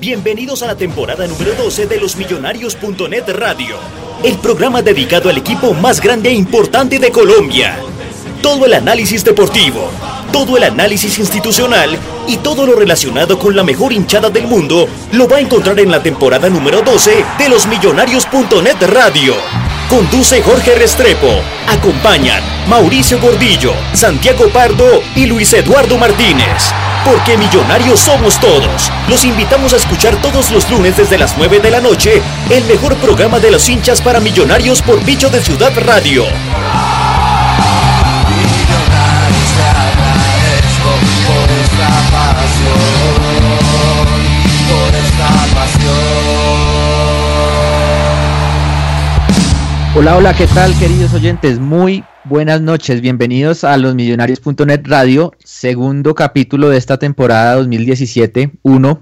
Bienvenidos a la temporada número 12 de los Millonarios.net Radio, el programa dedicado al equipo más grande e importante de Colombia. Todo el análisis deportivo, todo el análisis institucional y todo lo relacionado con la mejor hinchada del mundo lo va a encontrar en la temporada número 12 de los Millonarios.net Radio. Conduce Jorge Restrepo. Acompañan Mauricio Gordillo, Santiago Pardo y Luis Eduardo Martínez. Porque millonarios somos todos. Los invitamos a escuchar todos los lunes desde las 9 de la noche el mejor programa de los hinchas para millonarios por Bicho de Ciudad Radio. Hola, hola, ¿qué tal queridos oyentes? Muy buenas noches, bienvenidos a los Millonarios.net Radio, segundo capítulo de esta temporada 2017-1.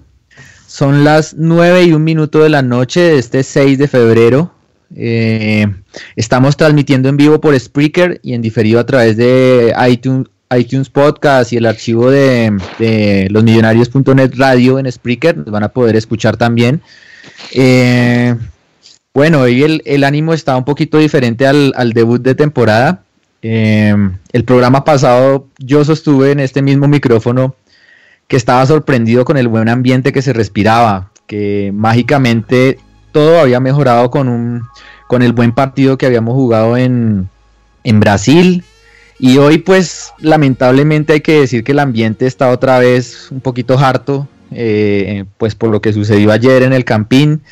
Son las 9 y un minuto de la noche de este 6 de febrero. Eh, estamos transmitiendo en vivo por Spreaker y en diferido a través de iTunes, iTunes Podcast y el archivo de, de losmillonarios.net Radio en Spreaker. Nos van a poder escuchar también. Eh, bueno, hoy el, ánimo está un poquito diferente al, debut de temporada. Eh, el programa pasado yo sostuve en este mismo micrófono que estaba sorprendido con el buen ambiente que se respiraba, que mágicamente todo había mejorado con, un, con el buen partido que habíamos jugado en, Brasil. Y hoy pues lamentablemente hay que decir que el ambiente está otra vez un poquito harto, eh, pues por lo que sucedió ayer en el Campín.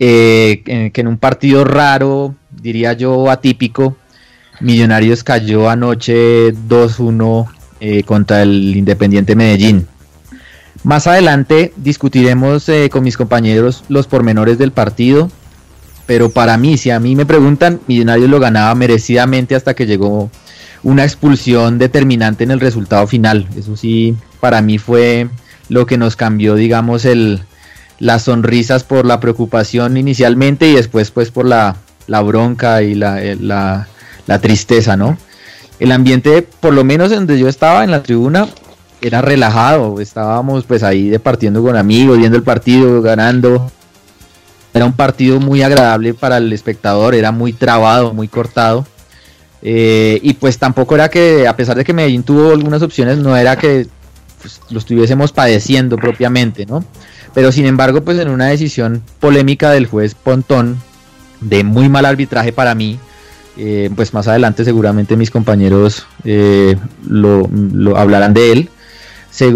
Eh, que en un partido raro, diría yo atípico, Millonarios cayó anoche 2-1 eh, contra el Independiente Medellín. Más adelante discutiremos eh, con mis compañeros los pormenores del partido, pero para mí, si a mí me preguntan, Millonarios lo ganaba merecidamente hasta que llegó una expulsión determinante en el resultado final. Eso sí, para mí fue lo que nos cambió, digamos, el, las sonrisas por la preocupación inicialmente y después pues por la, bronca y eh, la, la, tristeza, ¿no? El ambiente, por lo menos donde yo estaba en la tribuna, era relajado, estábamos pues ahí departiendo con amigos, viendo el partido, ganando. Era un partido muy agradable para el espectador, era muy trabado, muy cortado. Eh, y pues tampoco era que, a pesar de que Medellín tuvo algunas opciones, no era que pues, lo estuviésemos padeciendo propiamente, ¿no? Pero sin embargo, pues en una decisión polémica del juez Pontón, de muy mal arbitraje para mí, eh, pues más adelante seguramente mis compañeros eh, lo, hablarán de él.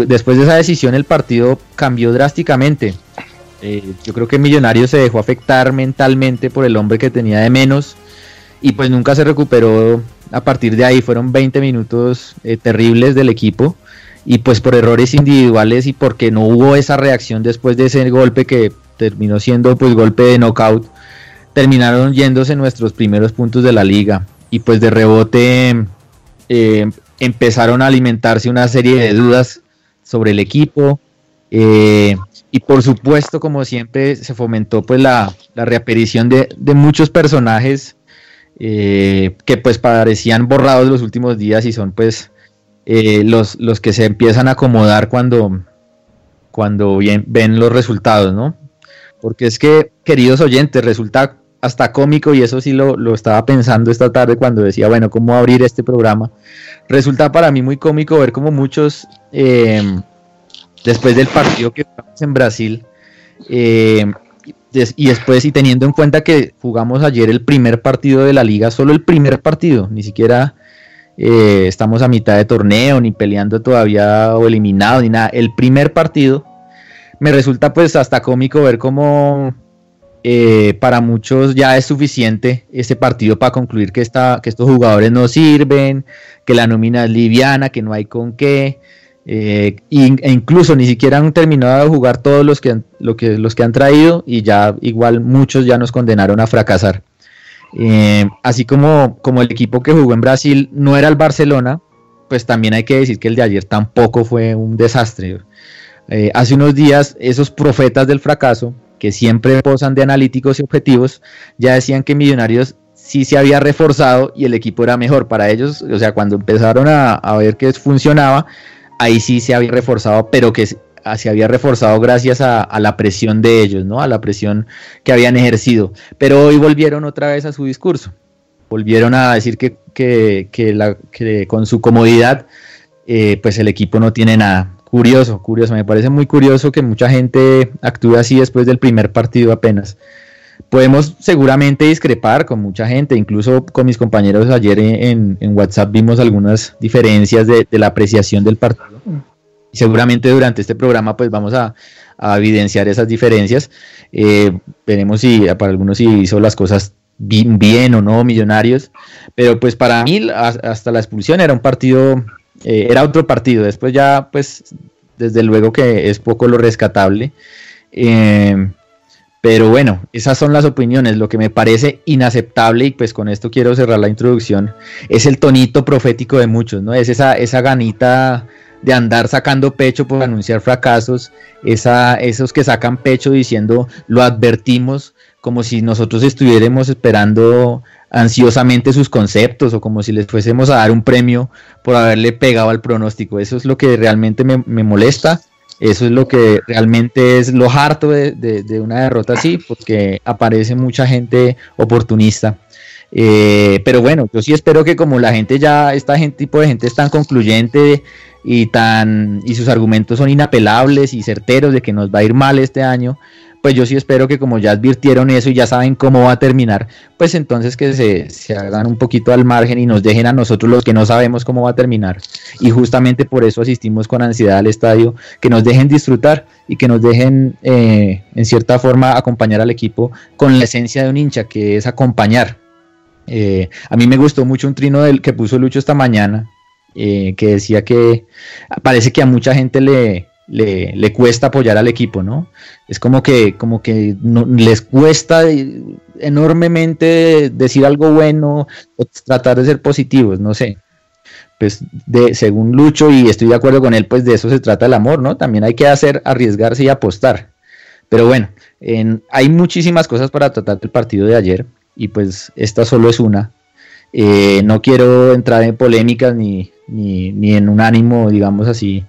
después de esa decisión el partido cambió drásticamente. Eh, yo creo que Millonario se dejó afectar mentalmente por el hombre que tenía de menos y pues nunca se recuperó a partir de ahí. Fueron 20 minutos terribles del equipo y pues por errores individuales y porque no hubo esa reacción después de ese golpe que terminó siendo pues golpe de knockout, terminaron yéndose nuestros primeros puntos de la liga y pues de rebote eh, empezaron a alimentarse una serie de dudas sobre el equipo eh, y por supuesto como siempre se fomentó pues la, reaparición de, muchos personajes eh, que pues parecían borrados los últimos días y son pues eh, los, los que se empiezan a acomodar cuando, cuando bien, ven los resultados, ¿no? Porque es que, queridos oyentes, resulta hasta cómico y eso sí lo, lo, estaba pensando esta tarde cuando decía, bueno, ¿cómo abrir este programa? Resulta para mí muy cómico ver como muchos, em, después del partido que jugamos en Brasil, em, y después y teniendo en cuenta que jugamos ayer el primer partido de la liga, solo el primer partido, ni siquiera eh, estamos a mitad de torneo, ni peleando todavía o eliminado, ni nada, el primer partido, me resulta pues hasta cómico ver cómo eh, para muchos ya es suficiente este partido para concluir que, esta, que estos jugadores no sirven, que la nómina es liviana, que no hay con qué. Eh, e incluso ni siquiera han terminado de jugar todos los que, lo que, los que han traído y ya igual muchos ya nos condenaron a fracasar. Eh, así como, como el equipo que jugó en Brasil no era el Barcelona, pues también hay que decir que el de ayer tampoco fue un desastre. hace unos días esos profetas del fracaso que siempre posan de analíticos y objetivos, ya decían que Millonarios sí se había reforzado y el equipo era mejor para ellos, o sea, cuando empezaron a, ver que funcionaba, ahí sí se había reforzado, pero que se había reforzado gracias a, la presión de ellos, ¿no? A la presión que habían ejercido. Pero hoy volvieron otra vez a su discurso. Volvieron a decir que, que, con su comodidad, eh, pues el equipo no tiene nada. Curioso, curioso, me parece muy curioso que mucha gente actúe así después del primer partido apenas. Podemos seguramente discrepar con mucha gente, incluso con mis compañeros ayer en, WhatsApp vimos algunas diferencias de, la apreciación del partido. Seguramente durante este programa pues vamos a, evidenciar esas diferencias. Eh, veremos si para algunos si hizo las cosas bien, o no, millonarios. Pero pues para mí hasta la expulsión era un partido eh, era otro partido. Después ya, pues, desde luego que es poco lo rescatable. Eh, pero bueno, esas son las opiniones. Lo que me parece inaceptable, y pues con esto quiero cerrar la introducción, es el tonito profético de muchos, ¿no? Es esa, esa ganita de andar sacando pecho por anunciar fracasos, esa, esos que sacan pecho diciendo lo advertimos, como si nosotros estuviéramos esperando ansiosamente sus conceptos o como si les fuésemos a dar un premio por haberle pegado al pronóstico. Eso es lo que realmente me, molesta. Eso es lo que realmente es lo harto de, una derrota así, porque aparece mucha gente oportunista. Eh, pero bueno, yo sí espero que como la gente ya, esta gente, tipo de gente es tan concluyente y tan y sus argumentos son inapelables y certeros de que nos va a ir mal este año, pues yo sí espero que como ya advirtieron eso y ya saben cómo va a terminar, pues entonces que se, hagan un poquito al margen y nos dejen a nosotros los que no sabemos cómo va a terminar. Y justamente por eso asistimos con ansiedad al estadio, que nos dejen disfrutar y que nos dejen eh, en cierta forma acompañar al equipo con la esencia de un hincha, que es acompañar. Eh, a mí me gustó mucho un trino del que puso Lucho esta mañana, eh, que decía que parece que a mucha gente le, le, cuesta apoyar al equipo, ¿no? Es como que, como que les cuesta enormemente decir algo bueno o tratar de ser positivos, no sé. Pues de, según Lucho, y estoy de acuerdo con él, pues de eso se trata el amor, ¿no? También hay que hacer, arriesgarse y apostar. Pero bueno, hay muchísimas cosas para tratar del partido de ayer, y pues esta solo es una. Eh, no quiero entrar en polémicas ni, ni, ni en un ánimo, digamos así,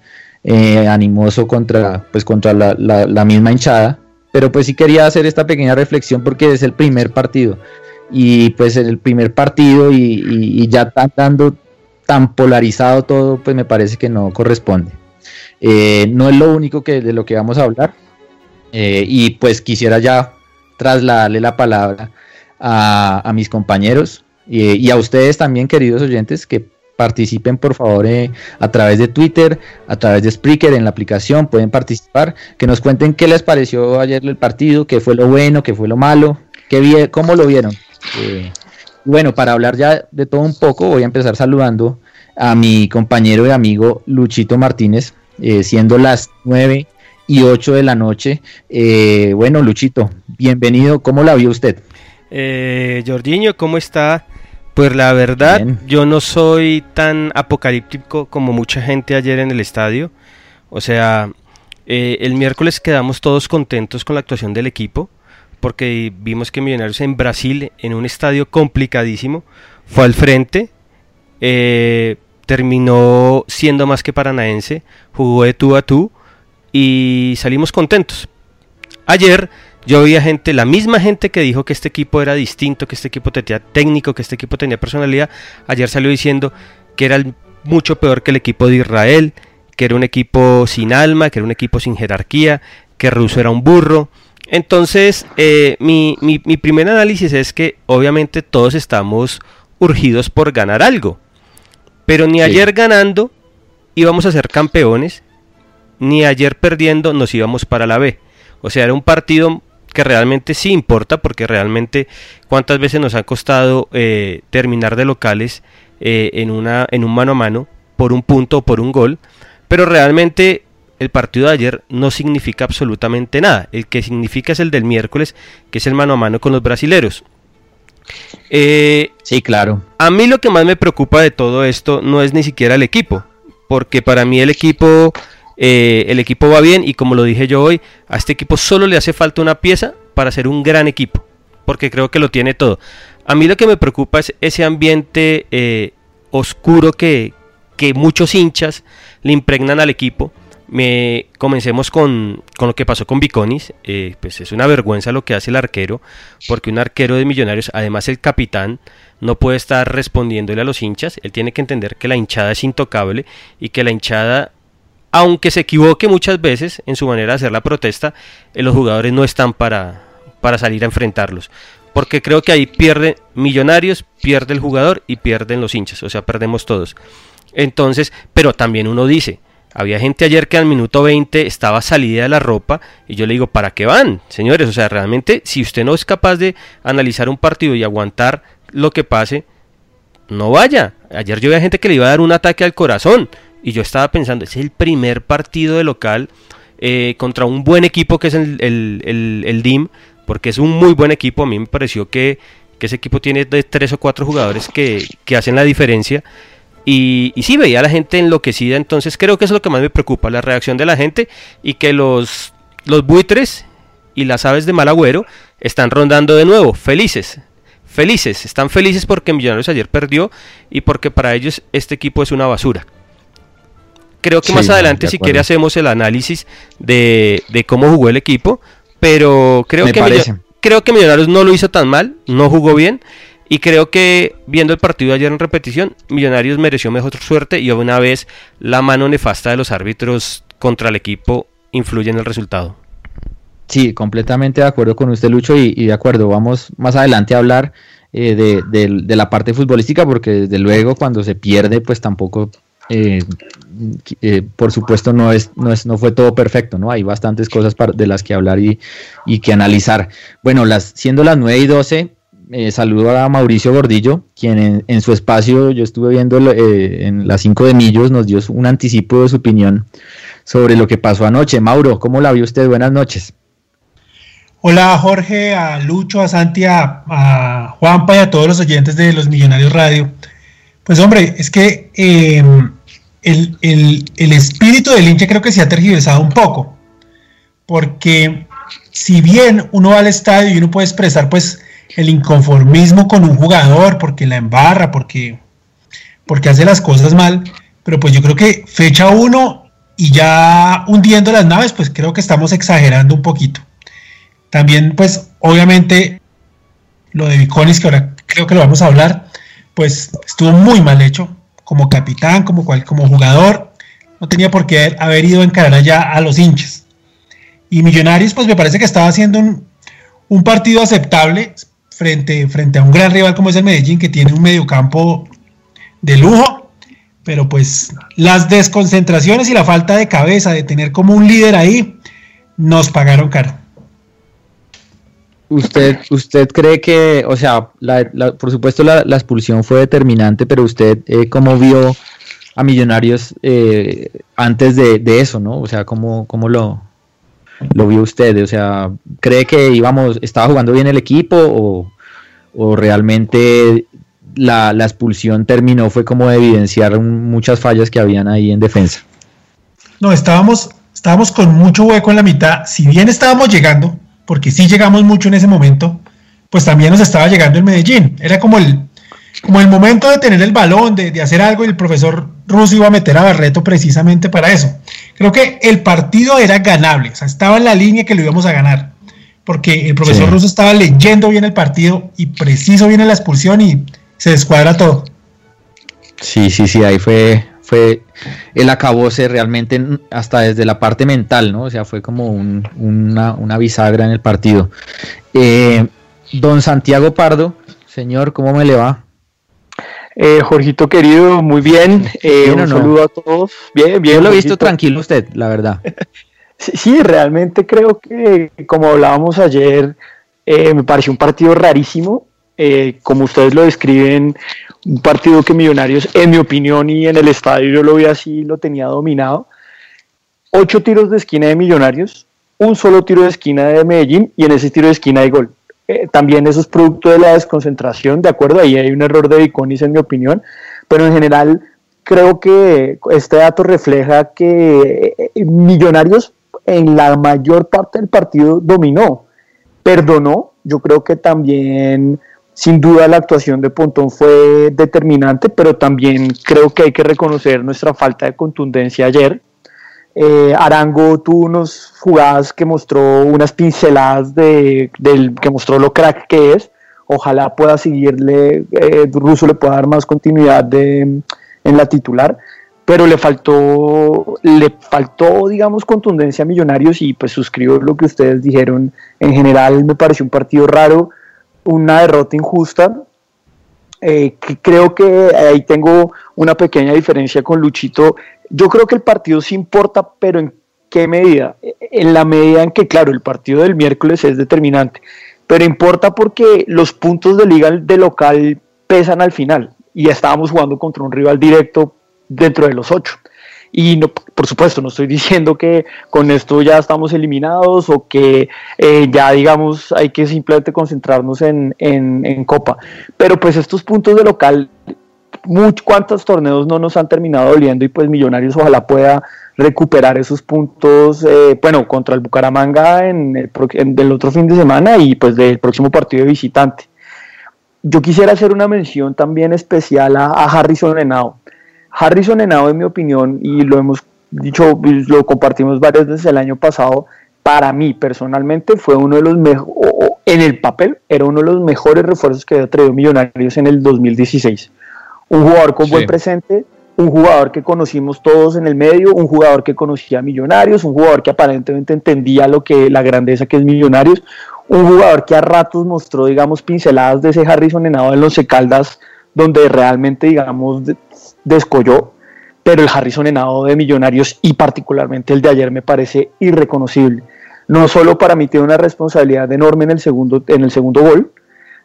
eh, animoso contra, pues, contra la, misma hinchada. Pero pues sí quería hacer esta pequeña reflexión porque es el primer partido. Y pues en el primer partido y, ya tan, dando tan polarizado todo, pues me parece que no corresponde. Eh, no es lo único que, de lo que vamos a hablar. Eh, y pues quisiera ya trasladarle la palabra a, mis compañeros y a ustedes también, queridos oyentes, que participen por favor eh, a través de Twitter, a través de Spreaker en la aplicación, pueden participar, que nos cuenten qué les pareció ayer el partido, qué fue lo bueno, qué fue lo malo, qué cómo lo vieron. Eh, bueno, para hablar ya de todo un poco, voy a empezar saludando a mi compañero y amigo Luchito Martínez, eh, siendo las 9 y 8 de la noche. bueno, Luchito, bienvenido, ¿cómo la vio usted? Eh, Jordiño, ¿cómo está? Pues la verdad, yo no soy tan apocalíptico como mucha gente ayer en el estadio. O sea, eh, el miércoles quedamos todos contentos con la actuación del equipo, porque vimos que Millonarios en Brasil, en un estadio complicadísimo, fue al frente, eh, terminó siendo más que paranaense, jugó de tú a tú y salimos contentos. Ayer Yo veía gente, la misma gente que dijo que este equipo era distinto, que este equipo tenía técnico, que este equipo tenía personalidad, ayer salió diciendo que era mucho peor que el equipo de Israel, que era un equipo sin alma, que era un equipo sin jerarquía, que Russo era un burro. Entonces, eh, mi, mi, primer análisis es que obviamente todos estamos urgidos por ganar algo. Pero ni ayer ganando íbamos a ser campeones, ni ayer perdiendo nos íbamos para la B. O sea, era un partido que realmente sí importa, porque realmente cuántas veces nos ha costado eh, terminar de locales eh, en, una, en un mano a mano por un punto o por un gol. Pero realmente el partido de ayer no significa absolutamente nada. El que significa es el del miércoles, que es el mano a mano con los brasileros. Eh, sí, claro. A mí lo que más me preocupa de todo esto no es ni siquiera el equipo, porque para mí el equipo, eh, el equipo va bien y como lo dije yo hoy, a este equipo solo le hace falta una pieza para ser un gran equipo, porque creo que lo tiene todo. A mí lo que me preocupa es ese ambiente eh, oscuro que, que muchos hinchas le impregnan al equipo me, comencemos con, con, lo que pasó con Viconis. Eh, pues es una vergüenza lo que hace el arquero, porque un arquero de Millonarios, además el capitán, no puede estar respondiéndole a los hinchas. Él tiene que entender que la hinchada es intocable y que la hinchada, aunque se equivoque muchas veces en su manera de hacer la protesta, eh, los jugadores no están para, para salir a enfrentarlos. Porque creo que ahí pierde Millonarios, pierde el jugador y pierden los hinchas. O sea, perdemos todos. Entonces, pero también uno dice, había gente ayer que al minuto 20 estaba salida de la ropa y yo le digo, ¿para qué van? Señores, o sea, realmente si usted no es capaz de analizar un partido y aguantar lo que pase, no vaya. Ayer yo veía gente que le iba a dar un ataque al corazón y yo estaba pensando, es el primer partido de local eh, contra un buen equipo que es el, el, DIM, porque es un muy buen equipo. A mí me pareció que, que ese equipo tiene de tres o cuatro jugadores que, que hacen la diferencia. Y, y, sí, veía a la gente enloquecida, entonces creo que es lo que más me preocupa, la reacción de la gente y que los, los buitres y las aves de mal agüero están rondando de nuevo, felices, felices, están felices porque Millonarios ayer perdió y porque para ellos este equipo es una basura. Creo que más adelante si quiere hacemos el análisis de, de, cómo jugó el equipo, pero creo que, creo que Millonarios no lo hizo tan mal, no jugó bien y creo que viendo el partido ayer en repetición, Millonarios mereció mejor suerte y una vez la mano nefasta de los árbitros contra el equipo influye en el resultado. Sí, completamente de acuerdo con usted, Lucho, y, de acuerdo, vamos más adelante a hablar eh, de, la parte futbolística, porque desde luego cuando se pierde, pues tampoco, eh, eh, por supuesto, no, es, no, es, no fue todo perfecto, ¿no? Hay bastantes cosas de las que hablar y, y que analizar. Bueno, las, siendo las 9 y 12, eh, saludo a Mauricio Gordillo, quien en, su espacio, yo estuve viendo en las 5 de Millos, nos dio un anticipo de su opinión sobre lo que pasó anoche. Mauro, ¿cómo la vio usted? Buenas noches. Hola Jorge, a Lucho, a Santi, a, Juanpa y a todos los oyentes de los Millonarios Radio. Pues hombre, es que em, el, el espíritu del hincha creo que se ha tergiversado un poco, porque si bien uno va al estadio y uno puede expresar pues el inconformismo con un jugador porque la embarra, porque, porque hace las cosas mal, pero pues yo creo que fecha uno y ya hundiendo las naves, pues creo que estamos exagerando un poquito. También, pues obviamente, lo de Viconis, que ahora creo que lo vamos a hablar, pues estuvo muy mal hecho, como capitán, como, como jugador, no tenía por qué haber ido a encarar allá a los hinchas. Y Millonarios, pues me parece que estaba haciendo un, un partido aceptable, frente, frente a un gran rival como es el Medellín, que tiene un mediocampo de lujo, pero pues las desconcentraciones y la falta de cabeza de tener como un líder ahí nos pagaron caro. ¿Usted, usted cree que, o sea, por supuesto la, expulsión fue determinante, pero usted eh, cómo vio a Millonarios eh, antes de, eso, ¿no? O sea, ¿cómo, cómo lo, lo vio usted? O sea, ¿cree que íbamos, estaba jugando bien el equipo o, realmente la, expulsión terminó fue como de evidenciar muchas fallas que habían ahí en defensa? No, estábamos, estábamos con mucho hueco en la mitad. Si bien estábamos llegando, porque sí llegamos mucho en ese momento, pues también nos estaba llegando el Medellín. Era como el, como el momento de tener el balón, de, de hacer algo y el profesor Russo iba a meter a Barreto precisamente para eso. Creo que el partido era ganable, o sea, estaba en la línea que lo íbamos a ganar. porque el profesor Russo estaba leyendo bien el partido y preciso viene la expulsión y se descuadra todo. Sí, sí, sí, ahí fue, fue el acabose realmente hasta desde la parte mental, ¿no? O sea, fue como una, bisagra en el partido. Eh, don Santiago Pardo, señor, ¿cómo me le va? Eh, Jorgito querido, muy bien. Eh, un saludo a todos. Bien, bien. Yo lo he visto tranquilo usted, la verdad. sí, realmente creo que, como hablábamos ayer, eh, me pareció un partido rarísimo. Como ustedes lo describen, un partido que Millonarios, en mi opinión y en el estadio yo lo vi así, lo tenía dominado. Ocho tiros de esquina de Millonarios, un solo tiro de esquina de Medellín y en ese tiro de esquina hay gol. Eh, también eso es producto de la desconcentración, ¿de acuerdo? Ahí hay un error de Viconis en mi opinión, pero en general creo que este dato refleja que eh, Millonarios en la mayor parte del partido dominó, perdonó, yo creo que también sin duda la actuación de Pontón fue determinante, pero también creo que hay que reconocer nuestra falta de contundencia ayer. Eh, Arango tuvo unas jugadas que mostró unas pinceladas de, del, que mostró lo crack que es. Ojalá pueda seguirle, eh, Russo le pueda dar más continuidad en la titular, pero le faltó, le faltó, digamos, contundencia a Millonarios y pues suscribo lo que ustedes dijeron. En general me pareció un partido raro, una derrota injusta. Eh, creo que ahí tengo una pequeña diferencia con Luchito yo creo que el partido sí importa, pero ¿en qué medida? En la medida en que, claro, el partido del miércoles es determinante, pero importa porque los puntos de liga de local pesan al final y estábamos jugando contra un rival directo dentro de los ocho. Y no, por supuesto, no estoy diciendo que con esto ya estamos eliminados o que eh, ya, digamos, hay que simplemente concentrarnos en, en, Copa. Pero pues estos puntos de local cuántos torneos no nos han terminado doliendo y pues Millonarios ojalá pueda recuperar esos puntos, eh, bueno, contra el Bucaramanga en el, otro fin de semana y pues del próximo partido de visitante. Yo quisiera hacer una mención también especial a, Harrison Henao. Harrison Henao, en mi opinión, y lo hemos dicho, lo compartimos varias veces el año pasado, para mí personalmente fue uno de los mejores, en el papel, era uno de los mejores refuerzos que había traído Millonarios en el 2016 un jugador con buen presente, un jugador que conocimos todos en el medio, un jugador que conocía a Millonarios, un jugador que aparentemente entendía lo que la grandeza que es Millonarios, un jugador que a ratos mostró, digamos, pinceladas de ese Harrison Henao en los Caldas, donde realmente, digamos, descolló, pero el Harrison Henao de Millonarios y particularmente el de ayer me parece irreconocible. No solo para mí tiene una responsabilidad enorme en el segundo, en el segundo gol,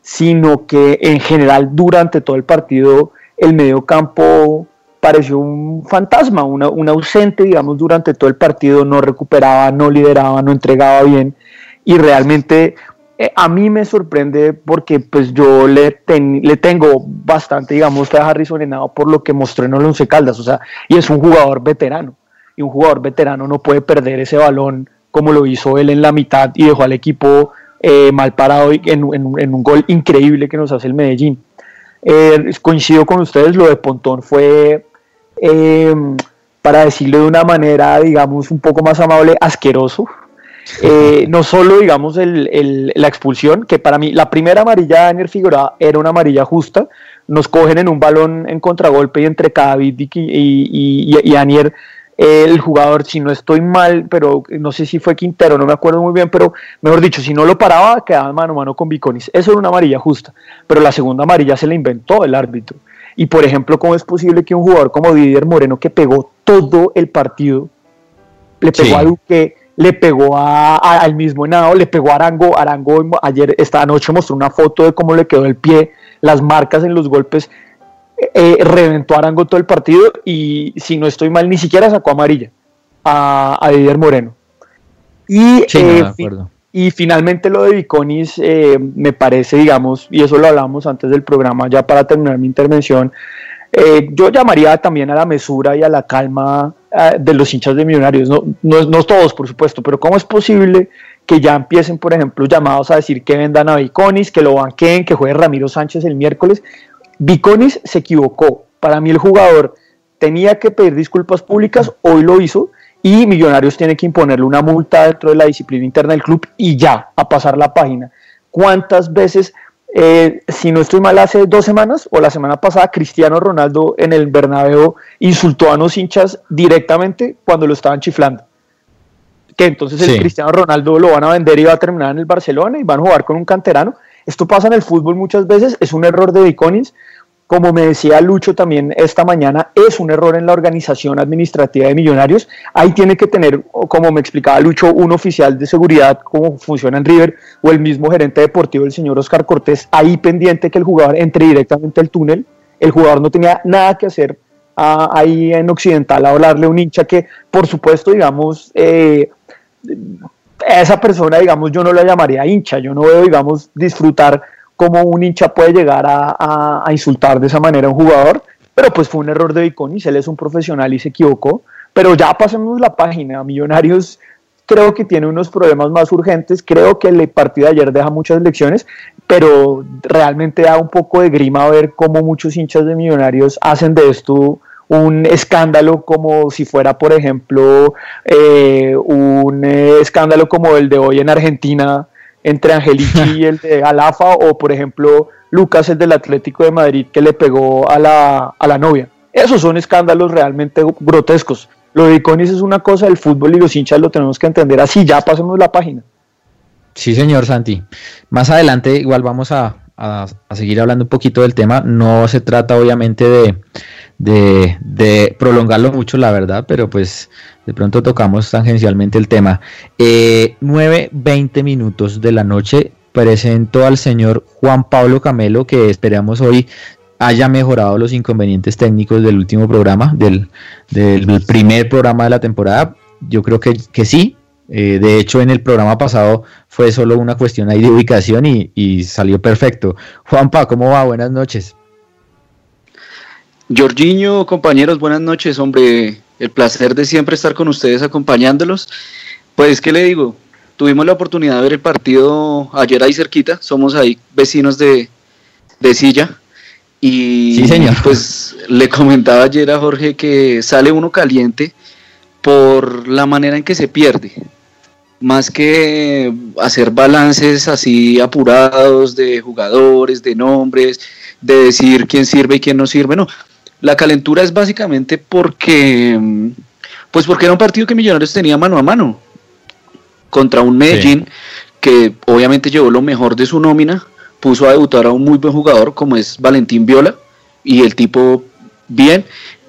sino que en general durante todo el partido el medio campo pareció un fantasma, un ausente, digamos, durante todo el partido, no recuperaba, no lideraba, no entregaba bien y realmente eh, a mí me sorprende porque pues yo le, le tengo bastante, digamos, a Harrison Henao por lo que mostró en el Once Caldas, o sea, y es un jugador veterano, y un jugador veterano no puede perder ese balón como lo hizo él en la mitad y dejó al equipo eh, mal parado en, en un gol increíble que nos hace el Medellín. Eh, coincido con ustedes, lo de Pontón fue, eh, para decirlo de una manera, digamos, un poco más amable, asqueroso. Eh, no solo, digamos, la expulsión, que para mí la primera amarilla de Daniel Figueroa era una amarilla justa, nos cogen en un balón en contragolpe y entre David y, y, y, y Anier el jugador, si no estoy mal, pero no sé si fue Quintero, no me acuerdo muy bien, pero mejor dicho, si no lo paraba, quedaba mano a mano con Viconis. Eso era una amarilla justa, pero la segunda amarilla se la inventó el árbitro. Y por ejemplo, ¿cómo es posible que un jugador como Didier Moreno, que pegó todo el partido, le pegó a Duque, le pegó a, al mismo Henao, le pegó a Arango, Arango ayer, esta noche mostró una foto de cómo le quedó el pie, las marcas en los golpes, eh, reventó a Arango todo el partido y si no estoy mal, ni siquiera sacó amarilla a, a Didier Moreno. Y, eh, y finalmente lo de Viconis eh, me parece, digamos, y eso lo hablamos antes del programa, ya para terminar mi intervención, yo llamaría también a la mesura y a la calma de los hinchas de Millonarios, no, no, no, todos por supuesto, pero ¿cómo es posible que ya empiecen, por ejemplo, llamados a decir que vendan a Viconis, que lo banqueen, que juegue Ramiro Sánchez el miércoles, Viconis se equivocó. Para mí el jugador tenía que pedir disculpas públicas, hoy lo hizo y Millonarios tiene que imponerle una multa dentro de la disciplina interna del club y ya, a pasar la página. ¿Cuántas veces, eh, si no estoy mal, hace dos semanas o la semana pasada, Cristiano Ronaldo en el Bernabéu insultó a los hinchas directamente cuando lo estaban chiflando? Que entonces el Cristiano Ronaldo lo van a vender y va a terminar en el Barcelona y van a jugar con un canterano. Esto pasa en el fútbol muchas veces, es un error de Viconis como me decía Lucho también esta mañana, es un error en la organización administrativa de Millonarios. Ahí tiene que tener, como me explicaba Lucho, un oficial de seguridad, como funciona en River, o el mismo gerente deportivo, el señor Oscar Cortés, ahí pendiente que el jugador entre directamente al túnel. El jugador no tenía nada que hacer ah, ahí en Occidental a hablarle a un hincha que, por supuesto, digamos, eh, a esa persona, digamos, yo no la llamaría hincha, yo no veo, digamos, disfrutar cómo un hincha puede llegar a, insultar de esa manera a un jugador, pero pues fue un error de Viconis, él es un profesional y se equivocó, pero ya pasemos la página, Millonarios creo que tiene unos problemas más urgentes, creo que el partido de ayer deja muchas lecciones, pero realmente da un poco de grima ver cómo muchos hinchas de Millonarios hacen de esto un escándalo como si fuera, por ejemplo, eh, un eh, escándalo como el de hoy en Argentina, entre Angelici y el de Alafa, o por ejemplo Lucas, el del Atlético de Madrid, que le pegó a la, a la novia. Esos son escándalos realmente grotescos. Lo de Iconis es una cosa del fútbol y los hinchas lo tenemos que entender así. Ya pasemos la página. Sí, señor Santi. Más adelante igual vamos a, a, seguir hablando un poquito del tema. No se trata obviamente de, de, prolongarlo mucho, la verdad, pero pues de pronto tocamos tangencialmente el tema. Eh, 9.20 minutos de la noche presento al señor Juan Pablo Camelo, que esperamos hoy haya mejorado los inconvenientes técnicos del último programa, del, del primer programa de la temporada. Yo creo que, que sí. Eh, de hecho, en el programa pasado fue solo una cuestión ahí de ubicación y, y salió perfecto. Juanpa, ¿cómo va? Buenas noches. Jorginho, compañeros, buenas noches, hombre el placer de siempre estar con ustedes acompañándolos. Pues, ¿qué le digo? Tuvimos la oportunidad de ver el partido ayer ahí cerquita, somos ahí vecinos de, Silla. Y sí, señor. pues le comentaba ayer a Jorge que sale uno caliente por la manera en que se pierde. Más que hacer balances así apurados de jugadores, de nombres, de decir quién sirve y quién no sirve, no. La calentura es básicamente porque, pues porque era un partido que Millonarios tenía mano a mano contra un Medellín que obviamente llevó lo mejor de su nómina, puso a debutar a un muy buen jugador como es Valentín Viola y el tipo bien,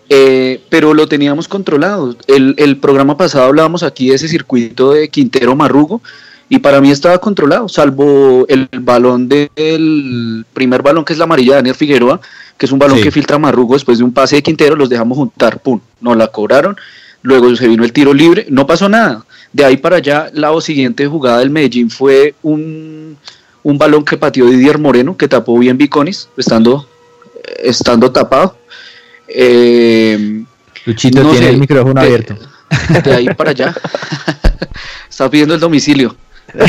eh, pero lo teníamos controlado. El, el, programa pasado hablábamos aquí de ese circuito de Quintero Marrugo y para mí estaba controlado, salvo el balón del primer balón que es la amarilla de Daniel Figueroa, que es un balón que filtra Marrugo después de un pase de Quintero, los dejamos juntar, pum, nos la cobraron, luego se vino el tiro libre, no pasó nada. De ahí para allá, la siguiente jugada del Medellín fue un, balón que pateó Didier Moreno, que tapó bien Viconis, estando, estando tapado. Eh, Luchito tiene el micrófono abierto. De ahí para allá. Está pidiendo el domicilio.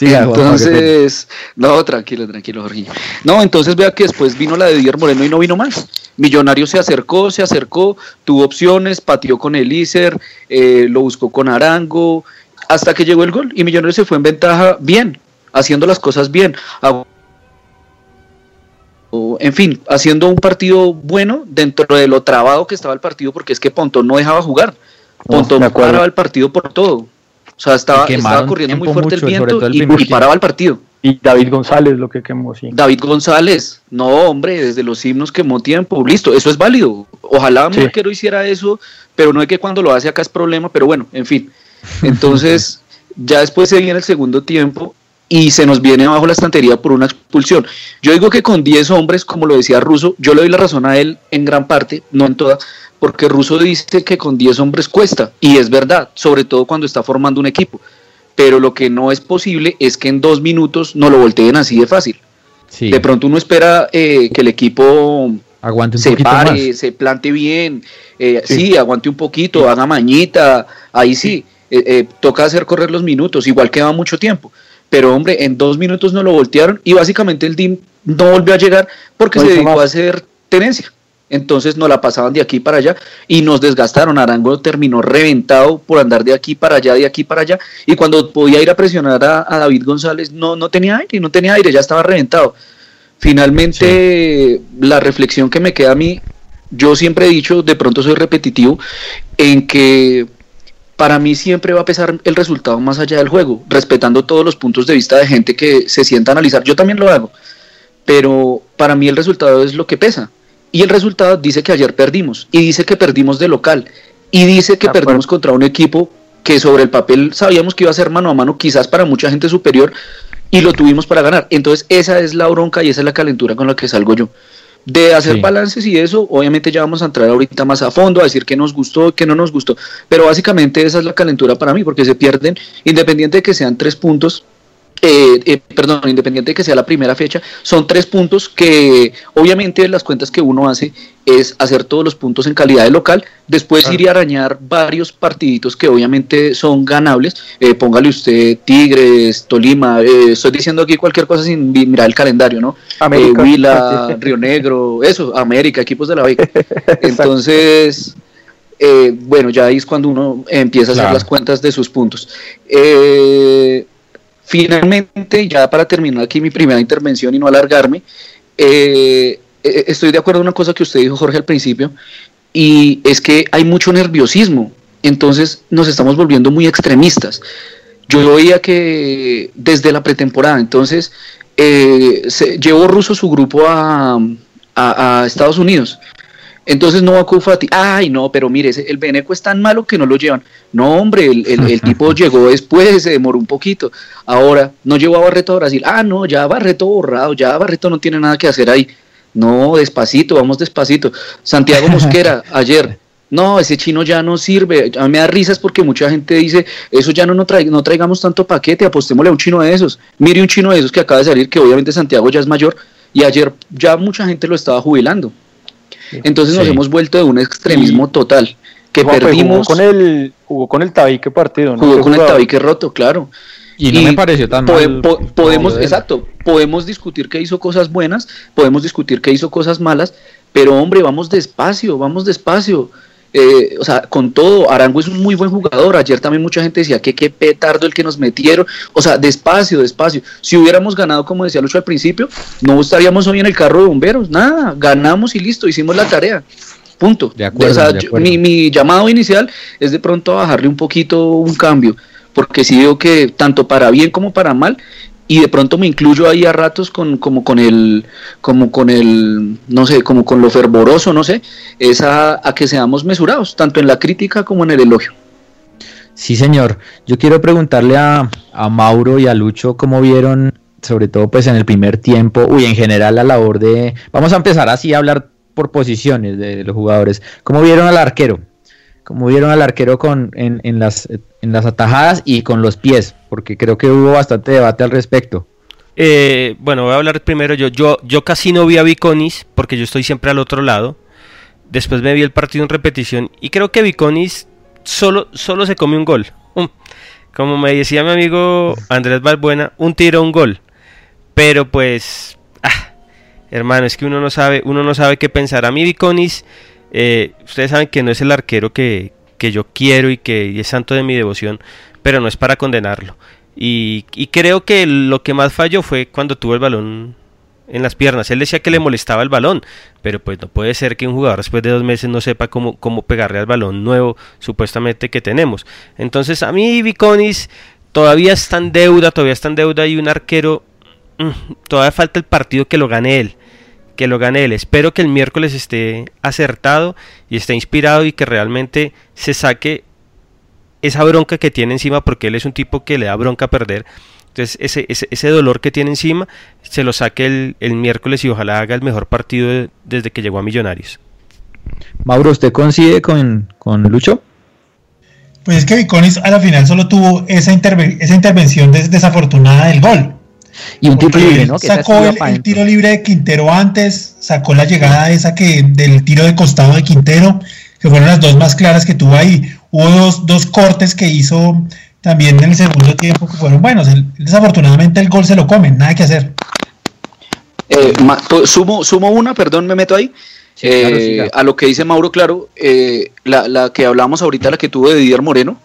entonces, no, tranquilo, tranquilo, Jorge. No, entonces vea que después vino la de Dier Moreno y no vino más. Millonario se acercó, se acercó, tuvo opciones, pateó con el eh, lo buscó con Arango, hasta que llegó el gol y Millonario se fue en ventaja bien, haciendo las cosas bien. En fin, haciendo un partido bueno dentro de lo trabado que estaba el partido, porque es que Pontón no dejaba jugar. Pontón no, paraba el partido por todo. O sea, estaba, estaba corriendo muy fuerte el viento y, paraba el partido. Y David González, lo que quemó, sí. David González, no, hombre, desde los himnos quemó tiempo, listo, eso es válido. Ojalá sí. Marquero hiciera eso, pero no es que cuando lo hace acá es problema, pero bueno, en fin. Entonces, ya después se viene el segundo tiempo y se nos viene abajo la estantería por una expulsión. Yo digo que con 10 hombres, como lo decía Russo, yo le doy la razón a él en gran parte, no en toda, porque Russo dice que con 10 hombres cuesta, y es verdad, sobre todo cuando está formando un equipo. Pero lo que no es posible es que en dos minutos no lo volteen así de fácil. De pronto uno espera eh, que el equipo aguante un se pare, se plante bien, eh, sí. aguante un poquito, haga mañita, ahí sí, eh, toca hacer correr los minutos, igual queda mucho tiempo. Pero hombre, en dos minutos no lo voltearon y básicamente el DIM no volvió a llegar porque se dedicó a hacer tenencia entonces nos la pasaban de aquí para allá y nos desgastaron. Arango terminó reventado por andar de aquí para allá, de aquí para allá, y cuando podía ir a presionar a, David González, no, no tenía aire, no tenía aire, ya estaba reventado. Finalmente, la reflexión que me queda a mí, yo siempre he dicho, de pronto soy repetitivo, en que para mí siempre va a pesar el resultado más allá del juego, respetando todos los puntos de vista de gente que se sienta a analizar. Yo también lo hago, pero para mí el resultado es lo que pesa. Y el resultado dice que ayer perdimos, y dice que perdimos de local, y dice que perdimos contra un equipo que sobre el papel sabíamos que iba a ser mano a mano, quizás para mucha gente superior, y lo tuvimos para ganar. Entonces esa es la bronca y esa es la calentura con la que salgo yo. De hacer balances y eso, obviamente ya vamos a entrar ahorita más a fondo, a decir qué nos gustó, qué no nos gustó, pero básicamente esa es la calentura para mí, porque se pierden, independiente de que sean tres puntos, eh, eh, perdón, independiente de que sea la primera fecha, son tres puntos que obviamente las cuentas que uno hace es hacer todos los puntos en calidad de local, después ir a arañar varios partiditos que obviamente son ganables, eh, póngale usted Tigres, Tolima, estoy diciendo aquí cualquier cosa sin mirar el calendario, ¿no? América. Huila, Río Negro, eso, América, equipos de la Vega. Entonces... bueno, ya ahí es cuando uno empieza a hacer las cuentas de sus puntos. Eh, Finalmente, ya para terminar aquí mi primera intervención y no alargarme, eh, eh, estoy de acuerdo en una cosa que usted dijo, Jorge, al principio, y es que hay mucho nerviosismo, entonces nos estamos volviendo muy extremistas. Yo veía que desde la pretemporada, entonces, eh, llevó Russo su grupo a Estados Unidos entonces no va ti, ay no, pero mire, el Beneco es tan malo que no lo llevan. No, hombre, el, tipo llegó después, se demoró un poquito. Ahora, no llegó a Barreto a Brasil. Ah, no, ya Barreto borrado, ya Barreto no tiene nada que hacer ahí. No, despacito, vamos despacito. Santiago Mosquera, ayer, no, ese chino ya no sirve. A mí me da risas porque mucha gente dice, eso ya no, no, no traigamos tanto paquete, apostémosle a un chino de esos. Mire un chino de esos que acaba de salir, que obviamente Santiago ya es mayor, y ayer ya mucha gente lo estaba jubilando. Entonces nos hemos vuelto de un extremismo total. Que perdimos. Jugó con el, jugó con el tabique partido, Jugó con el tabique roto, claro. Y no me pareció tan mal. podemos, exacto, podemos discutir que hizo cosas buenas, podemos discutir que hizo cosas malas, pero hombre, vamos despacio, vamos despacio. Eh, o sea, con todo, Arango es un muy buen jugador. Ayer también mucha gente decía que qué petardo el que nos metieron. O sea, despacio, despacio. Si hubiéramos ganado, como decía Lucho al principio, no estaríamos hoy en el carro de bomberos. Nada, ganamos y listo, hicimos la tarea. Punto. De acuerdo, mi, mi, llamado inicial es de pronto a bajarle un poquito un cambio, porque si veo que tanto para bien como para mal, y de pronto me incluyo ahí a ratos con como con el como con el no sé como con lo fervoroso no sé es a, que seamos mesurados tanto en la crítica como en el elogio. Sí señor. Yo quiero preguntarle a, Mauro y a Lucho cómo vieron sobre todo pues en el primer tiempo uy en general la labor de vamos a empezar así a hablar por posiciones de los jugadores. Cómo vieron al arquero como vieron al arquero con, en, las, en las atajadas y con los pies, porque creo que hubo bastante debate al respecto. Eh, bueno, voy a hablar primero yo. Yo, casi no vi a Viconis porque yo estoy siempre al otro lado. Después me vi el partido en repetición y creo que Viconis solo, solo se come un gol. como me decía mi amigo Andrés Balbuena, un tiro, un gol. Pero pues, ah, hermano, es que uno no sabe, uno no sabe qué pensar. A mí Viconis eh, ustedes saben que no es el arquero que, yo quiero y que es santo de mi devoción, pero no es para condenarlo. Y, creo que lo que más falló fue cuando tuvo el balón en las piernas. Él decía que le molestaba el balón, pero pues no puede ser que un jugador después de dos meses no sepa cómo, cómo pegarle al balón nuevo supuestamente que tenemos. Entonces a mí Viconis todavía está en deuda, todavía está en deuda y un arquero, mm, todavía falta el partido que lo gane él que lo gane él. Espero que el miércoles esté acertado y esté inspirado y que realmente se saque esa bronca que tiene encima porque él es un tipo que le da bronca a perder. Entonces ese, ese, dolor que tiene encima se lo saque el, miércoles y ojalá haga el mejor partido desde que llegó a Millonarios. Mauro, ¿usted coincide con, con Lucho? Pues es que Viconis a la final solo tuvo esa, esa intervención desafortunada del gol. Y un tiro libre, ¿no? sacó el, tiro libre de Quintero antes, sacó la llegada esa que del tiro de costado de Quintero, que fueron las dos más claras que tuvo ahí. Hubo dos, dos cortes que hizo también en el segundo tiempo que fueron buenos. desafortunadamente el gol se lo comen, nada que hacer. Eh, sumo, sumo una, perdón, me meto ahí. Eh, a lo que dice Mauro, claro, eh, la, la, que hablamos ahorita, la que tuvo de Didier Moreno,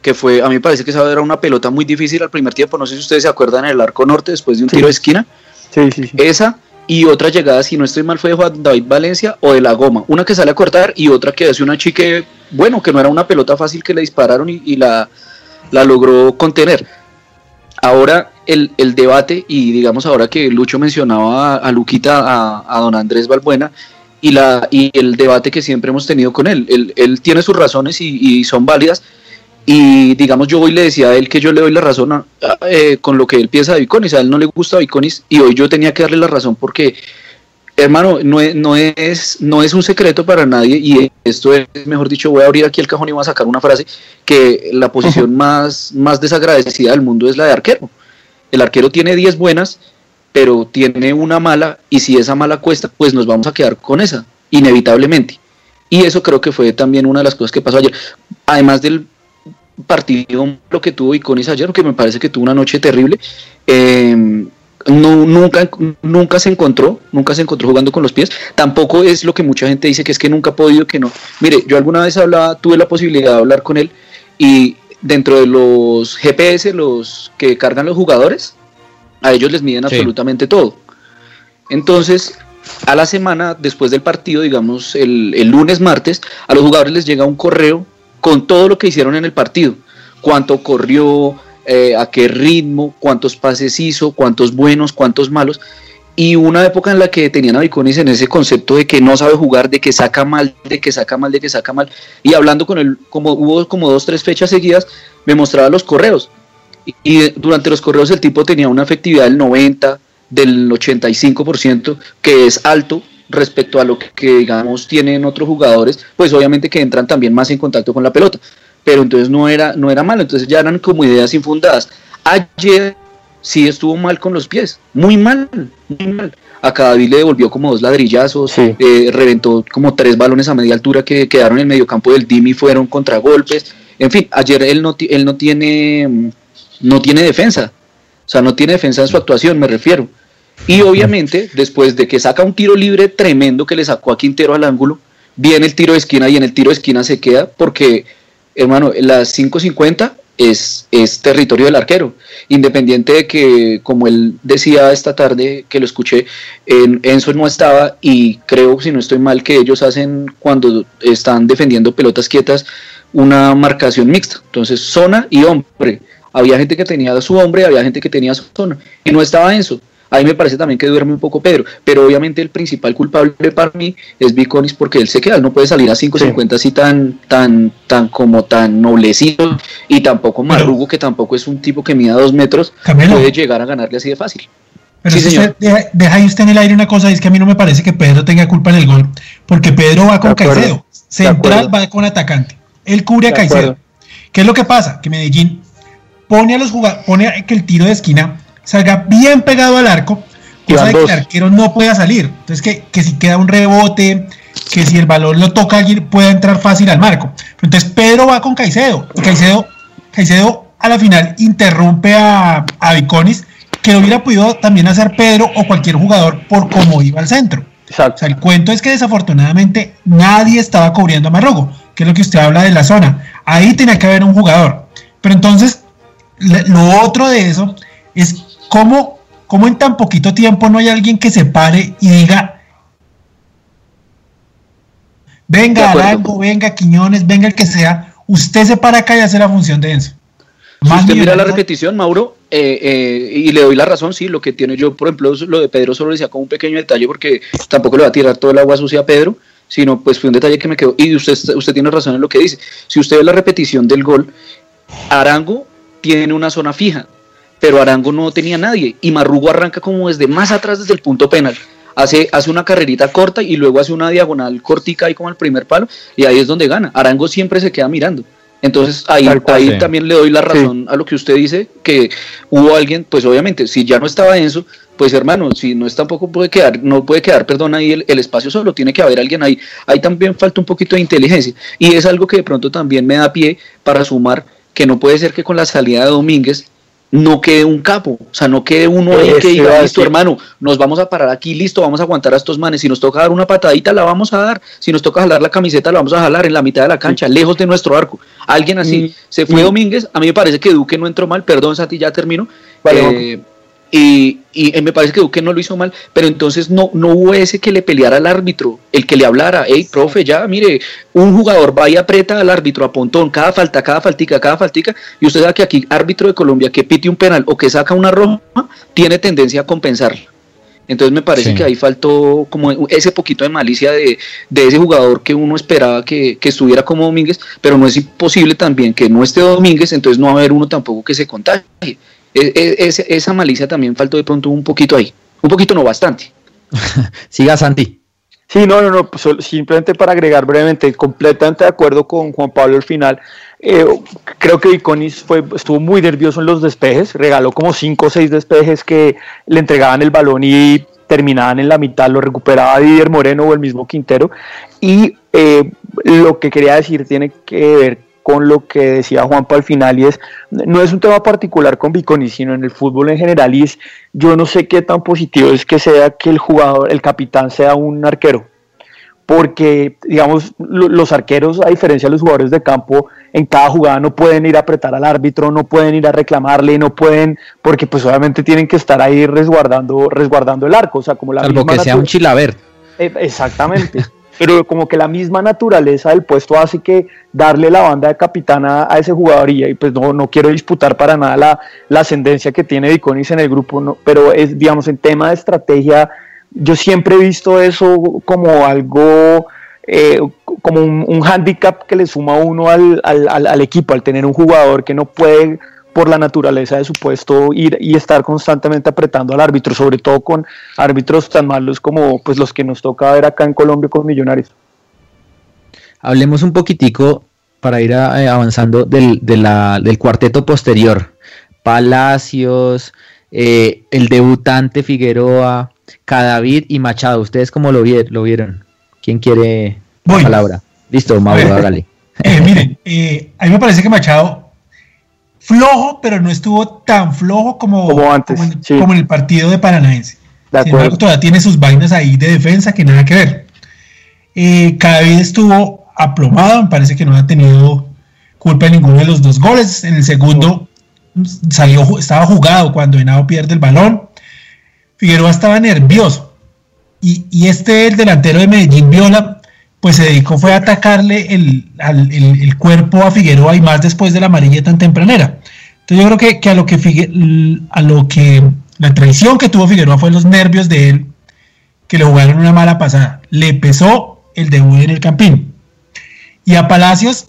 que fue, a mí me parece que esa era una pelota muy difícil al primer tiempo, no sé si ustedes se acuerdan, en el arco norte, después de un tiro de esquina. Sí, sí, sí. Esa y otra llegada, si no estoy mal, fue de Juan David Valencia o de la goma. Una que sale a cortar y otra que hace una chique, bueno, que no era una pelota fácil que le dispararon y, la, la logró contener. Ahora el, el, debate, y digamos ahora que Lucho mencionaba a, Luquita, a, don Andrés Balbuena, y, la, y el debate que siempre hemos tenido con él. Él, él tiene sus razones y, son válidas. Y digamos, yo hoy le decía a él que yo le doy la razón eh, con lo que él piensa de Viconis. A él no le gusta Viconis y hoy yo tenía que darle la razón porque, hermano, no es, no es, no es un secreto para nadie. Y esto es, mejor dicho, voy a abrir aquí el cajón y voy a sacar una frase: que la posición más, más desagradecida del mundo es la de arquero. El arquero tiene 10 buenas pero tiene una mala y si esa mala cuesta, pues nos vamos a quedar con esa, inevitablemente. Y eso creo que fue también una de las cosas que pasó ayer. Además del partido lo que tuvo Iconis ayer, que me parece que tuvo una noche terrible, em, no, nunca, nunca se encontró, nunca se encontró jugando con los pies. Tampoco es lo que mucha gente dice que es que nunca ha podido, que no. Mire, yo alguna vez hablaba, tuve la posibilidad de hablar con él y dentro de los GPS, los que cargan los jugadores, a ellos les miden absolutamente todo. Entonces, a la semana, después del partido, digamos el, lunes, martes, a los jugadores les llega un correo con todo lo que hicieron en el partido. Cuánto corrió, eh, a qué ritmo, cuántos pases hizo, cuántos buenos, cuántos malos. Y una época en la que tenían a Viconis en ese concepto de que no sabe jugar, de que saca mal, de que saca mal, de que saca mal. Y hablando con él, como hubo como dos, tres fechas seguidas, me mostraba los correos y durante los correos el tipo tenía una efectividad del 90, del 85%, que es alto respecto a lo que, digamos tienen otros jugadores, pues obviamente que entran también más en contacto con la pelota, pero entonces no era, no era malo, entonces ya eran como ideas infundadas. Ayer sí estuvo mal con los pies, muy mal, muy mal. A Cadavid le devolvió como dos ladrillazos, eh, reventó como tres balones a media altura que quedaron en el mediocampo del DIM y fueron contragolpes. En fin, ayer él no, él no tiene no tiene defensa. O sea, no tiene defensa en su actuación, me refiero. Y obviamente, después de que saca un tiro libre tremendo que le sacó a Quintero al ángulo, viene el tiro de esquina y en el tiro de esquina se queda porque, hermano, las 5.50 es, es territorio del arquero. Independiente de que, como él decía esta tarde que lo escuché, en, Enzo no estaba y creo, si no estoy mal, que ellos hacen cuando están defendiendo pelotas quietas una marcación mixta. Entonces, zona y hombre había gente que tenía su hombre, había gente que tenía su zona, y no estaba Enzo. Ahí me parece también que duerme un poco Pedro, pero obviamente el principal culpable para mí es Viconis porque él se queda, él no puede salir a 5.50 así tan, tan, tan como tan noblecito y tampoco Marrugo, que tampoco es un tipo que mida dos metros, puede llegar a ganarle así de fácil. Pero sí, señor. deja, ahí usted en el aire una cosa, es que a mí no me parece que Pedro tenga culpa en el gol, porque Pedro va con Caicedo, central va con atacante, él cubre a Caicedo. ¿Qué es lo que pasa? Que Medellín pone a los jugadores, pone que el tiro de esquina salga bien pegado al arco, cosa de que el arquero no pueda salir. Entonces que, que si queda un rebote, que si el balón lo toca alguien pueda entrar fácil al marco. Entonces Pedro va con Caicedo. Y Caicedo, Caicedo a la final interrumpe a, a Viconis, que lo hubiera podido también hacer Pedro o cualquier jugador por cómo iba al centro. O sea, el cuento es que desafortunadamente nadie estaba cubriendo a Marrogo, que es lo que usted habla de la zona. Ahí tenía que haber un jugador. Pero entonces lo otro de eso es cómo, cómo en tan poquito tiempo no hay alguien que se pare y diga, venga Arango, venga Quiñones, venga el que sea, usted se para acá y hace la función de eso. Si usted mira la repetición, Mauro, eh, eh, y le doy la razón, sí, lo que tiene yo, por ejemplo, lo de Pedro solo decía como un pequeño detalle, porque tampoco le va a tirar todo el agua sucia a Pedro, sino pues fue un detalle que me quedó, y usted, usted tiene razón en lo que dice. Si usted ve la repetición del gol, Arango tiene una zona fija, pero Arango no tenía nadie y Marrugo arranca como desde más atrás desde el punto penal. Hace, hace una carrerita corta y luego hace una diagonal cortica ahí como el primer palo y ahí es donde gana. Arango siempre se queda mirando. Entonces ahí, ahí también le doy la razón a lo que usted dice, que hubo alguien, pues obviamente, si ya no estaba Enzo, pues hermano, si no está tampoco puede quedar, no puede quedar, perdón, ahí el, el, espacio solo, tiene que haber alguien ahí. Ahí también falta un poquito de inteligencia. Y es algo que de pronto también me da pie para sumar que no puede ser que con la salida de Domínguez no quede un capo, o sea, no quede uno ahí que diga, listo hermano, nos vamos a parar aquí, listo, vamos a aguantar a estos manes, si nos toca dar una patadita, la vamos a dar, si nos toca jalar la camiseta, la vamos a jalar en la mitad de la cancha, lejos de nuestro arco. Alguien así, se fue Domínguez, a mí me parece que Duque no entró mal, perdón Sati, ya termino. Eh, y, y, me parece que Duque no lo hizo mal, pero entonces no, no hubo ese que le peleara al árbitro, el que le hablara, hey, profe, ya, mire, un jugador va y aprieta al árbitro a pontón, cada falta, cada faltica, cada faltica, y usted sabe que aquí árbitro de Colombia que pite un penal o que saca una roja, tiene tendencia a compensarlo. Entonces me parece que ahí faltó como ese poquito de malicia de, de ese jugador que uno esperaba que, que, estuviera como Domínguez, pero no es imposible también que no esté Domínguez, entonces no va a haber uno tampoco que se contagie. E, e, esa malicia también faltó de pronto un poquito ahí. Un poquito no, bastante. Siga Santi. Sí, no, no, no, pues, simplemente para agregar brevemente, completamente de acuerdo con Juan Pablo al final. Eh, creo que Iconis fue, estuvo muy nervioso en los despejes, regaló como 5 o 6 despejes que le entregaban el balón y terminaban en la mitad, lo recuperaba Didier Moreno o el mismo Quintero. Y eh, lo que quería decir tiene que ver con lo que decía Juanpa al final y es, no es un tema particular con Biconi, sino en el fútbol en general y es, yo no sé qué tan positivo es que sea que el jugador, el capitán sea un arquero, porque digamos los arqueros a diferencia de los jugadores de campo en cada jugada no pueden ir a apretar al árbitro, no pueden ir a reclamarle, no pueden, porque pues obviamente tienen que estar ahí resguardando, resguardando el arco, o sea, como la Salvo que sea un chilaver. Eh, exactamente. pero como que la misma naturaleza del puesto hace que darle la banda de capitana a ese jugador y pues no, no quiero disputar para nada la, la ascendencia que tiene Viconis en el grupo, no, pero es, digamos, en tema de estrategia, yo siempre he visto eso como algo, eh, como un, un, handicap que le suma uno al, al, al equipo, al tener un jugador que no puede por la naturaleza de su puesto ir y estar constantemente apretando al árbitro, sobre todo con árbitros tan malos como pues los que nos toca ver acá en Colombia con Millonarios. Hablemos un poquitico para ir eh, avanzando del, del, cuarteto posterior. Palacios, eh, el debutante Figueroa, Cadavid y Machado. ¿Ustedes cómo lo, lo vieron? ¿Quién quiere la palabra? Listo, Mauro, hágale. Eh, miren, a mí me parece que Machado flojo, pero no estuvo tan flojo como, antes, como, en, el partido de Paranaense. Sin embargo, todavía tiene sus vainas ahí de defensa que nada que ver. Eh, cada vez estuvo aplomado, me parece que no ha tenido culpa en ninguno de los dos goles. En el segundo salió, estaba jugado cuando Henao pierde el balón. Figueroa estaba nervioso. Y, y este, el delantero de Medellín, Viola, pues se dedicó fue a atacarle el, el, cuerpo a Figueroa y más después de la amarilla tan tempranera. Entonces yo creo que, a lo que a lo que la traición que tuvo Figueroa fue los nervios de él, que le jugaron una mala pasada. Le pesó el debut en el Campín. Y a Palacios,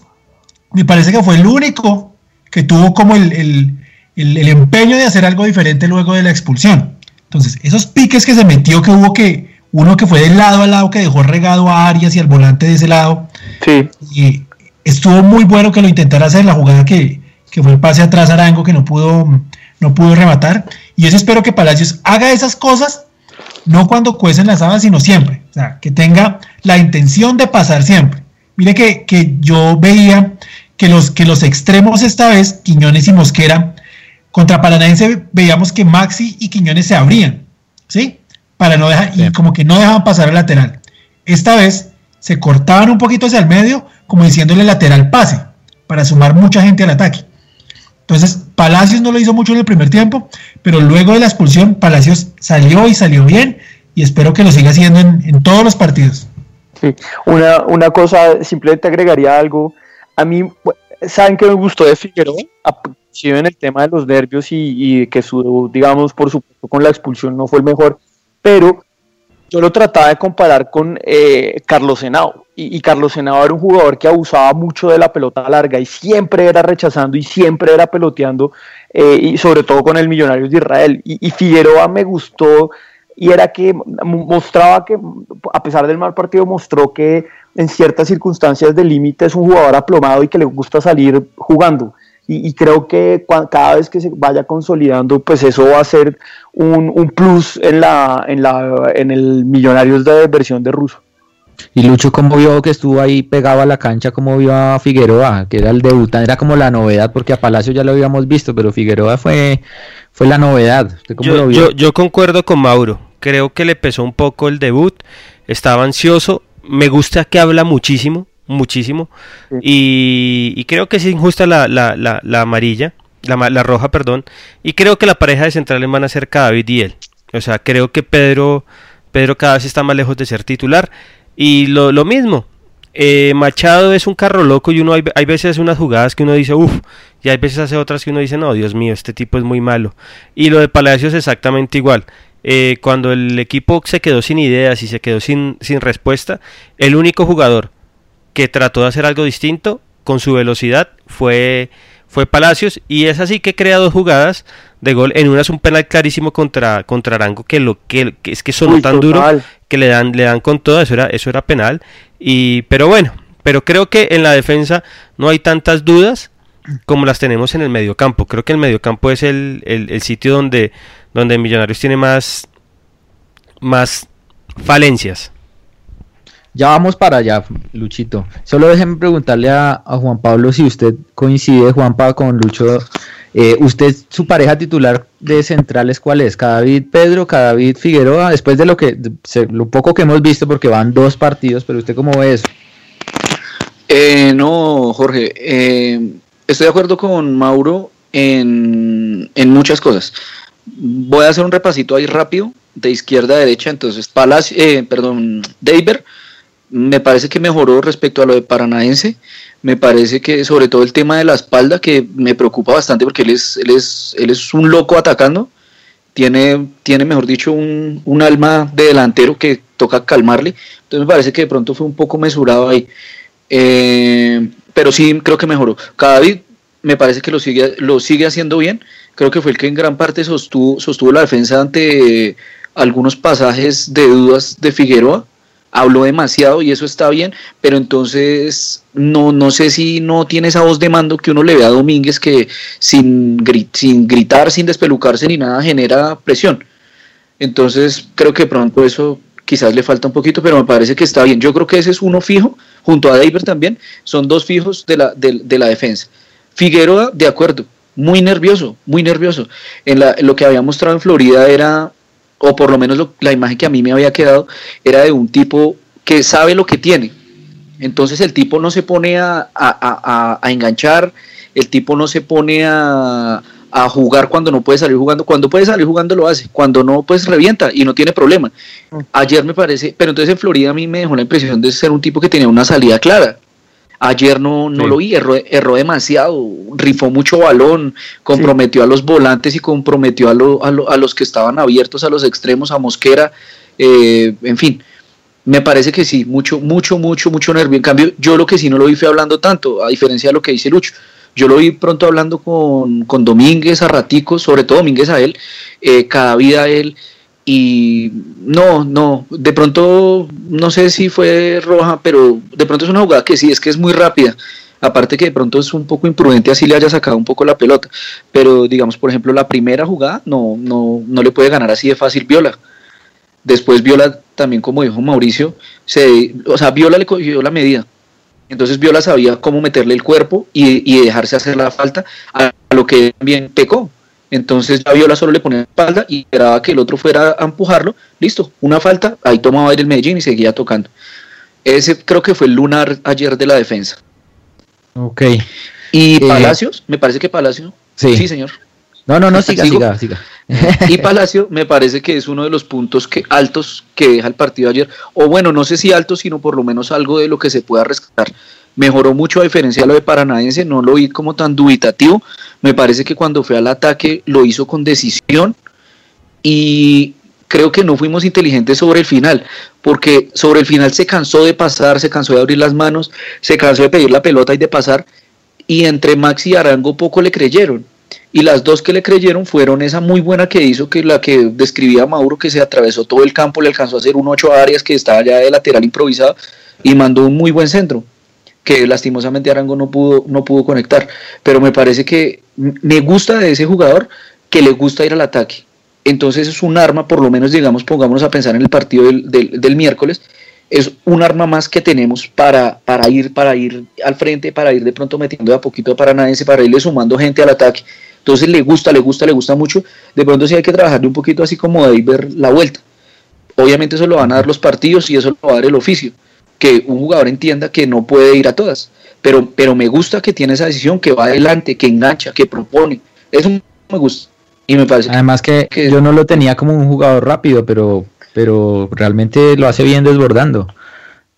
me parece que fue el único que tuvo como el, el empeño de hacer algo diferente luego de la expulsión. Entonces, esos piques que se metió, que hubo que, uno que fue del lado a lado, que dejó regado a Arias y al volante de ese lado. Sí. Y estuvo muy bueno que lo intentara hacer, la jugada que, fue el pase atrás a Arango, que no pudo, no pudo rematar. Y yo espero que Palacios haga esas cosas, no cuando cuecen las habas, sino siempre. O sea, que tenga la intención de pasar siempre. Mire que, que yo veía que los, que los extremos esta vez, Quiñones y Mosquera, contra Paranaense veíamos que Maxi y Quiñones se abrían. ¿Sí? Para no dejar, y como que no dejaban pasar el lateral. Esta vez se cortaban un poquito hacia el medio, como diciéndole lateral pase, para sumar mucha gente al ataque. Entonces, Palacios no lo hizo mucho en el primer tiempo, pero luego de la expulsión, Palacios salió y salió bien, y espero que lo siga haciendo en, todos los partidos. Sí, una, una cosa, simplemente agregaría algo. A mí, ¿saben que me gustó de Figueroa? en el tema de los nervios y, y que su, digamos, por supuesto, con la expulsión no fue el mejor pero yo lo trataba de comparar con eh, Carlos Senado. Y, Carlos Senado era un jugador que abusaba mucho de la pelota larga y siempre era rechazando y siempre era peloteando, eh, y sobre todo con el Millonarios de Israel. Y, y, Figueroa me gustó y era que mostraba que, a pesar del mal partido, mostró que en ciertas circunstancias de límite es un jugador aplomado y que le gusta salir jugando y, creo que cada vez que se vaya consolidando, pues eso va a ser un, plus en, la, en, la, en el Millonarios de versión de Russo. Y Lucho, ¿cómo vio que estuvo ahí pegado a la cancha? ¿Cómo vio a Figueroa? Que era el debutante, era como la novedad, porque a Palacio ya lo habíamos visto, pero Figueroa fue, fue la novedad. yo, concuerdo con Mauro. Creo que le pesó un poco el debut. Estaba ansioso. Me gusta que habla muchísimo, muchísimo. Y, creo que es injusta la, la, la, amarilla, la, la roja, perdón. Y creo que la pareja de centrales van a ser David y él. O sea, creo que Pedro, Pedro cada vez está más lejos de ser titular. Y lo, lo mismo, eh, Machado es un carro loco y uno hay, hay, veces unas jugadas que uno dice, uff, y hay veces hace otras que uno dice, no, Dios mío, este tipo es muy malo. Y lo de Palacios es exactamente igual. Eh, cuando el equipo se quedó sin ideas y se quedó sin, sin respuesta, el único jugador que trató de hacer algo distinto con su velocidad fue, fue Palacios y es así que crea dos jugadas de gol. En una es un penal clarísimo contra, contra Arango que lo que, es que sonó tan duro que le dan, le dan con todo, eso era, eso era penal. Y, pero bueno, pero creo que en la defensa no hay tantas dudas como las tenemos en el mediocampo. Creo que el mediocampo es el, el, sitio donde, donde Millonarios tiene más, más falencias. Ya vamos para allá, Luchito. Solo déjenme preguntarle a, Juan Pablo si usted coincide, Juanpa, con Lucho eh, ¿Usted, su pareja titular de centrales, cuál es? ¿Cadavid Pedro, Cadavid Figueroa? Después de lo que lo poco que hemos visto, porque van dos partidos, pero ¿usted cómo ve eso? Eh, no, Jorge, eh, estoy de acuerdo con Mauro en, muchas cosas. Voy a hacer un repasito ahí rápido, de izquierda a derecha. Entonces, Palacio, perdón, Deiber, me parece que mejoró respecto a lo de Paranaense. Me parece que sobre todo el tema de la espalda que me preocupa bastante porque él es, él es, él es un loco atacando, tiene, tiene mejor dicho un, un alma de delantero que toca calmarle, entonces me parece que de pronto fue un poco mesurado ahí, eh, pero sí creo que mejoró. Cada vez me parece que lo sigue, lo sigue haciendo bien, creo que fue el que en gran parte sostuvo, sostuvo la defensa ante algunos pasajes de dudas de Figueroa, habló demasiado y eso está bien, pero entonces no, no sé si no tiene esa voz de mando que uno le ve a Domínguez que sin, sin gritar, sin despelucarse ni nada genera presión. Entonces creo que pronto eso quizás le falta un poquito, pero me parece que está bien. Yo creo que ese es uno fijo, junto a David también, son dos fijos de la, de, la defensa. Figueroa, de acuerdo, muy nervioso, muy nervioso. En lo que había mostrado en Florida era o por lo menos la imagen que a mí me había quedado, era de un tipo que sabe lo que tiene. Entonces el tipo no se pone a, enganchar, el tipo no se pone a, jugar cuando no puede salir jugando. Cuando puede salir jugando lo hace, cuando no, pues revienta y no tiene problema. Mm. Ayer me parece, pero entonces en Florida a mí me dejó la impresión de ser un tipo que tenía una salida clara. Ayer no, no lo vi, erró, erró, demasiado, rifó mucho balón, comprometió a los volantes y comprometió a, a, los que estaban abiertos, a los extremos, a Mosquera, eh, en fin. Me parece que sí, mucho, mucho, mucho, mucho nervio. En cambio, yo lo que sí no lo vi fue hablando tanto, a diferencia de lo que dice Lucho. Yo lo vi pronto hablando con, con Domínguez a raticos, sobre todo Domínguez a él, eh, cada vida a él, y no, no, de pronto no sé si fue roja, pero de pronto es una jugada que sí, es que es muy rápida. Aparte que de pronto es un poco imprudente así le haya sacado un poco la pelota. Pero digamos, por ejemplo, la primera jugada no, no, no le puede ganar así de fácil Viola. Después Viola, también como dijo Mauricio, se, o sea, Viola le cogió la medida. Entonces Viola sabía cómo meterle el cuerpo y, y dejarse hacer la falta a lo que también pecó entonces ya Viola solo le ponía la espalda y esperaba que el otro fuera a empujarlo. Listo, una falta, ahí tomaba aire el Medellín y seguía tocando. Ese creo que fue el lunar ayer de la defensa. Ok. Y eh, Palacios, me parece que Palacio. Sí, señor. No, no, no, siga, siga, siga. Y Palacio me parece que es uno de los puntos que, altos que deja el partido ayer. O bueno, no sé si altos, sino por lo menos algo de lo que se pueda rescatar mejoró mucho a diferencia de lo de Paranaense, no lo vi como tan dubitativo, me parece que cuando fue al ataque lo hizo con decisión y creo que no fuimos inteligentes sobre el final, porque sobre el final se cansó de pasar, se cansó de abrir las manos, se cansó de pedir la pelota y de pasar, y entre Max y Arango poco le creyeron. Y las dos que le creyeron fueron esa muy buena que hizo, que la que describía Mauro, que se atravesó todo el campo, le alcanzó a hacer un ocho áreas que estaba ya de lateral improvisado y mandó un muy buen centro que lastimosamente Arango no pudo, no pudo conectar. Pero me parece que me gusta de ese jugador que le gusta ir al ataque. Entonces es un arma, por lo menos digamos, pongámonos a pensar en el partido del, del, miércoles, es un arma más que tenemos para, para, ir, para ir al frente, para ir de pronto metiendo de a poquito a Paranaense, para irle sumando gente al ataque. Entonces le gusta, le gusta, le gusta mucho. De pronto sí hay que trabajarle un poquito así como de ver la vuelta. Obviamente eso lo van a dar los partidos y eso lo va a dar el oficio. Que un jugador entienda que no puede ir a todas. Pero, pero me gusta que tiene esa decisión, que va adelante, que engancha, que propone. Eso me gusta. Y me parece Además que, yo no lo tenía como un jugador rápido, pero, pero realmente lo hace bien desbordando.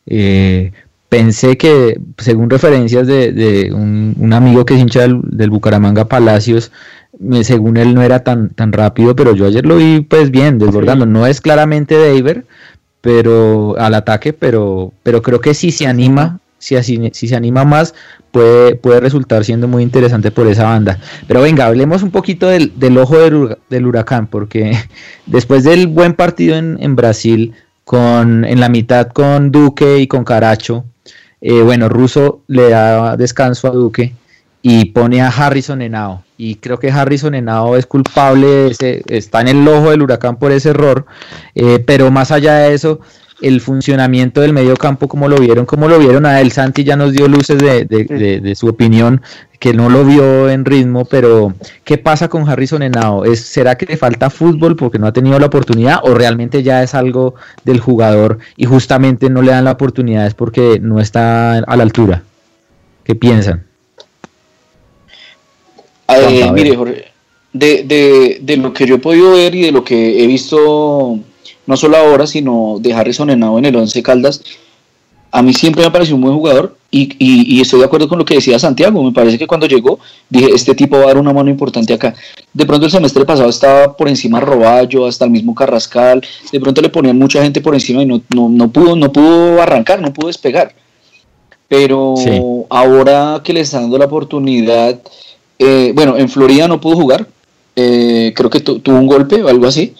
Eh, pensé que, según referencias de, un, amigo que es hincha del, Bucaramanga Palacios, según él no era tan, tan rápido, pero yo ayer lo vi pues bien, desbordando. No es claramente David, pero al ataque, pero, pero creo que si se anima, si, así, si se anima más, puede, puede resultar siendo muy interesante por esa banda. Pero venga, hablemos un poquito del, ojo del, huracán, porque después del buen partido en, en Brasil, con, en la mitad con Duque y con Caracho, eh, bueno, Russo le da descanso a Duque y pone a Harrison Henao. Y creo que Harrison Henao es culpable, está en el ojo del huracán por ese error. Eh, pero más allá de eso, el funcionamiento del medio campo, como lo vieron, como lo vieron a él, Santi ya nos dio luces de, su opinión, que no lo vio en ritmo, pero ¿qué pasa con Harrison Henao? ¿Es, ¿Será que le falta fútbol porque no ha tenido la oportunidad o realmente ya es algo del jugador y justamente no le dan la oportunidad es porque no está a la altura? ¿Qué piensan? Eh, mire, Jorge, de, de lo que yo he podido ver y de lo que he visto no solo ahora, sino de Harrison Henao en el Once Caldas, a mí siempre me pareció un buen jugador y, estoy de acuerdo con lo que decía Santiago. Me parece que cuando llegó dije, este tipo va a dar una mano importante acá. De pronto el semestre pasado estaba por encima Roballo, hasta el mismo Carrascal. De pronto le ponían mucha gente por encima y no, no, pudo, no pudo arrancar, no pudo despegar. Pero ahora que le está dando la oportunidad, eh, bueno, en Florida no pudo jugar. Eh, creo que tuvo un golpe o algo así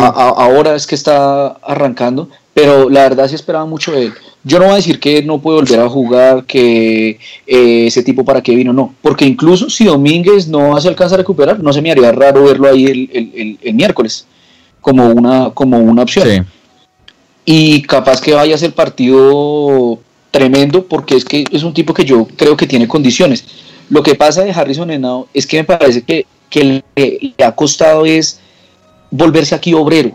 ahora es que está arrancando, pero la verdad sí esperaba mucho de él. Yo no voy a decir que no puede volver a jugar, que eh, ese tipo para qué vino, no, porque incluso si Domínguez no se alcanza a recuperar, no se me haría raro verlo ahí el, miércoles como una, como una opción. Y capaz que vaya a ser partido tremendo, porque es que es un tipo que yo creo que tiene condiciones. Lo que pasa de Harrison Henao es que me parece que, que le ha costado es volverse aquí obrero.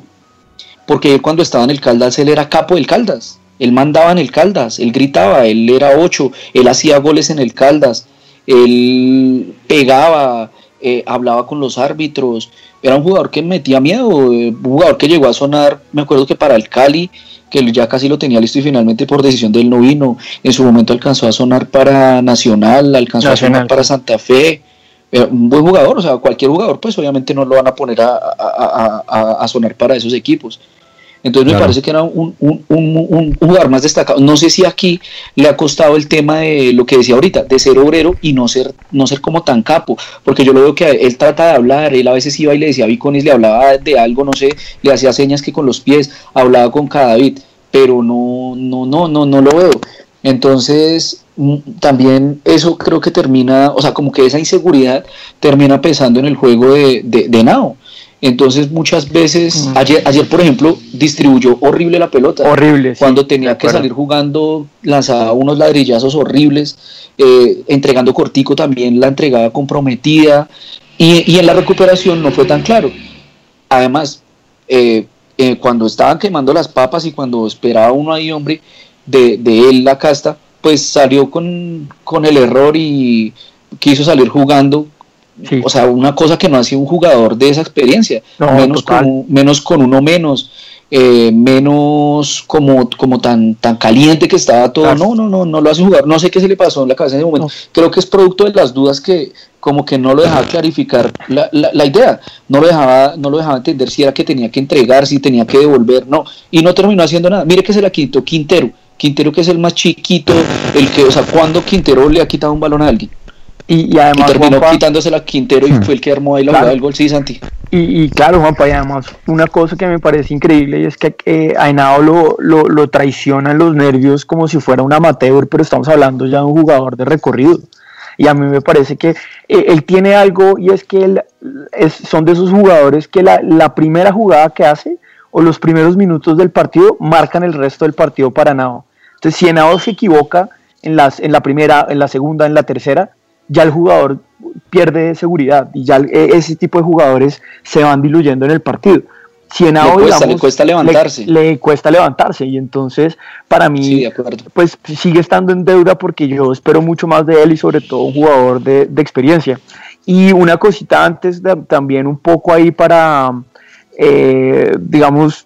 Porque él cuando estaba en el Caldas, él era capo del Caldas. Él mandaba en el Caldas, él gritaba, él era ocho, él hacía goles en el Caldas, él pegaba, eh, hablaba con los árbitros. Era un jugador que metía miedo, eh, un jugador que llegó a sonar, me acuerdo que para el Cali, que ya casi lo tenía listo y finalmente por decisión del no vino. En su momento alcanzó a sonar para Nacional, alcanzó a sonar para Santa Fe. Eh, un buen jugador, o sea, cualquier jugador, pues obviamente no lo van a poner a, sonar para esos equipos. Entonces me parece que era un, jugador más destacado. No sé si aquí le ha costado el tema de lo que decía ahorita, de ser obrero y no ser, no ser como tan capo, porque yo lo veo que él trata de hablar, él a veces iba y le decía a Viconis, le hablaba de algo, no sé, le hacía señas que con los pies, hablaba con cada bit, pero no, no, no, no, no lo veo. Entonces, mm, también eso creo que termina, o sea, como que esa inseguridad termina pesando en el juego de, de, Nao. Entonces muchas veces, mm. ayer, ayer por ejemplo, distribuyó horrible la pelota. Horrible. Cuando tenía que salir jugando, lanzaba unos ladrillazos horribles, eh, entregando cortico también la entregaba comprometida y, y, en la recuperación no fue tan claro. Además, eh, eh, cuando estaban quemando las papas y cuando esperaba uno ahí, hombre, de, de él, la casta, pues salió con, el error y quiso salir jugando. O sea, una cosa que no hacía un jugador de esa experiencia, menos, con, menos con uno menos. Eh, menos como, como tan, tan caliente que estaba todo. No, no, no, no lo hace jugar. No sé qué se le pasó en la cabeza en ese momento. Creo que es producto de las dudas que como que no lo dejaba clarificar la, la, idea. No lo, dejaba, no lo dejaba entender si era que tenía que entregar, si tenía que devolver, no. Y no terminó haciendo nada. Mire que se la quitó Quintero. Quintero que es el más chiquito, el que, o sea, cuando Quintero le ha quitado un balón a alguien. Y, además. terminó quitándosela a Quintero y hmm. fue el que armó ahí la claro. del gol, sí, Santi. Y, claro, Juanpa, y además, una cosa que me parece increíble y es que eh, a Henao lo, lo, lo traicionan los nervios como si fuera un amateur, pero estamos hablando ya de un jugador de recorrido. Y a mí me parece que eh, él tiene algo y es que él es, son de esos jugadores que la, la primera jugada que hace o los primeros minutos del partido marcan el resto del partido para Nao. Entonces, si Nao se equivoca en, las, en la primera, en la segunda, en la tercera, ya el jugador pierde seguridad y ya e, ese tipo de jugadores se van diluyendo en el partido. Le, cuesta, le cuesta levantarse. Le, cuesta levantarse y entonces para mí pues sigue estando en deuda porque yo espero mucho más de él y sobre todo un jugador de, de experiencia. Y una cosita antes de, también un poco ahí para, eh, digamos,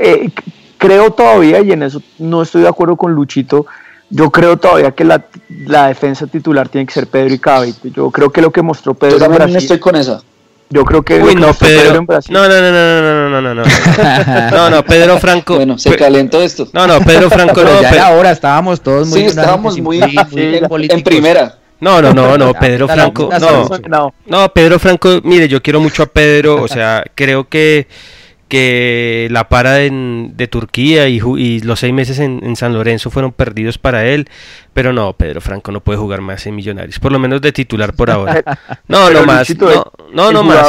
eh, creo todavía, y en eso no estoy de acuerdo con Luchito, yo creo todavía que la, la defensa titular tiene que ser Pedro y Cabito. Yo creo que lo que mostró Pedro. Yo también estoy con esa. Yo creo que. Uy, no, Pedro. En Brasil. No, no, no, no, no, no, no, no. No, no, Pedro Franco. Bueno, se calentó esto. No, no, Pedro Franco no. Ahora estábamos todos muy. Sí, estábamos muy, muy, muy en primera. No, no, no, no, Pedro Franco. No, no, Pedro Franco, mire, yo quiero mucho a Pedro, o sea, creo que que la para de Turquía y, los seis meses en, San Lorenzo fueron perdidos para él, pero no, Pedro Franco no puede jugar más en Millonarios, por lo menos de titular por ahora. No, no más, no, no, no más.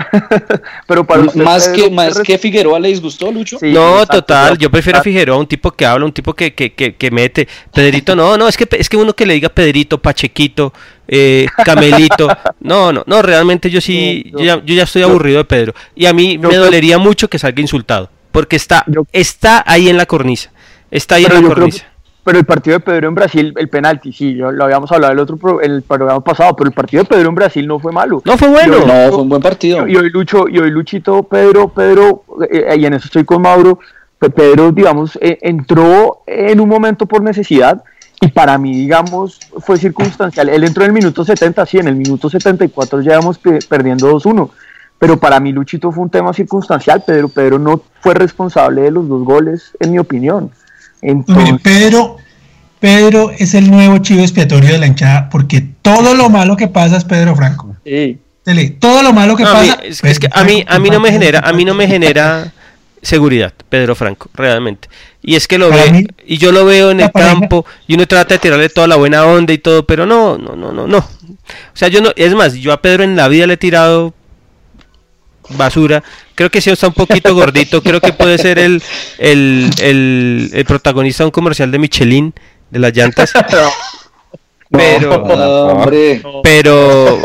pero para más que más que Figueroa le disgustó Lucho no total yo prefiero a Figueroa un tipo que habla un tipo que, que, que, mete Pedrito no no es que es que uno que le diga Pedrito Pachequito eh, Camelito no no no realmente yo sí yo, ya, yo, ya, estoy aburrido de Pedro y a mí me dolería mucho que salga insultado porque está está ahí en la cornisa está ahí en la cornisa pero el partido de Pedro en Brasil, el penalti, sí, lo habíamos hablado el otro el programa pasado, pero el partido de Pedro en Brasil no fue malo. No fue bueno. no, fue un buen partido. Y hoy Lucho, y hoy Luchito, Pedro, Pedro, eh, y en eso estoy con Mauro, Pedro, digamos, eh, entró en un momento por necesidad y para mí, digamos, fue circunstancial. Él entró en el minuto 70, sí, en el minuto 74 ya íbamos perdiendo 2-1. Pero para mí Luchito fue un tema circunstancial, Pedro, Pedro no fue responsable de los dos goles, en mi opinión. Pedro, Pedro es el nuevo chivo expiatorio de la hinchada porque todo lo malo que pasa es Pedro Franco. todo lo malo que pasa. es, que a mí, a mí no me genera, a mí no me genera seguridad, Pedro Franco, realmente. Y es que lo ve, y yo lo veo en el campo, y uno trata de tirarle toda la buena onda y todo, pero no, no, no, no, no. O sea, yo no, es más, yo a Pedro en la vida le he tirado basura. Creo que si está un poquito gordito. Creo que puede ser el, el, el, protagonista de un comercial de Michelin, de las llantas. Pero, pero,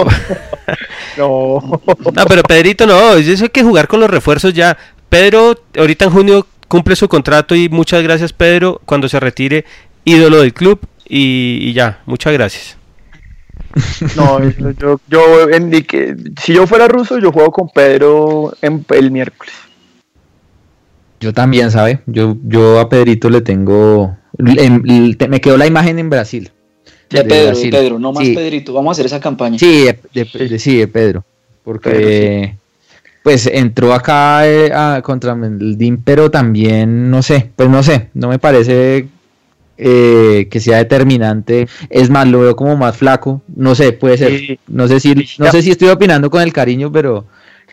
no. no, pero Pedrito no, eso hay que jugar con los refuerzos ya. Pedro, ahorita en junio cumple su contrato y muchas gracias Pedro, cuando se retire, ídolo del club y ya, muchas gracias. No, yo, yo si yo fuera ruso, yo juego con Pedro en, el miércoles. Yo también, ¿sabe? Yo, yo a Pedrito le tengo. me quedó la imagen en Brasil. De, Pedro, de Pedro, no más Pedrito. Vamos a hacer esa campaña. Sí, de, sí, de Pedro. Porque. Pues entró acá eh, contra el DIM, pero también, no sé, pues no sé, no me parece eh, que sea determinante. Es más, lo veo como más flaco. No sé, puede ser. No sé si, no sé si estoy opinando con el cariño, pero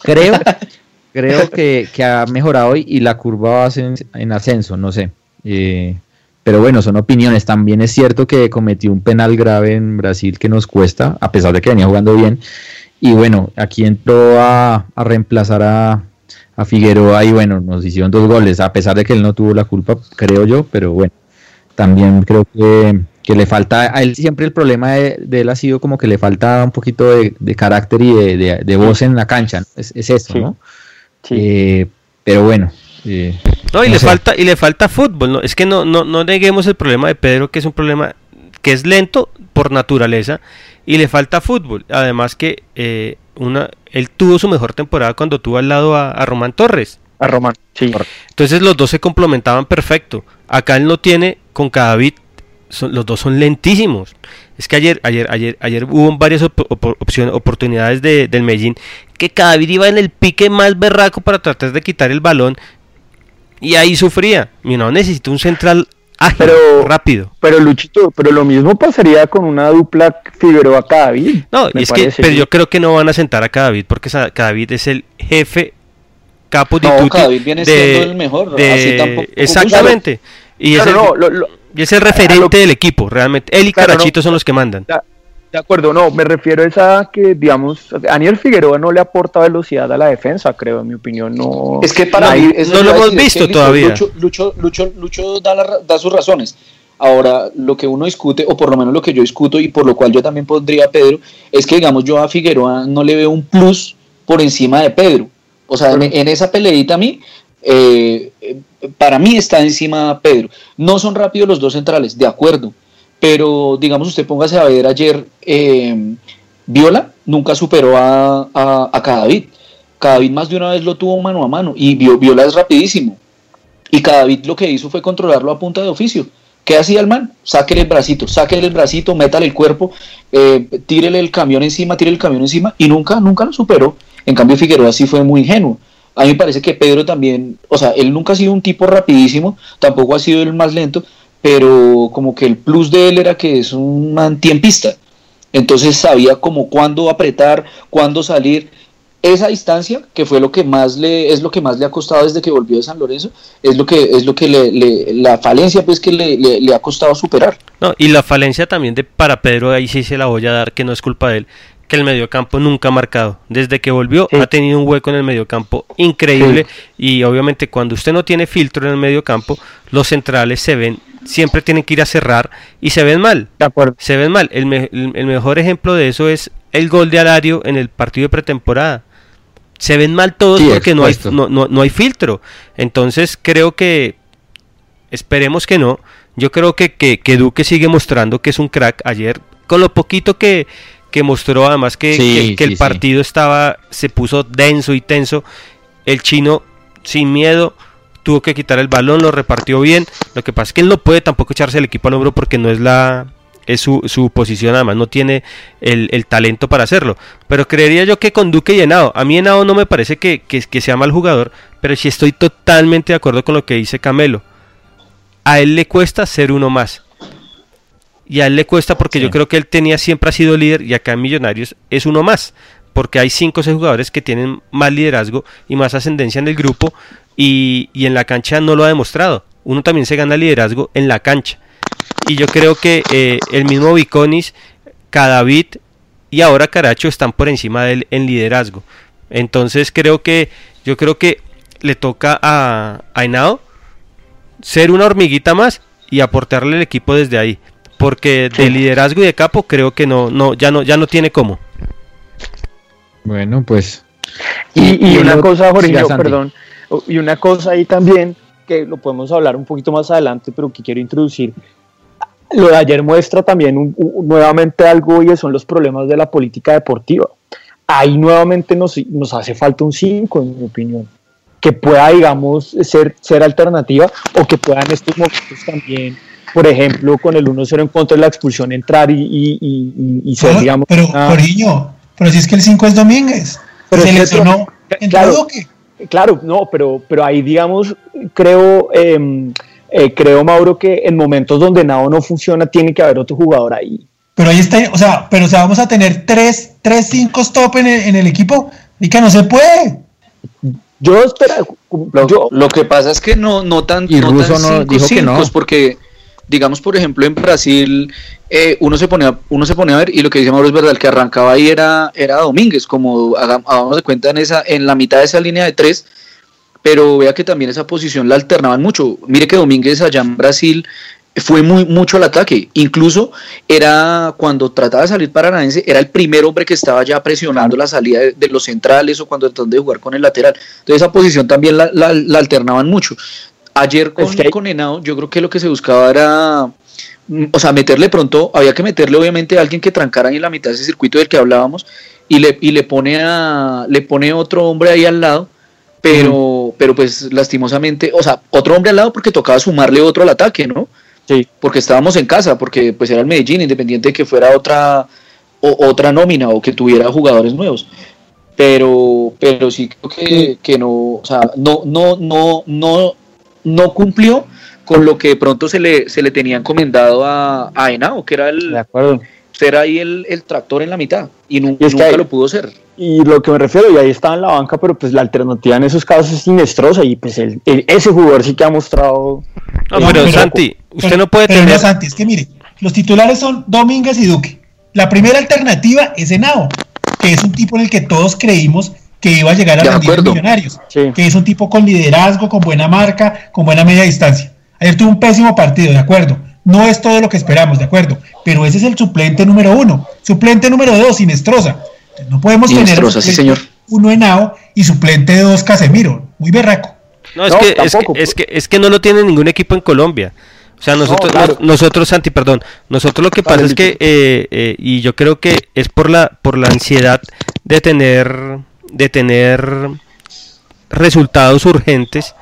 creo, creo que, ha mejorado y, la curva va en, en ascenso, no sé. Eh, pero bueno, son opiniones. También es cierto que cometió un penal grave en Brasil que nos cuesta, a pesar de que venía jugando bien. Y bueno, aquí entró a, reemplazar a, a Figueroa y bueno, nos hicieron dos goles, a pesar de que él no tuvo la culpa, creo yo, pero bueno también creo que, le falta, a él siempre el problema de, él ha sido como que le falta un poquito de, carácter y de, voz en la cancha, es, eso, ¿no? Sí. Eh, pero bueno. Eh, no, y le falta, y le falta fútbol, ¿no? Es que no, no, no neguemos el problema de Pedro, que es un problema que es lento por naturaleza, y le falta fútbol. Además que eh, una, él tuvo su mejor temporada cuando tuvo al lado a, a Román Torres. A Román, sí. Entonces los dos se complementaban perfecto. Acá él no tiene con Cadavid, los dos son lentísimos. Es que ayer, ayer, ayer, ayer hubo varias opciones, oportunidades de, del Medellín que Cadavid iba en el pique más berraco para tratar de quitar el balón y ahí sufría. Y no necesita un central ágil, pero, rápido. Pero Luchito, pero lo mismo pasaría con una dupla Figueroa Cadavid. No, y es que, pero yo creo que no van a sentar a Cadavid porque Cadavid es el jefe capo de no, viene siendo el mejor. exactamente. Y, es el, referente del equipo, realmente. Él y Carachito son los que mandan. De acuerdo, no, me refiero a esa que, digamos, Daniel Figueroa no le aporta velocidad a la defensa, creo, en mi opinión, no. Es que para mí, no lo hemos visto todavía. Lucho, Lucho, Lucho, da, da sus razones. Ahora, lo que uno discute, o por lo menos lo que yo discuto y por lo cual yo también pondría a Pedro, es que, digamos, yo a Figueroa no le veo un plus por encima de Pedro. O sea, en, esa peleita a mí, eh, para mí está encima Pedro. No son rápidos los dos centrales, de acuerdo, pero digamos usted póngase a ver ayer, eh, Viola nunca superó a, a, a Cadavid. Cadavid más de una vez lo tuvo mano a mano y Viola es rapidísimo. Y Cadavid lo que hizo fue controlarlo a punta de oficio. ¿Qué hacía el man? Sáquele el bracito, sáquele el bracito, métale el cuerpo, eh, tírele el camión encima, tírele el camión encima y nunca, nunca lo superó. En cambio Figueroa sí fue muy ingenuo. A mí me parece que Pedro también, o sea, él nunca ha sido un tipo rapidísimo, tampoco ha sido el más lento, pero como que el plus de él era que es un man tiempista. Entonces sabía como cuándo apretar, cuándo salir. Esa distancia, que fue lo que más le, es lo que más le ha costado desde que volvió de San Lorenzo, es lo que, es lo que le, la falencia pues que le, le, ha costado superar. No, y la falencia también de para Pedro, ahí sí se la voy a dar, que no es culpa de él, que el mediocampo nunca ha marcado. Desde que volvió ha tenido un hueco en el mediocampo increíble y obviamente cuando usted no tiene filtro en el mediocampo, los centrales se ven siempre tienen que ir a cerrar y se ven mal. De acuerdo. Se ven mal. El, mejor ejemplo de eso es el gol de Alario en el partido de pretemporada. Se ven mal todos porque no hay, no, no, hay filtro. Entonces creo que, esperemos que no, yo creo que, que, Duque sigue mostrando que es un crack. Ayer, con lo poquito que, que mostró, además que, que el partido estaba, se puso denso y tenso, el chino sin miedo tuvo que quitar el balón, lo repartió bien. Lo que pasa es que él no puede tampoco echarse el equipo al hombro porque no es la es su, su posición, además no tiene el, talento para hacerlo. Pero creería yo que con Duque y Henao, a mí Henao no me parece que, que, sea mal jugador, pero sí estoy totalmente de acuerdo con lo que dice Camelo. A él le cuesta ser uno más. Y a él le cuesta porque yo creo que él tenía siempre ha sido líder y acá en Millonarios es uno más porque hay 5 o 6 jugadores que tienen más liderazgo y más ascendencia en el grupo y, en la cancha no lo ha demostrado. Uno también se gana liderazgo en la cancha. Y yo creo que eh, el mismo Viconis, Cadavid y ahora Caracho están por encima de él en liderazgo. Entonces creo que yo creo que le toca a, a ser una hormiguita más y aportarle el equipo desde ahí. Porque de liderazgo y de capo creo que no, no, ya no, ya no tiene cómo. Bueno, pues. Y, una cosa, Jorge, perdón, y una cosa ahí también, que lo podemos hablar un poquito más adelante, pero que quiero introducir. Lo de ayer muestra también nuevamente algo y son los problemas de la política deportiva. Ahí nuevamente nos, nos hace falta un 5, en mi opinión, que pueda, digamos, ser, ser alternativa o que pueda en estos momentos también por ejemplo, con el 1-0 en contra de la expulsión, entrar y, y, y, ser, digamos. Pero, pero si es que el 5 es Domínguez. Pero se lesionó. Claro, claro, no, pero, pero ahí, digamos, creo, em, eh, creo, Mauro, que en momentos donde nada no funciona, tiene que haber otro jugador ahí. Pero ahí está, o sea, pero o sea, vamos a tener 3, 3 5 stop en el, en el equipo y que no se puede. Yo espera, lo, yo, lo que pasa es que no, no tan, y no tan no, dijo que no. porque digamos, por ejemplo, en Brasil, eh, uno, se pone a, uno se pone a ver, y lo que dice Mauro es verdad, el que arrancaba ahí era, era Domínguez, como hagamos de cuenta en, esa, en la mitad de esa línea de tres, pero vea que también esa posición la alternaban mucho. Mire que Domínguez allá en Brasil fue muy mucho al ataque. Incluso era cuando trataba de salir Paranaense, era el primer hombre que estaba ya presionando la salida de, los centrales o cuando trataban de jugar con el lateral. Entonces esa posición también la, la alternaban mucho. Ayer con, con Henao, yo creo que lo que se buscaba era, mm, o sea, meterle pronto, había que meterle obviamente a alguien que trancara ahí en la mitad de ese circuito del que hablábamos y le, y le pone a, le pone otro hombre ahí al lado, pero, pero pues lastimosamente, o sea, otro hombre al lado porque tocaba sumarle otro al ataque, ¿no? Sí. Porque estábamos en casa, porque pues era el Medellín, independiente de que fuera otra, o, otra nómina o que tuviera jugadores nuevos pero pero sí creo que, que, no o sea no no no no no cumplió con lo que de pronto se le, se le tenía encomendado a, a Henao, que era el ser ahí el, tractor en la mitad, y, nunca lo pudo ser. Y lo que me refiero, y ahí estaba en la banca, pero pues la alternativa en esos casos es sinestrosa, y pues el, ese jugador sí que ha mostrado... No, pero, Santi, usted no puede tener... Santi, es que mire, los titulares son Domínguez y Duque. La primera alternativa es Henao, que es un tipo en el que todos creímos que iba a llegar a los millonarios, que es un tipo con liderazgo, con buena marca, con buena media distancia. Ayer tuvo un pésimo partido, de acuerdo. No es todo lo que esperamos, de acuerdo. Pero ese es el suplente número uno. Suplente número dos, Sinestrosa. No podemos tener señor. uno Henao y suplente dos Casemiro. Muy berraco. No, es, que, es, que, es, que, no lo tiene ningún equipo en Colombia. O sea, nosotros, nosotros, Santi, perdón, nosotros lo que pasa es que, eh, eh, y yo creo que es por la, por la ansiedad de tener, de tener resultados urgentes,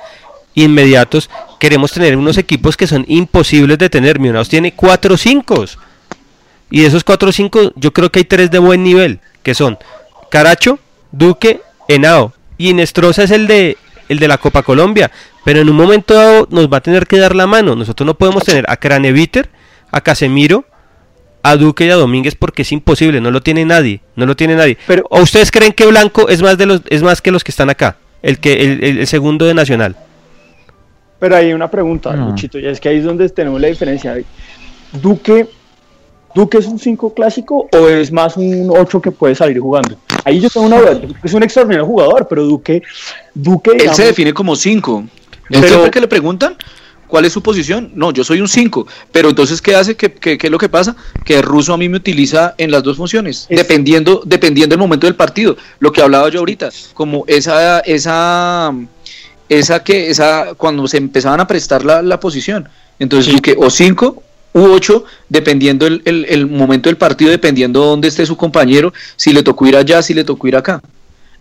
inmediatos, queremos tener unos equipos que son imposibles de tener. Millonarios tiene 4 5 y de esos 4 5 yo creo que hay tres de buen nivel, que son Caracho, Duque, Henao y Nestroza es el de el de la Copa Colombia, pero en un momento dado nos va a tener que dar la mano. Nosotros no podemos tener a Craneviter, a Casemiro, a Duque y a Domínguez porque es imposible, no lo tiene nadie, no lo tiene nadie. Pero, ¿O ustedes creen que Blanco es más de los es más que los que están acá, el que el, segundo de Nacional? Pero hay una pregunta, Luchito, y es que ahí es donde tenemos la diferencia. Duque ¿Duque es un 5 clásico o es más un 8 que puede salir jugando? Ahí yo tengo una duda. Es un extraordinario jugador, pero Duque. Duque Él se define como 5. Siempre que le preguntan cuál es su posición, no, yo soy un 5. Pero entonces, ¿qué hace? ¿Qué, qué, es lo que pasa? Que el ruso a mí me utiliza en las dos funciones, dependiendo, dependiendo del momento del partido. Lo que hablaba yo ahorita, como esa. esa esa que esa cuando se empezaban a prestar la, la posición entonces Duque o 5 u 8, dependiendo el, el, momento del partido, dependiendo dónde esté su compañero, si le tocó ir allá, si le tocó ir acá.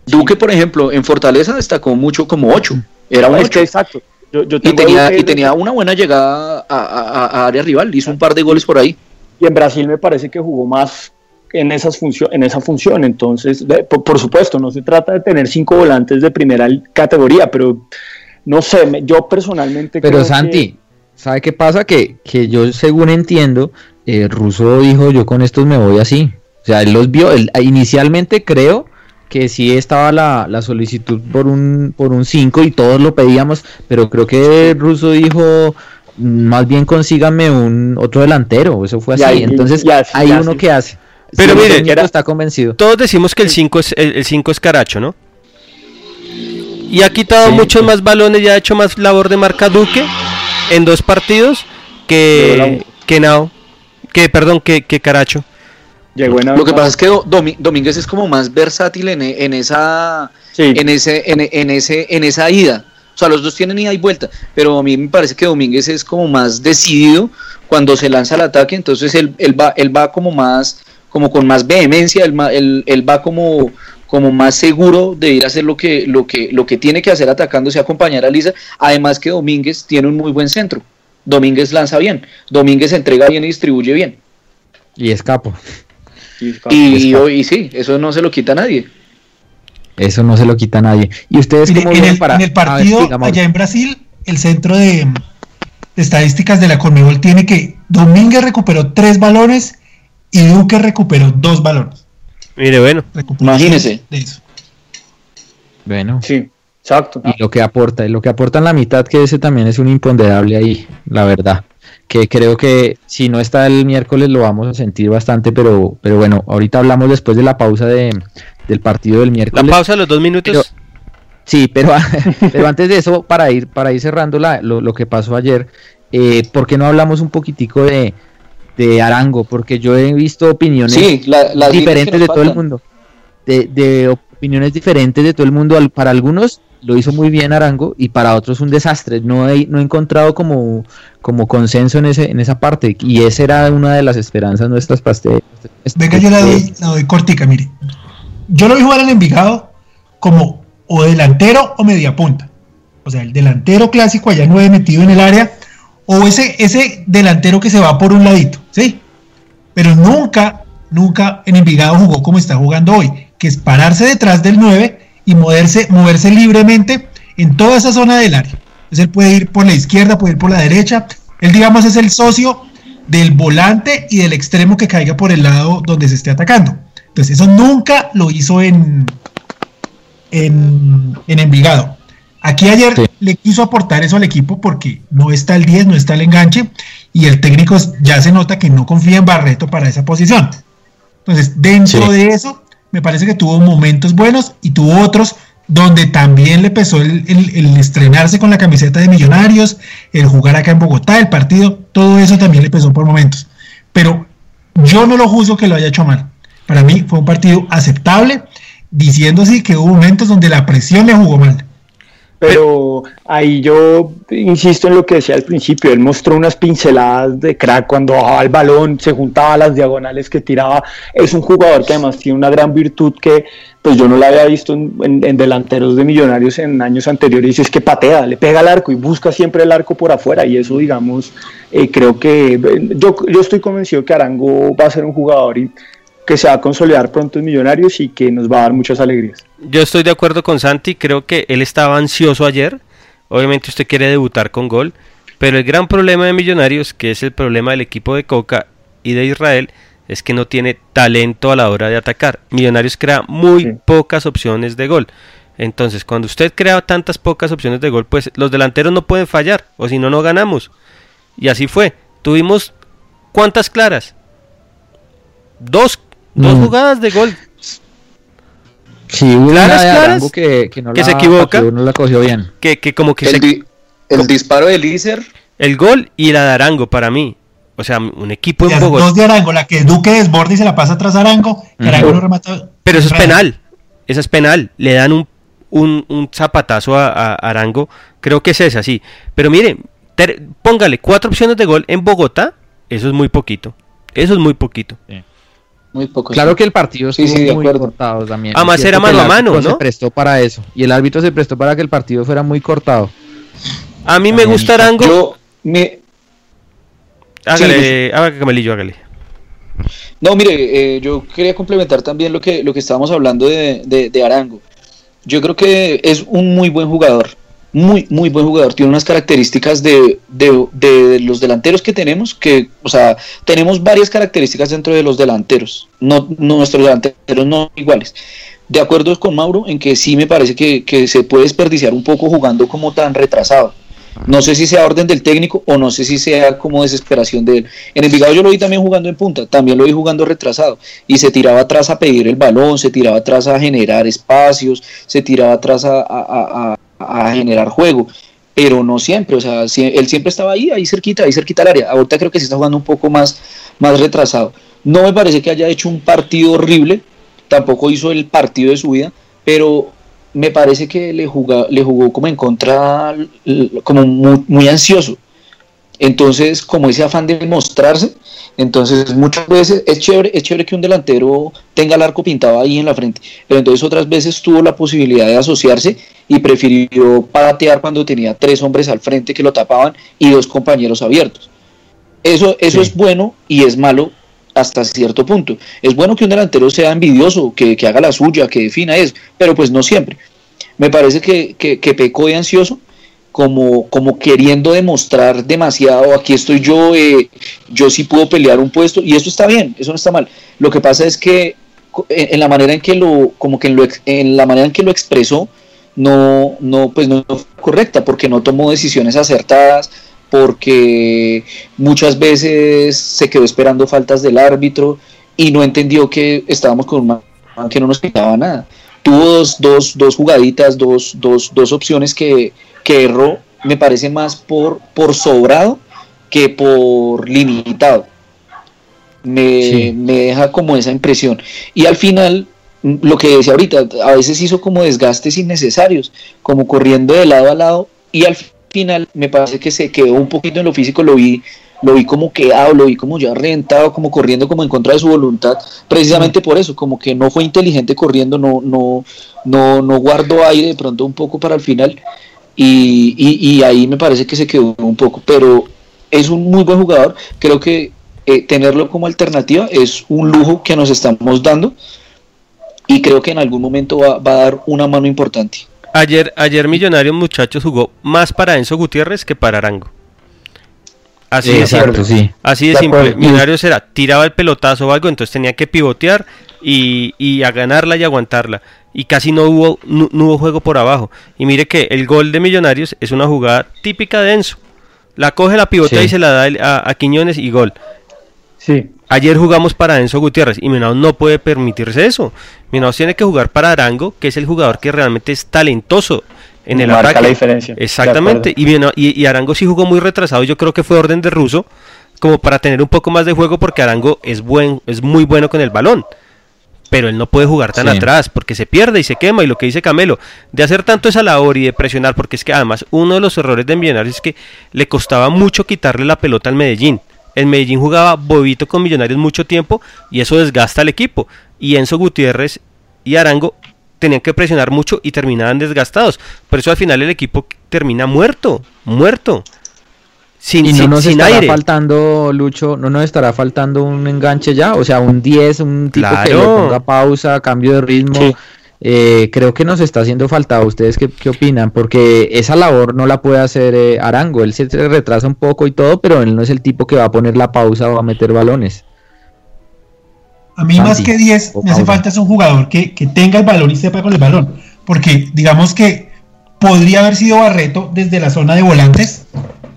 Duque, por ejemplo, en Fortaleza destacó mucho como 8. Era un 8. Exacto. Y, tenía, y tenía una buena llegada a, área rival, hizo un par de goles por ahí. Y en Brasil me parece que jugó más en, esas función, en esa función. Entonces, por, supuesto, no se trata de tener cinco volantes de primera categoría, pero no sé, yo personalmente pero Santi, ¿Sabe qué pasa? Que, que yo, según entiendo, el eh, Russo dijo, yo con estos me voy así. O sea, él los vio, él, inicialmente creo que sí estaba la, la, solicitud por un por un 5 y todos lo pedíamos, pero creo que Russo dijo, más bien consígame un otro delantero, eso fue así. Entonces, hay uno que hace. Pero mire, está convencido. Todos decimos que el 5 es el 5 es Caracho, ¿no? Y ha quitado muchos más balones y ha hecho más labor de marca Duque en dos partidos que, que Nao, que perdón, que, que Caracho. Lo que pasa es que Domínguez es como más versátil en, en esa en ese en, ese en esa ida. O sea, los dos tienen ida y vuelta, pero a mí me parece que Domínguez es como más decidido cuando se lanza al ataque, entonces él, él va él va como más como con más vehemencia, él, él, él va como como más seguro de ir a hacer lo que, lo que, lo que tiene que hacer atacándose a acompañar a Lisa. Además que Domínguez tiene un muy buen centro. Domínguez lanza bien. Domínguez entrega bien y distribuye bien. Y escapo. Y, y, sí, eso no se lo quita a nadie. Eso no se lo quita a nadie. ¿Y ustedes cómo en, el, para... en el partido allá en Brasil, el centro de, de estadísticas de la Conmebol tiene que Domínguez recuperó tres balones y Duque recuperó dos balones. Mire, bueno. Imagínese. Bueno. Sí, exacto. Y lo que aporta, y lo que aporta en la mitad, que ese también es un imponderable ahí, la verdad. Que creo que si no está el miércoles lo vamos a sentir bastante, pero, pero bueno, ahorita hablamos después de la pausa de, del partido del miércoles. La pausa de los dos minutos. sí, pero, pero antes de eso, para ir, para ir cerrando la, lo, que pasó ayer, eh, ¿por qué no hablamos un poquitico de, de Arango, porque yo he visto opiniones diferentes de todo el mundo. De, opiniones diferentes de todo el mundo. Para algunos lo hizo muy bien Arango y para otros un desastre. No he, no encontrado como, como consenso en, ese, en esa parte. Y esa era una de las esperanzas nuestras pastel. Venga, yo la doy, la doy cortica, mire. Yo lo vi jugar en Envigado como o delantero o media punta. O sea, el delantero clásico allá he metido en el área o ese, ese delantero que se va por un ladito, ¿sí? Pero nunca, nunca en Envigado jugó como está jugando hoy, que es pararse detrás del 9 y moverse, moverse libremente en toda esa zona del área. Entonces él puede ir por la izquierda, puede ir por la derecha. Él, digamos, es el socio del volante y del extremo que caiga por el lado donde se esté atacando. Entonces eso nunca lo hizo en, en, en Envigado. Aquí ayer le quiso aportar eso al equipo porque no está el 10, no está el enganche y el técnico ya se nota que no confía en Barreto para esa posición. Entonces, dentro de eso, me parece que tuvo momentos buenos y tuvo otros donde también le pesó el, estrenarse con la camiseta de Millonarios, el jugar acá en Bogotá, el partido, todo eso también le pesó por momentos. Pero yo no lo juzgo que lo haya hecho mal. Para mí fue un partido aceptable, diciendo así que hubo momentos donde la presión le jugó mal. Pero ahí yo insisto en lo que decía al principio, él mostró unas pinceladas de crack cuando bajaba el balón, se juntaba a las diagonales que tiraba. Es un jugador que además tiene una gran virtud que pues yo no la había visto en, delanteros de millonarios en años anteriores, y es que patea, le pega al arco y busca siempre el arco por afuera y eso digamos, eh, creo que yo, yo estoy convencido que Arango va a ser un jugador y que se va a consolidar pronto en Millonarios y que nos va a dar muchas alegrías. Yo estoy de acuerdo con Santi, creo que él estaba ansioso ayer, obviamente usted quiere debutar con gol, pero el gran problema de Millonarios, que es el problema del equipo de Coca y de Israel, es que no tiene talento a la hora de atacar. Millonarios crea muy pocas opciones de gol. Entonces, cuando usted crea tantas pocas opciones de gol, pues los delanteros no pueden fallar, o si no, no ganamos. Y así fue. Tuvimos cuántas claras? Dos Dos mm. jugadas de gol. Sí, una claras, que, que, no se equivoca. No la cogió bien. Que, que como que el, el disparo de Lícer. El gol y la de Arango para mí. O sea, un equipo en Bogotá. Dos de Arango, la que Duque desborda y se la pasa atrás a Arango. Arango no remata. Pero eso es penal. Esa es penal. Le dan un, un, un zapatazo a, Arango. Creo que es esa, sí. Pero mire, póngale cuatro opciones de gol en Bogotá. Eso es muy poquito. Eso es muy poquito. Sí. Muy poco. Claro que el partido estuvo muy cortado también. Además era mano a mano, ¿no? Se prestó para eso. Y el árbitro se prestó para que el partido fuera muy cortado. A mí me gusta Arango. Yo me... Hágale, hágale, Camelillo, hágale. No, mire, eh, yo quería complementar también lo que, lo que estábamos hablando de, de Arango. Yo creo que es un muy buen jugador muy, muy buen jugador. Tiene unas características de, de, los delanteros que tenemos, que, o sea, tenemos varias características dentro de los delanteros. No, nuestros delanteros no iguales. De acuerdo con Mauro en que sí me parece que, que se puede desperdiciar un poco jugando como tan retrasado. No sé si sea orden del técnico o no sé si sea como desesperación de él. En el Vigado yo lo vi también jugando en punta, también lo vi jugando retrasado y se tiraba atrás a pedir el balón, se tiraba atrás a generar espacios, se tiraba atrás a generar juego, pero no siempre, o sea, él siempre estaba ahí, ahí cerquita, ahí cerquita al área. Ahorita creo que se está jugando un poco más, más retrasado. No me parece que haya hecho un partido horrible, tampoco hizo el partido de su vida, pero me parece que le, jugó, le jugó como en contra, como muy ansioso. Entonces, como ese afán de mostrarse, entonces muchas veces es chévere, es chévere que un delantero tenga el arco pintado ahí en la frente, pero entonces otras veces tuvo la posibilidad de asociarse y prefirió patear cuando tenía tres hombres al frente que lo tapaban y dos compañeros abiertos. Eso, eso es bueno y es malo hasta cierto punto. Es bueno que un delantero sea envidioso, que, haga la suya, que defina eso, pero pues no siempre. Me parece que, que, que pecó de ansioso como, como queriendo demostrar demasiado, aquí estoy yo, eh, yo sí puedo pelear un puesto, y eso está bien, eso no está mal. Lo que pasa es que en, la manera en que lo, como que en, en la manera en que lo expresó, no, no, pues no fue correcta, porque no tomó decisiones acertadas, porque muchas veces se quedó esperando faltas del árbitro y no entendió que estábamos con un man que no nos quitaba nada. Tuvo dos, dos, dos jugaditas, dos, dos, dos opciones que, que erró, me parece más por, por sobrado que por limitado. Me, me, deja como esa impresión. Y al final, lo que decía ahorita, a veces hizo como desgastes innecesarios, como corriendo de lado a lado, y al final me parece que se quedó un poquito en lo físico, lo vi, lo vi como quedado, lo vi como ya rentado, como corriendo como en contra de su voluntad, precisamente por eso, como que no fue inteligente corriendo, no, no, no, no guardó aire de pronto un poco para el final y, y, ahí me parece que se quedó un poco, pero es un muy buen jugador, creo que eh, tenerlo como alternativa es un lujo que nos estamos dando y creo que en algún momento va, a dar una mano importante. Ayer, ayer Millonarios muchachos jugó más para Enzo Gutiérrez que para Arango. Así de simple. Así de, simple. Millonarios era, tiraba el pelotazo o algo, entonces tenía que pivotear y, y a ganarla y aguantarla y casi no hubo, no, hubo juego por abajo. Y mire que el gol de Millonarios es una jugada típica de Enzo. La coge la pivota y se la da a, Quiñones y gol. Sí, Ayer jugamos para Enzo Gutiérrez y Minados no puede permitirse eso. Minados tiene que jugar para Arango, que es el jugador que realmente es talentoso en el Marca ataque. la diferencia. Exactamente. Y, y, y Arango sí jugó muy retrasado. Yo creo que fue orden de Russo, como para tener un poco más de juego, porque Arango es buen, es muy bueno con el balón. Pero él no puede jugar tan Sí. atrás porque se pierde y se quema. Y lo que dice Camelo, de hacer tanto esa labor y de presionar, porque es que además uno de los errores de Millonarios es que le costaba mucho quitarle la pelota al Medellín. El Medellín jugaba bobito con Millonarios mucho tiempo y eso desgasta al equipo. Y Enzo Gutiérrez y Arango tenían que presionar mucho y terminaban desgastados. Por eso al final el equipo termina muerto, muerto. Sin, Y no sin- nos sin estará aire. faltando, Lucho, no nos estará faltando un enganche ya, o sea, un 10, un tipo que le ponga pausa, cambio de ritmo. Sí. Eh, creo que nos está haciendo falta. ¿Ustedes qué, qué opinan? Porque esa labor no la puede hacer eh, Arango. Él se retrasa un poco y todo, pero él no es el tipo que va a poner la pausa o va a meter balones. A mí Santi, más que 10 o me hace falta es un jugador que, que tenga el balón y sepa con el balón. Porque digamos que podría haber sido Barreto desde la zona de volantes,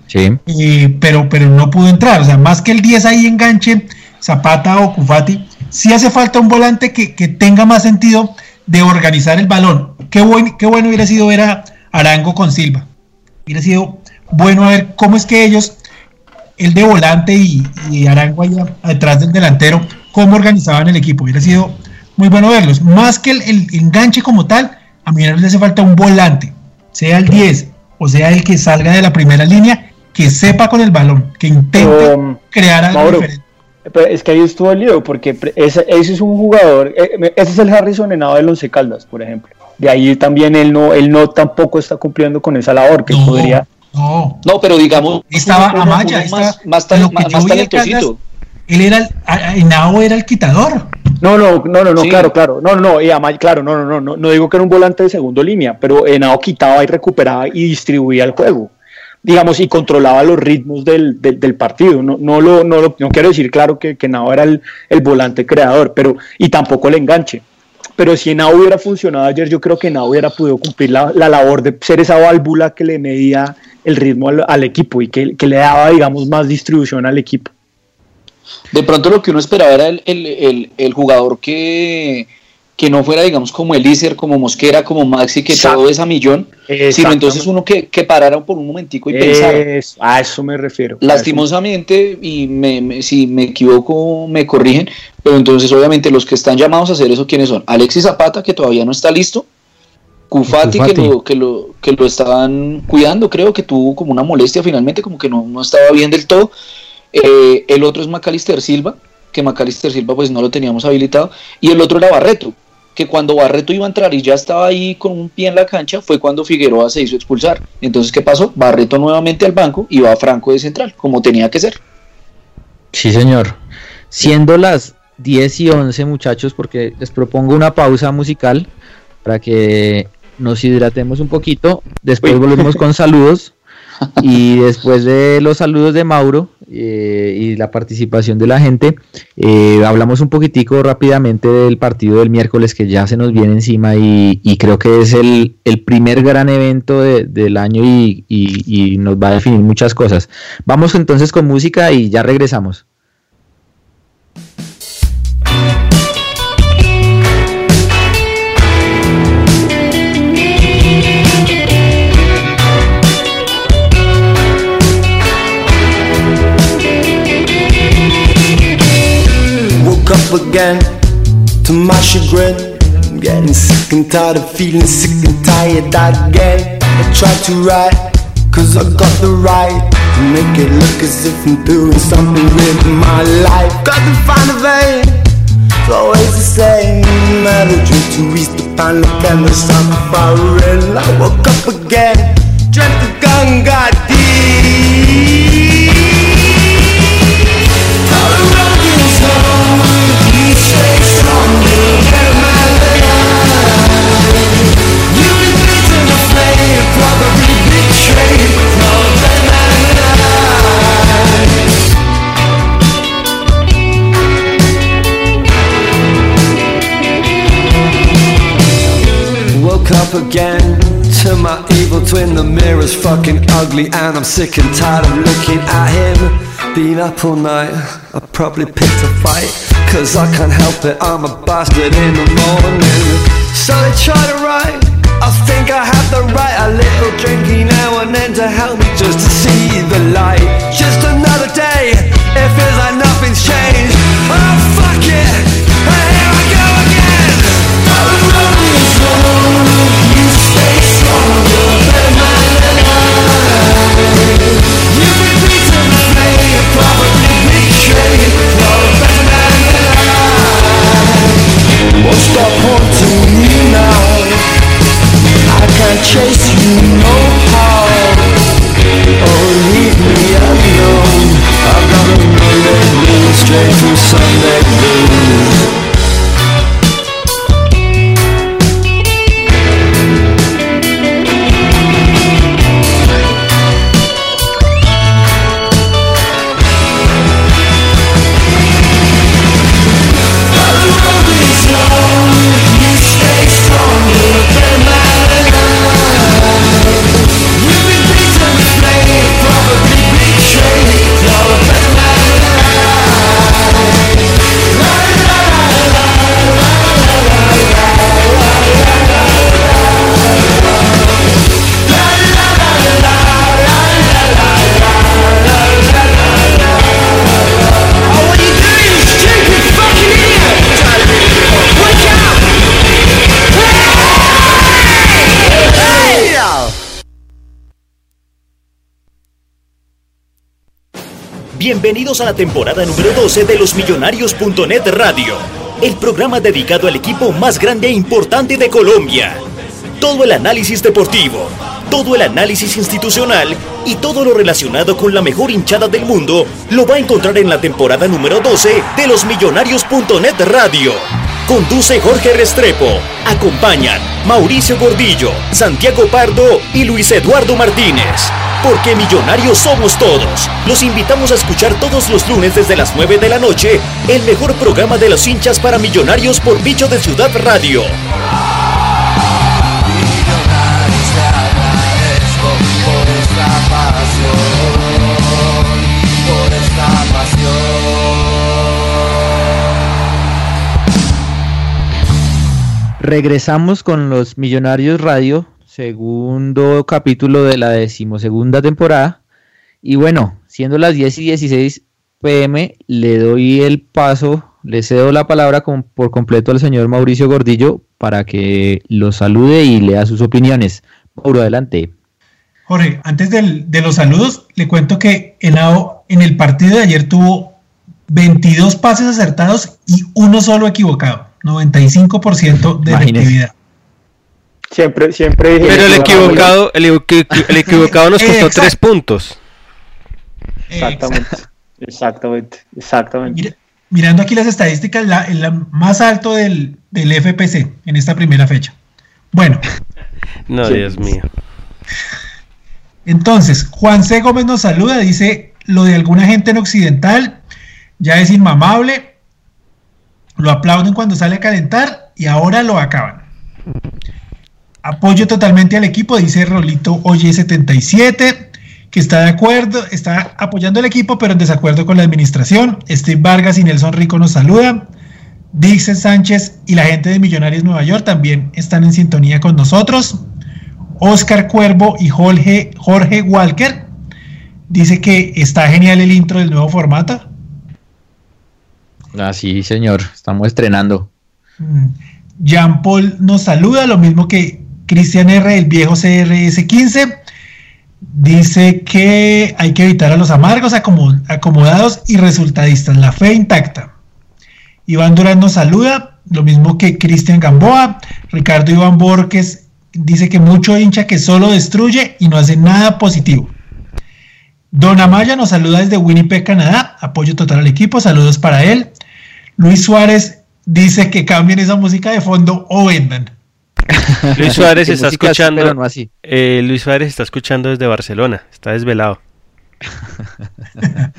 Sí. eh, pero, pero no pudo entrar. O sea, más que el 10 ahí enganche Zapata o Cufati, sí hace falta un volante que, que tenga más sentido de organizar el balón. Qué, buen, qué bueno hubiera sido ver a Arango con Silva. Hubiera sido bueno a ver cómo es que ellos, el de volante y, y Arango allá detrás del delantero, cómo organizaban el equipo. Hubiera sido muy bueno verlos. Más que el, el enganche como tal, a mí le hace falta un volante, sea el 10 o sea el que salga de la primera línea, que sepa con el balón, que intente Um, crear algo Mauro, diferente. Pero es que ahí estuvo el lío, porque ese, ese es un jugador, eh, ese es el Harrison Henao del Once Caldas, por ejemplo. De ahí también él no, él no tampoco está cumpliendo con esa labor que No, podría. no. No, pero digamos. Estaba uno- Amaya, uno más, más, tal- más, más talentosito. Caldas, Él era el, Henao era el quitador. No, no, no, no, no, Sí. claro, claro, no, no, no, y Amaya, claro, no, no, no, no, no digo que era un volante de segundo línea, pero Henao quitaba y recuperaba y distribuía el juego, digamos, y controlaba los ritmos del, del, partido. No, no, lo, no, lo- no quiero decir, claro, que, que Henao era el, el volante creador, pero, y tampoco el enganche. Pero si Henao hubiera funcionado ayer, yo creo que Henao hubiera podido cumplir la, la labor de ser esa válvula que le medía el ritmo al, equipo y que, que le daba, digamos, más distribución al equipo. De pronto lo que uno esperaba era el, el, el jugador que, que no fuera, digamos, como Elícer, como Mosquera, como Maxi, que Exacto. todo es a millón, sino entonces uno que, que parara por un momentico y pensara. Es- a eso me refiero. Lastimosamente, y me, me- si me equivoco, me corrigen, pero entonces obviamente los que están llamados a hacer eso, ¿quiénes son? Alexis Zapata, que todavía no está listo, Cufati, que lo, que, lo, que lo estaban cuidando, creo que tuvo como una molestia finalmente, como que no, no estaba bien del todo. Eh, el otro es Macalister Silva, que Macalister Silva pues no lo teníamos habilitado, y el otro era Barreto, que cuando Barreto iba a entrar y ya estaba ahí con un pie en la cancha, fue cuando Figueroa se hizo expulsar. Entonces, ¿qué pasó? Barreto nuevamente al banco y va Franco de central, como tenía que ser. Sí, señor. Siendo las 10 y 11, muchachos, porque les propongo una pausa musical para que nos hidratemos un poquito. Después Uy. volvemos con saludos. Y después de los saludos de Mauro eh, y la participación de la gente, eh, hablamos un poquitico rápidamente del partido del miércoles que ya se nos viene encima y, creo que es el, el primer gran evento de- del año y, y- y nos va a definir muchas cosas. Vamos entonces con música y ya regresamos. Again to my chagrin. I'm getting sick and tired of feeling sick and tired again. I tried to write, cause I got the right to make it look as if I'm doing something with my life. Got to find a vein, it's always the same. Melody to reach the final and the sun firing. I woke up again, dreamt the gun got deep. Up again to my evil twin. The mirror's fucking ugly, and I'm sick and tired of looking at him. Been up all night, I probably picked a fight. Cause I can't help it, I'm a bastard in the morning. So they try to write, I think I have the right. A little drinking now and then to help me just to see the light. Just another day, it feels like nothing's changed. Oh fuck it, and stop Bienvenidos a la temporada número 12 de los Millonarios.net Radio, el programa dedicado al equipo más grande e importante de Colombia. Todo el análisis deportivo, todo el análisis institucional y todo lo relacionado con la mejor hinchada del mundo lo va a encontrar en la temporada número 12 de los Millonarios.net Radio. Conduce Jorge Restrepo. Acompañan Mauricio Gordillo, Santiago Pardo y Luis Eduardo Martínez. Porque millonarios somos todos. Los invitamos a escuchar todos los lunes desde las 9 de la noche el mejor programa de los hinchas para millonarios por Bicho de Ciudad Radio. Regresamos con los Millonarios Radio, segundo capítulo de la decimosegunda temporada. Y bueno, siendo las 10 y 16 pm, le doy el paso, le cedo la palabra por completo al señor Mauricio Gordillo para que lo salude y lea sus opiniones. Mauro, adelante. Jorge, antes de los saludos, le cuento que Henao en el partido de ayer tuvo 22 pases acertados y uno solo equivocado, 95% de Imagínese. efectividad. Siempre, siempre dije Pero el equivocado, el, equi- el equivocado nos costó Exacto. tres puntos. Exactamente, exactamente, exactamente. Mira- mirando aquí las estadísticas, la, el más alto del, del FPC en esta primera fecha. Bueno, No, Sí. Dios mío. entonces, Juan C. Gómez nos saluda, dice, lo de alguna gente en Occidental ya es inmamable, lo aplauden cuando sale a calentar y ahora lo acaban. Apoyo totalmente al equipo, dice Rolito Oye 77, que está de acuerdo, está apoyando al equipo, pero en desacuerdo con la administración. Steve Vargas y Nelson Rico nos saludan. Dixon Sánchez y la gente de Millonarios Nueva York también están en sintonía con nosotros. Oscar Cuervo y Jorge, Jorge Walker dice que está genial el intro del nuevo formato. Ah, sí, señor, estamos estrenando. Mm. Jean Paul nos saluda, lo mismo que Cristian R, el viejo CRS 15. Dice que hay que evitar a los amargos, acomo- acomodados y resultadistas. La fe intacta. Iván Durán nos saluda, lo mismo que Cristian Gamboa. Ricardo Iván Borges dice que mucho hincha que solo destruye y no hace nada positivo. Don Amaya nos saluda desde Winnipeg, Canadá. Apoyo total al equipo. Saludos para él. Luis Suárez dice que cambien esa música de fondo o vendan. Luis Suárez está escuchando. pero no así. eh, Luis Suárez está escuchando desde Barcelona. Está desvelado.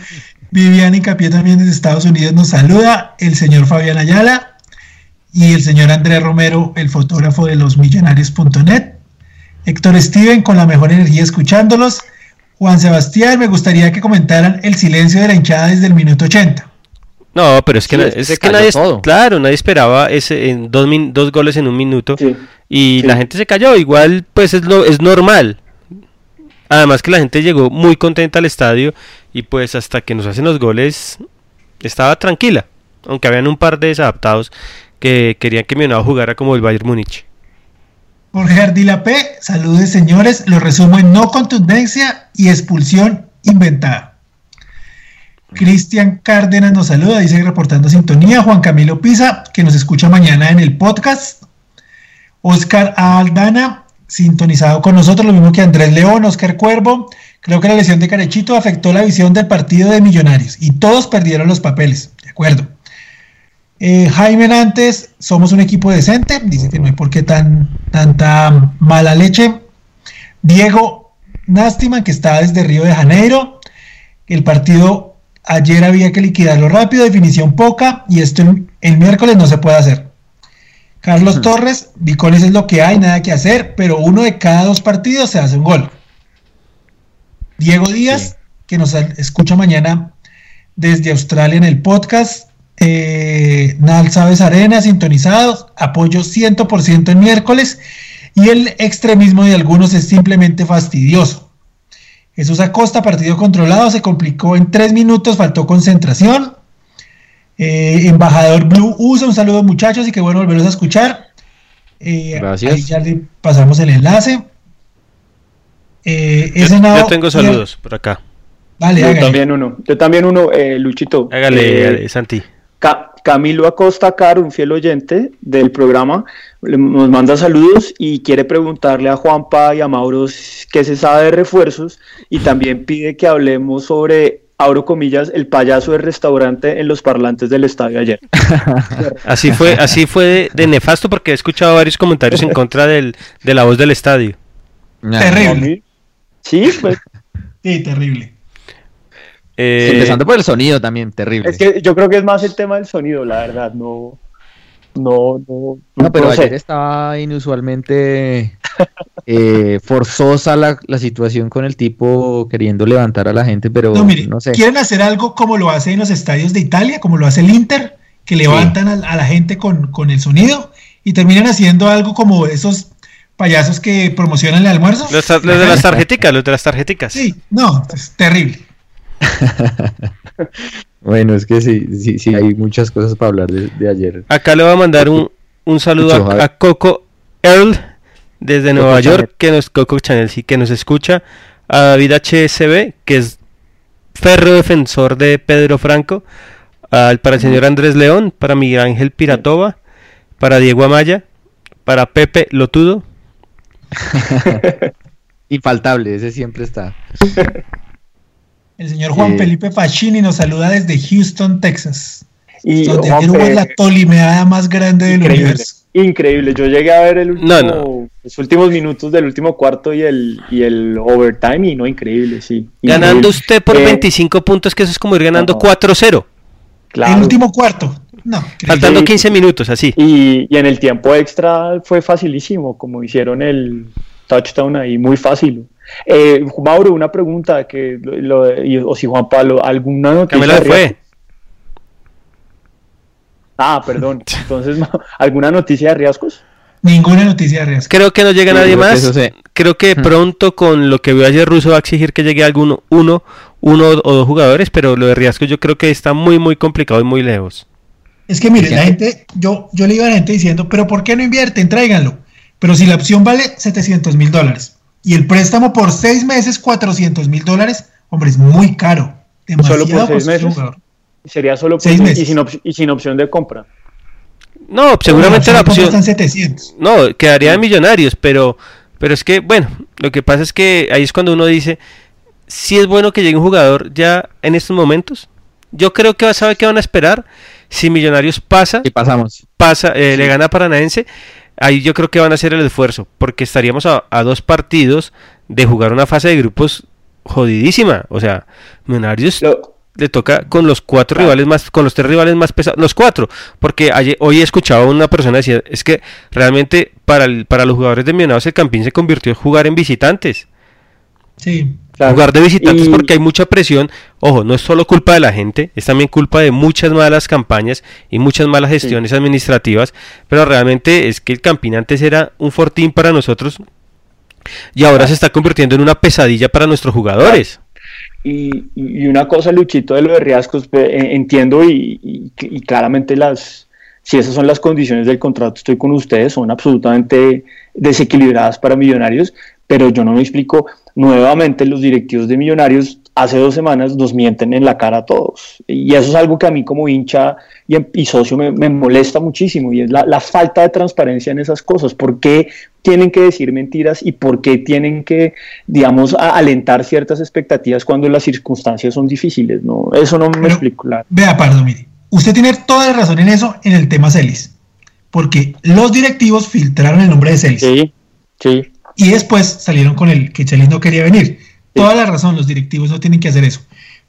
Vivian Capié también desde Estados Unidos nos saluda. El señor Fabián Ayala y el señor Andrés Romero, el fotógrafo de los millonarios.net. Héctor Steven con la mejor energía escuchándolos. Juan Sebastián, me gustaría que comentaran el silencio de la hinchada desde el minuto 80. No, pero es que, es, que nadie, claro, nadie esperaba ese en dos, dos goles en un minuto y la gente se cayó. Igual, pues es lo, es normal. Además que la gente llegó muy contenta al estadio y pues hasta que nos hacen los goles estaba tranquila, aunque habían un par de desadaptados que querían que Millonarios jugara como el Bayern Múnich. Jorge Ardilapé, saludos señores, lo resumo en no contundencia y expulsión inventada. Cristian Cárdenas nos saluda, dice reportando sintonía. Juan Camilo Pisa, que nos escucha mañana en el podcast. Oscar Aldana, sintonizado con nosotros, lo mismo que Andrés León, Oscar Cuervo. Creo que la lesión de Carechito afectó la visión del partido de Millonarios y todos perdieron los papeles. De acuerdo. Eh, Jaime Nantes, somos un equipo decente, dice que no hay por qué tan, tanta mala leche. Diego Nástima, que está desde Río de Janeiro. El partido ayer había que liquidarlo rápido, definición poca, y esto el, miércoles no se puede hacer. Carlos hmm. Torres, Bicones es lo que hay, nada que hacer, pero uno de cada dos partidos se hace un gol. Diego Díaz, que nos escucha mañana desde Australia en el podcast. Eh, Nal Sabes Arena, sintonizados, apoyo 100% en miércoles. Y el extremismo de algunos es simplemente fastidioso. Jesús Acosta, partido controlado, se complicó en tres minutos, faltó concentración. Eh, embajador Blue usa un saludo muchachos y qué bueno volverlos a escuchar. Eh, Gracias. Ahí ya le pasamos el enlace. Eh, yo, tengo saludos por acá. Vale, yo también uno. Yo también uno, eh, Luchito. Hágale, eh, Santi. Camilo Acosta Car, un fiel oyente del programa, nos manda saludos y quiere preguntarle a Juanpa y a Mauro qué se sabe de refuerzos y también pide que hablemos sobre abro comillas, el payaso del restaurante en los parlantes del estadio ayer. así fue, así fue de, nefasto porque he escuchado varios comentarios en contra del, de la voz del estadio. Terrible. Sí, pues. Sí, terrible. Eh, empezando por el sonido también, terrible. Es que yo creo que es más el tema del sonido, la verdad, no. No, no. No, pero ayer estaba inusualmente eh, forzosa la, situación con el tipo queriendo levantar a la gente, pero no, mire, no sé. Quieren hacer algo como lo hace en los estadios de Italia, como lo hace el Inter, que levantan a, la gente con, con el sonido y terminan haciendo algo como esos payasos que promocionan el almuerzo. Los, de las tarjeticas, los de las tarjeticas. Sí, no, es terrible. bueno, es que sí, sí, sí, hay muchas cosas para hablar de, ayer. Acá le voy a mandar un, un saludo a, Coco Earl desde Nueva York, que nos, Coco Channel, sí, que nos escucha, a David HSB, que es ferro defensor de Pedro Franco, al, para el señor Andrés León, para Miguel Ángel Piratova, para Diego Amaya, para Pepe Lotudo, Infaltable, ese siempre está. El señor Juan Felipe Facchini nos saluda desde Houston, Texas. Y donde es la tolimeada más grande del universo. Increíble, yo llegué a ver el los últimos minutos del último cuarto y el, y el overtime y no, increíble, sí. Ganando usted por 25 eh, puntos, que eso es como ir ganando 4-0. El último cuarto. No, Faltando 15 minutos, así. Y, y, en el tiempo extra fue facilísimo, como hicieron el touchdown ahí, muy fácil. Eh, Mauro, una pregunta, que lo, o si Juan Pablo, ¿alguna noticia? la fue. Ah, perdón. Entonces, ¿alguna noticia de riesgos? Ninguna noticia de riesgos. Creo que no llega nadie más. Creo que pronto con lo que vio ayer Russo va a exigir que llegue alguno, uno, uno o dos jugadores, pero lo de riesgos yo creo que está muy, muy complicado y muy lejos. Es que mire, la gente, yo, yo le iba a la gente diciendo, pero ¿por qué no invierten? Tráiganlo. Pero si la opción vale 700 mil dólares y el préstamo por seis meses 400 mil dólares, hombre, es muy caro. Demasiado solo por seis meses. Sería solo por seis meses. Y sin, y sin opción de compra. No, seguramente la opción. Están 700. No, quedaría en millonarios, pero, pero es que, bueno, lo que pasa es que ahí es cuando uno dice, si es bueno que llegue un jugador ya en estos momentos. Yo creo que sabe que van a esperar si Millonarios pasa, y pasamos. pasa, eh, le gana a Paranaense, ahí yo creo que van a hacer el esfuerzo, porque estaríamos a, dos partidos de jugar una fase de grupos jodidísima. O sea, Millonarios le toca con los cuatro rivales más, con los tres rivales más pesados, los cuatro, porque hoy he escuchado a una persona decir, es que realmente para, para los jugadores de Millonarios el Campín se convirtió en jugar en visitantes. Sí. Jugar de visitantes porque hay mucha presión. Ojo, no es solo culpa de la gente, es también culpa de muchas malas campañas y muchas malas gestiones administrativas. Pero realmente es que el Campín antes era un fortín para nosotros y ahora se está convirtiendo en una pesadilla para nuestros jugadores. Y, y una cosa, Luchito, de lo de riesgos, entiendo y, y, claramente las, si esas son las condiciones del contrato, estoy con ustedes, son absolutamente desequilibradas para millonarios, pero yo no me explico, nuevamente los directivos de millonarios hace dos semanas nos mienten en la cara a todos. Y eso es algo que a mí como hincha y, socio me, molesta muchísimo y es la, falta de transparencia en esas cosas. ¿Por qué tienen que decir mentiras y por qué tienen que, digamos, alentar ciertas expectativas cuando las circunstancias son difíciles? No, eso no me explico. Vea, Pardo, mire, usted tiene toda la razón en eso en el tema Celis. Porque los directivos filtraron el nombre de Celis. Sí, sí. Y después salieron con el que Celis no quería venir. Toda la razón, los directivos no tienen que hacer eso.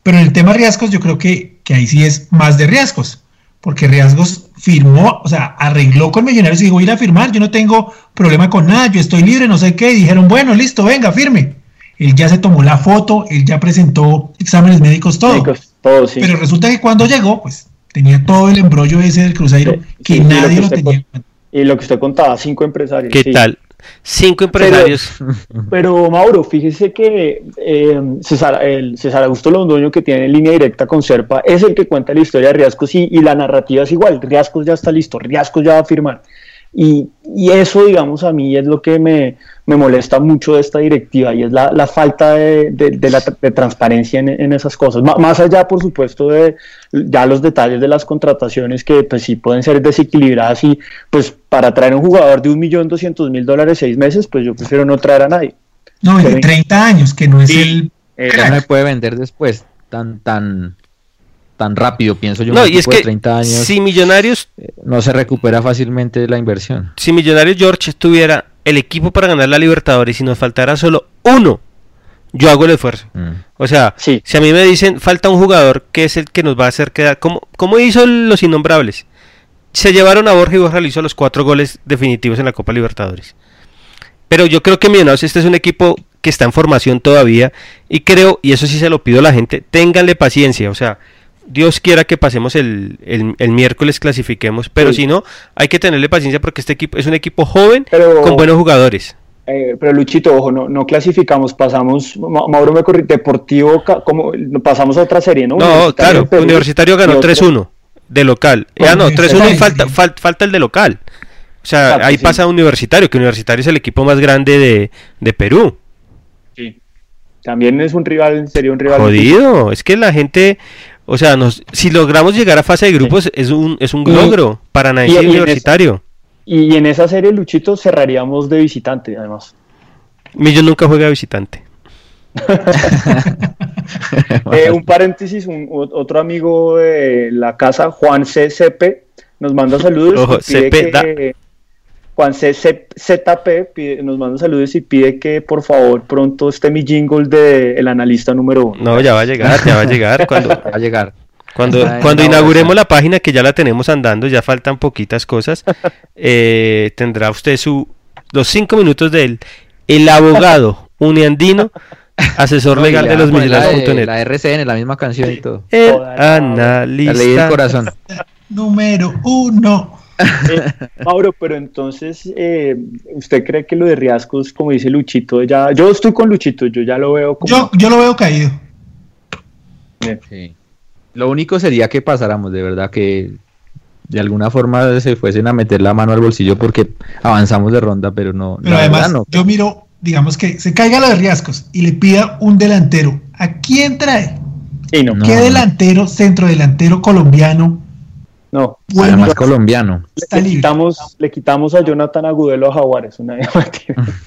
Pero en el tema riesgos, yo creo que, que ahí sí es más de riesgos, porque riesgos firmó, o sea, arregló con Millonarios y dijo, ir a firmar, yo no tengo problema con nada, yo estoy libre, no sé qué, y dijeron, bueno, listo, venga, firme. Él ya se tomó la foto, él ya presentó exámenes médicos, todo. todo sí. Pero resulta que cuando llegó, pues tenía todo el embrollo ese del Cruzeiro, que nadie lo, tenía. Y lo que usted contaba, cinco empresarios. ¿Qué tal? Cinco empresarios. Pero, Mauro, fíjese que eh, César, el César Augusto Londoño, que tiene línea directa con Serpa, es el que cuenta la historia de Riascos y, y la narrativa es igual. Riascos ya está listo, Riascos ya va a firmar. Y, eso, digamos, a mí es lo que me, molesta mucho de esta directiva y es la, falta de, la, transparencia en, esas cosas. más allá, por supuesto, de ya los detalles de las contrataciones que pues sí pueden ser desequilibradas y pues para traer un jugador de un millón doscientos mil dólares seis meses, pues yo prefiero no traer a nadie. No, de 30 años, que no es el... Eh, no me puede vender después tan, tan tan rápido, pienso yo. No, y es que 30 años, si Millonarios eh, no se recupera fácilmente la inversión. Si Millonarios George tuviera el equipo para ganar la Libertadores y nos faltara solo uno, yo hago el esfuerzo. Mm. O sea, si a mí me dicen falta un jugador que es el que nos va a hacer quedar, como, como hizo los innombrables. Se llevaron a Borja y Borja le hizo los cuatro goles definitivos en la Copa Libertadores. Pero yo creo que Millonarios este es un equipo que está en formación todavía y creo, y eso sí se lo pido a la gente, ténganle paciencia, o sea, Dios quiera que pasemos el, el, miércoles, clasifiquemos, pero si no, hay que tenerle paciencia porque este equipo es un equipo joven con buenos jugadores. Eh, pero Luchito, ojo, no, no clasificamos, pasamos, Mauro me corrí, Deportivo, como pasamos a otra serie, ¿no? No, claro, Universitario ganó 3-1 de local. Ya no, 3-1 y falta, falta el de local. O sea, ahí pasa Universitario, que Universitario es el equipo más grande de, de Perú. Sí. También es un rival, sería un rival. Jodido, es que la gente, o sea, nos, si logramos llegar a fase de grupos es un, es un logro para nadie universitario. y en esa serie, Luchito, cerraríamos de visitante, además. Millón nunca juega de visitante. Eh, un paréntesis, un, otro amigo de la casa, Juan C. nos manda saludos. Ojo, Juan C. ZP nos manda saludos y pide que por favor pronto esté mi jingle de el analista número uno. No, ya va a llegar, ya va a llegar. Cuando, va a llegar. Cuando, cuando inauguremos la página, que ya la tenemos andando, ya faltan poquitas cosas, eh, tendrá usted su los cinco minutos del el abogado uniandino, asesor legal de los millonarios.net. La, RCN, la misma canción y todo. El analista. La ley del corazón. Número uno. Eh, Mauro, pero entonces, eh, ¿usted cree que lo de Riascos, como dice Luchito, ya... Yo estoy con Luchito, yo ya lo veo como... Yo, yo lo veo caído. Lo único sería que pasáramos, de verdad, que de alguna forma se fuesen a meter la mano al bolsillo porque avanzamos de ronda, pero no... Pero además, yo miro, digamos que se caiga lo de Riascos y le pida un delantero. ¿A quién trae? ¿Qué delantero, centro delantero colombiano no. Bueno, más colombiano. Le, quitamos, le quitamos a Jonathan Agudelo a Jaguares. Una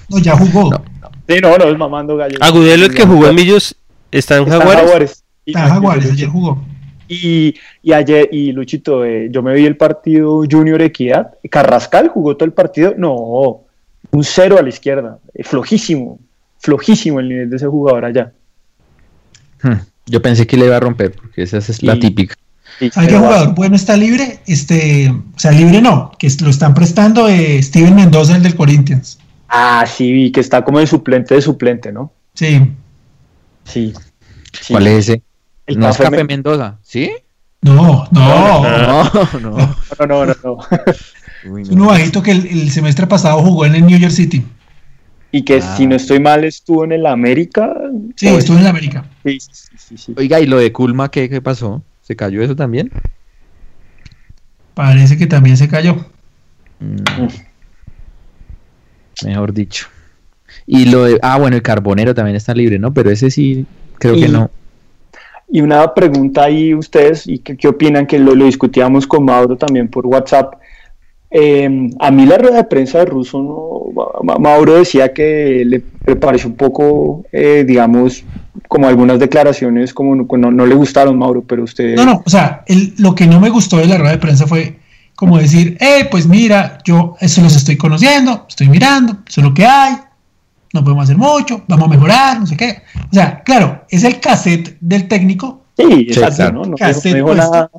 no, ya jugó. No, Sí, no, no, es mamando gallo. Agudelo, el que jugó en Millos, está en Jaguares. Está en Jaguares, ayer jugó. Y, y, ayer, y Luchito, eh, yo me vi el partido Junior Equidad. Carrascal jugó todo el partido. No, un cero a la izquierda. Eh, flojísimo, flojísimo el nivel de ese jugador allá. Hmm, yo pensé que le iba a romper, porque esa es la típica. ¿Sabe qué jugador bueno está libre? Este, o sea, libre no, que lo están prestando eh, Steven Mendoza, el del Corinthians. Ah, sí, que está como de suplente de suplente, ¿no? Sí. Sí. ¿Cuál es ese? El no es Café Mendoza, ¿sí? No, no. No, no. No, no, no. no. es un bajito que el, semestre pasado jugó en el New York City. Y que si no estoy mal estuvo en el América. Sí, estuvo en el América. Sí, sí, sí, Oiga, ¿y lo de Kulma qué, qué pasó? ¿Se cayó eso también? Parece que también se cayó. Mm. Mejor dicho. Y lo de, ah, bueno, el carbonero también está libre, ¿no? Pero ese sí, creo que no. Y una pregunta ahí ustedes, y qué, opinan, que lo, discutíamos con Mauro también por WhatsApp. Em, a mí la rueda de prensa de Russo, no, Mauro decía que le, pareció un poco, eh, digamos, como algunas declaraciones, como no, no, le gustaron, Mauro, pero usted... No, no, o sea, lo que no me gustó de la rueda de prensa fue como decir, eh, pues mira, yo eso los estoy conociendo, estoy mirando, eso es lo que hay, no podemos hacer mucho, vamos a mejorar, no sé qué. O sea, claro, es el cassette del técnico. Sí, exacto, ¿no? No, cassette nada.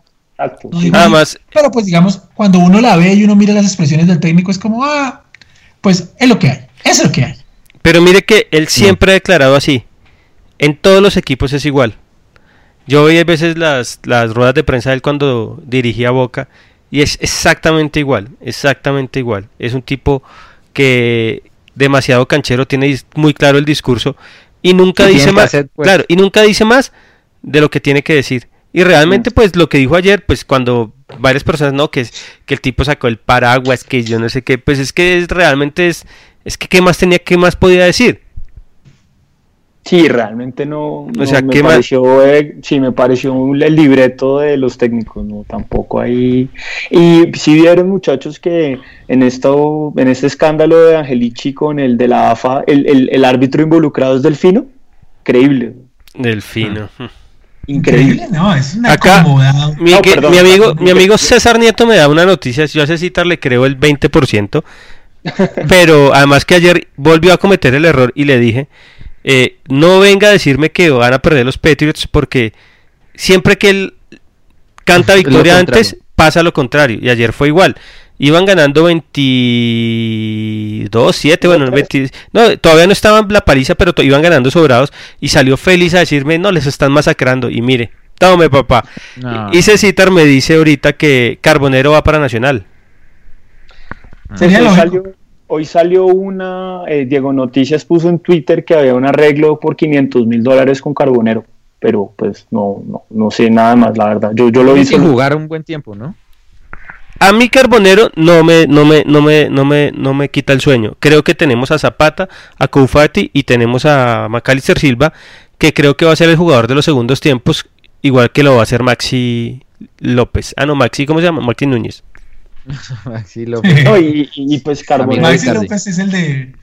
Nada más. Pero pues digamos, cuando uno la ve y uno mira las expresiones del técnico, es como, ah, pues es lo que hay, es lo que hay. Pero mire que él siempre ha declarado así. En todos los equipos es igual. Yo vi a veces las, las ruedas de prensa de él cuando dirigía Boca y es exactamente igual, exactamente igual. Es un tipo que demasiado canchero, tiene muy claro el discurso y nunca dice más, pues. claro, y nunca dice más de lo que tiene que decir. Y realmente, pues lo que dijo ayer, pues cuando varias personas, no, que, es, que el tipo sacó el paraguas, que yo no sé qué, pues es que es, realmente es, es que qué más tenía, qué más podía decir. Sí, realmente no, o sea, me pareció, eh, sí, me pareció el libreto de los técnicos, no, tampoco ahí. Y si vieron muchachos que en esto, en este escándalo de Angelici con el de la AFA, el, árbitro involucrado es Delfino, increíble. Delfino. Ah. Increíble, no, es una Acá, mi, mi, amigo, mi amigo César Nieto me da una noticia, yo a César le creo el 20%, pero además que ayer volvió a cometer el error y le dije eh, no venga a decirme que van a perder los Patriots porque siempre que él canta victoria antes pasa lo contrario y ayer fue igual. Iban ganando 22, 7, bueno, no, todavía no estaban la paliza, pero iban ganando sobrados y salió feliz a decirme, no, les están masacrando y mire, tome papá. Y Cecitar me dice ahorita que Carbonero va para Nacional. Sería hoy salió una, eh, Diego Noticias puso en Twitter que había un arreglo por 500 mil dólares con Carbonero, pero pues no, no, no sé nada más, la verdad. Yo, yo lo vi. jugar un buen tiempo, ¿no? A mí Carbonero no me, no me, no me, no me, no me quita el sueño. Creo que tenemos a Zapata, a Koufati y tenemos a Macalister Silva, que creo que va a ser el jugador de los segundos tiempos, igual que lo va a ser Maxi López. Ah, no, Maxi, ¿cómo se llama? Maxi Núñez. Maxi López. y, pues Carbonero. Maxi López es el de.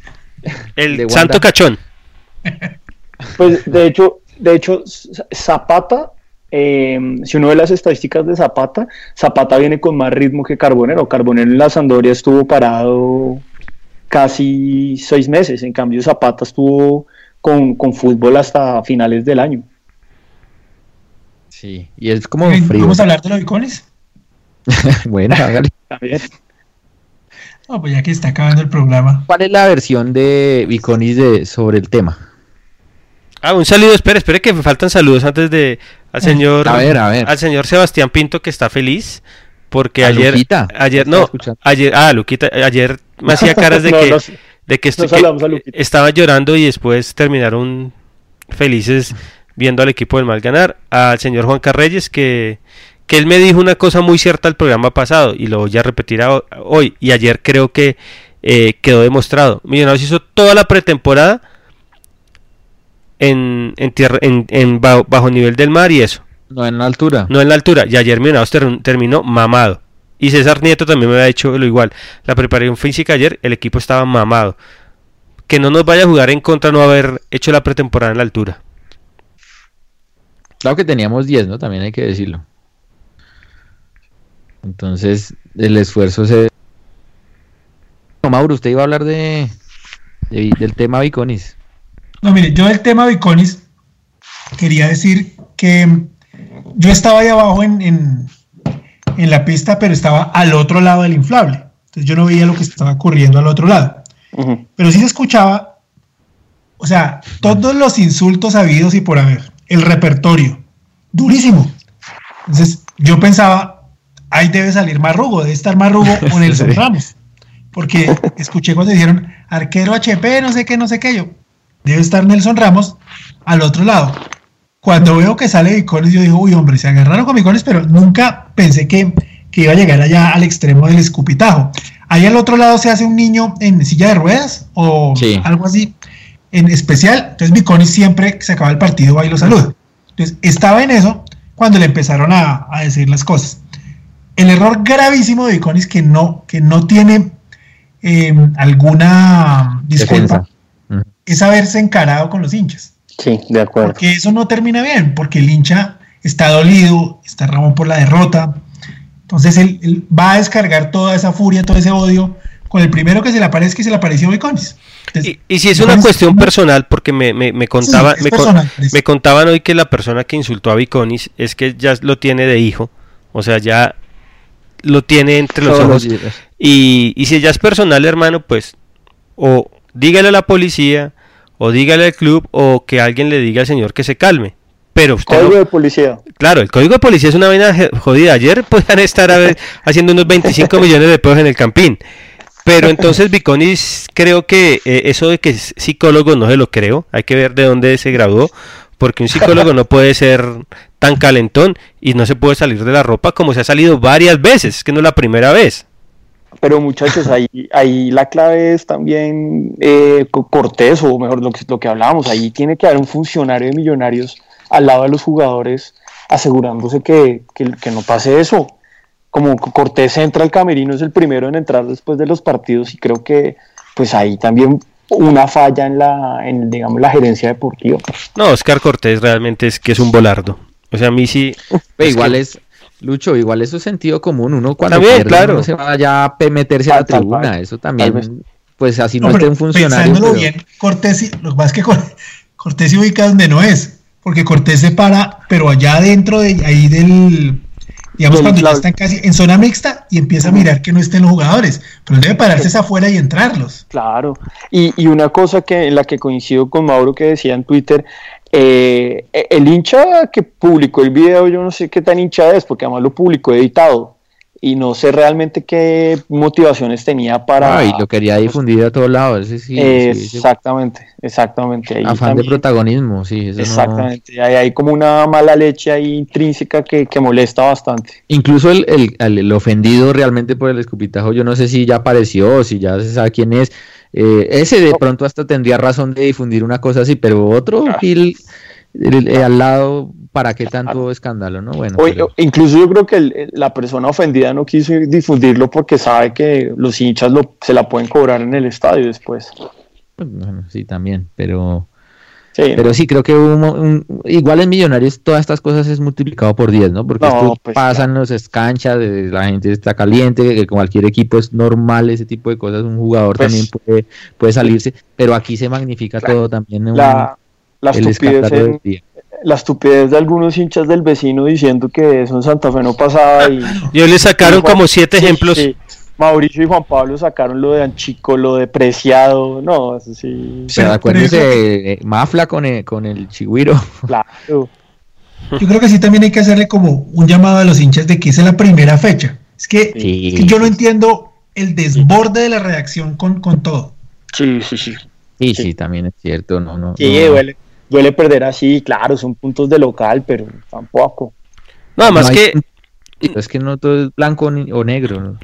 El Santo Cachón. Pues de hecho, de hecho, Zapata, em, si uno ve las estadísticas de Zapata, Zapata viene con más ritmo que Carbonero. Carbonero en la Sandoria estuvo parado casi seis meses, en cambio Zapata estuvo con, fútbol hasta finales del año. Sí, y es como frío. ¿Vamos a hablar de los bicones? bueno, hágale. No, pues ya que está acabando el programa. ¿Cuál es la versión de Viconis de, sobre el tema? Ah, un saludo, espere, espere que me faltan saludos antes de al señor al señor Sebastián Pinto que está feliz porque ayer ayer no, ayer ah, Luquita, ayer me hacía caras de que de que, estaba llorando y después terminaron felices viendo al equipo del mal ganar, al señor Juan Carreyes que que él me dijo una cosa muy cierta el programa pasado y lo voy a repetir hoy. Y ayer creo que eh, quedó demostrado. Millonarios hizo toda la pretemporada en, en, tierra, en, bajo, nivel del mar y eso. No en la altura. No en la altura. Y ayer Millonarios terminó mamado. Y César Nieto también me había hecho lo igual. La preparación física ayer, el equipo estaba mamado. Que no nos vaya a jugar en contra no haber hecho la pretemporada en la altura. Claro que teníamos 10, ¿no? También hay que decirlo. Entonces, el esfuerzo se... Mauro, usted iba a hablar de, del tema Biconis. No, mire, yo del tema Biconis quería decir que yo estaba ahí abajo en, en, la pista, pero estaba al otro lado del inflable. Entonces yo no veía lo que estaba ocurriendo al otro lado. Pero sí se escuchaba o sea, todos los insultos habidos y por haber, el repertorio, durísimo. Entonces, yo pensaba, ahí debe salir Marrugo, debe estar Marrugo o Nelson Ramos. Porque escuché cuando dijeron arquero HP, no sé qué, no sé qué, yo, debe estar Nelson Ramos al otro lado. Cuando veo que sale Vicones, yo digo, uy, hombre, se agarraron con Vicones, pero nunca pensé que, que iba a llegar allá al extremo del escupitajo. Ahí al otro lado se hace un niño en silla de ruedas o algo así en especial. Entonces Viconis siempre que se acaba el partido va y lo saluda. Entonces estaba en eso cuando le empezaron a, decir las cosas. El error gravísimo de Viconis que no, que no tiene eh, alguna disculpa es haberse encarado con los hinchas. Sí, de acuerdo. Porque eso no termina bien, porque el hincha está dolido, está ramón por la derrota. Entonces él, va a descargar toda esa furia, todo ese odio con el primero que se le aparezca y se le apareció Viconis. Y, si es una cuestión personal, porque me, me, me, contaba, me, contaban hoy que la persona que insultó a Viconis es que ya lo tiene de hijo, o sea, ya lo tiene entre los ojos. y, y si ya es personal, hermano, pues o dígale a la policía, o dígale al club, o que alguien le diga al señor que se calme. Pero usted código de policía. Claro, el código de policía es una vaina jodida. Ayer podían estar haciendo unos 25 millones de pesos en el campín. Pero entonces Viconis, creo que eh, eso de que es psicólogo no se lo creo. Hay que ver de dónde se graduó. Porque un psicólogo no puede ser tan calentón y no se puede salir de la ropa como se ha salido varias veces. Es que no es la primera vez. Pero muchachos, ahí, ahí la clave es también eh, Cortés, o mejor lo que, lo que hablábamos, ahí tiene que haber un funcionario de millonarios al lado de los jugadores asegurándose que, que no pase eso como Cortés entra al camerino, es el primero en entrar después de los partidos y creo que pues ahí también una falla en la, en, digamos, la gerencia deportiva. No, Oscar Cortés realmente es que es un volardo. O sea, a mí sí. igual es, Lucho, igual eso es sentido común. Uno cuando también, claro. uno se vaya a meterse a la tribuna. Eso también, pues así no, esté un funcionario. Pensándolo bien, Cortés, lo que pasa es que Cortés se ubica donde no es, porque Cortés se para, pero allá adentro de ahí del Digamos, cuando ya están casi en zona mixta y empieza a mirar que no estén los jugadores, pero debe pararse afuera y entrarlos. Claro, y, y, una cosa que en la que coincido con Mauro que decía en Twitter, eh, el hincha que publicó el video, yo no sé qué tan hincha es, porque además lo publicó editado y no sé realmente qué motivaciones tenía para... Ah, y lo quería difundir a todos lados. Sí, exactamente, exactamente. Afán de protagonismo, sí. exactamente, hay, como una mala leche ahí intrínseca que, molesta bastante. Incluso el, el, ofendido realmente por el escupitajo, yo no sé si ya apareció, si ya se sabe quién es. Eh, ese de pronto hasta tendría razón de difundir una cosa así, pero otro ah. Al lado ¿para qué tanto escándalo? ¿no? Bueno, Incluso yo creo que la persona ofendida no quiso difundirlo porque sabe que los hinchas lo, se la pueden cobrar en el estadio después. Pues, bueno, sí, también, pero... Sí, pero sí, creo que un, igual en Millonarios todas estas cosas es multiplicado por 10, ¿no? Porque esto pues, pasan los escanchas, la gente está caliente, que cualquier equipo es normal ese tipo de cosas, un jugador pues también puede, puede salirse, pero aquí se magnifica todo también. la, la estupidez en, la estupidez de algunos hinchas del vecino diciendo que eso en Santa Fe no pasaba. Y, Yo le sacaron como siete ejemplos. Mauricio y Juan Pablo sacaron lo de Anchico, lo de Preciado, no, eso sí. Pero acuérdense de Mafla con el, con el Chigüiro. Claro. Yo creo que sí también hay que hacerle como un llamado a los hinchas de que es la primera fecha. Es que, yo no entiendo el desborde de la reacción con, con todo. Sí, sí, sí. Sí, sí, también es cierto, no, no. Sí, duele duele perder así, claro, son puntos de local, pero tampoco. Nada más que... Es que no todo es blanco o negro.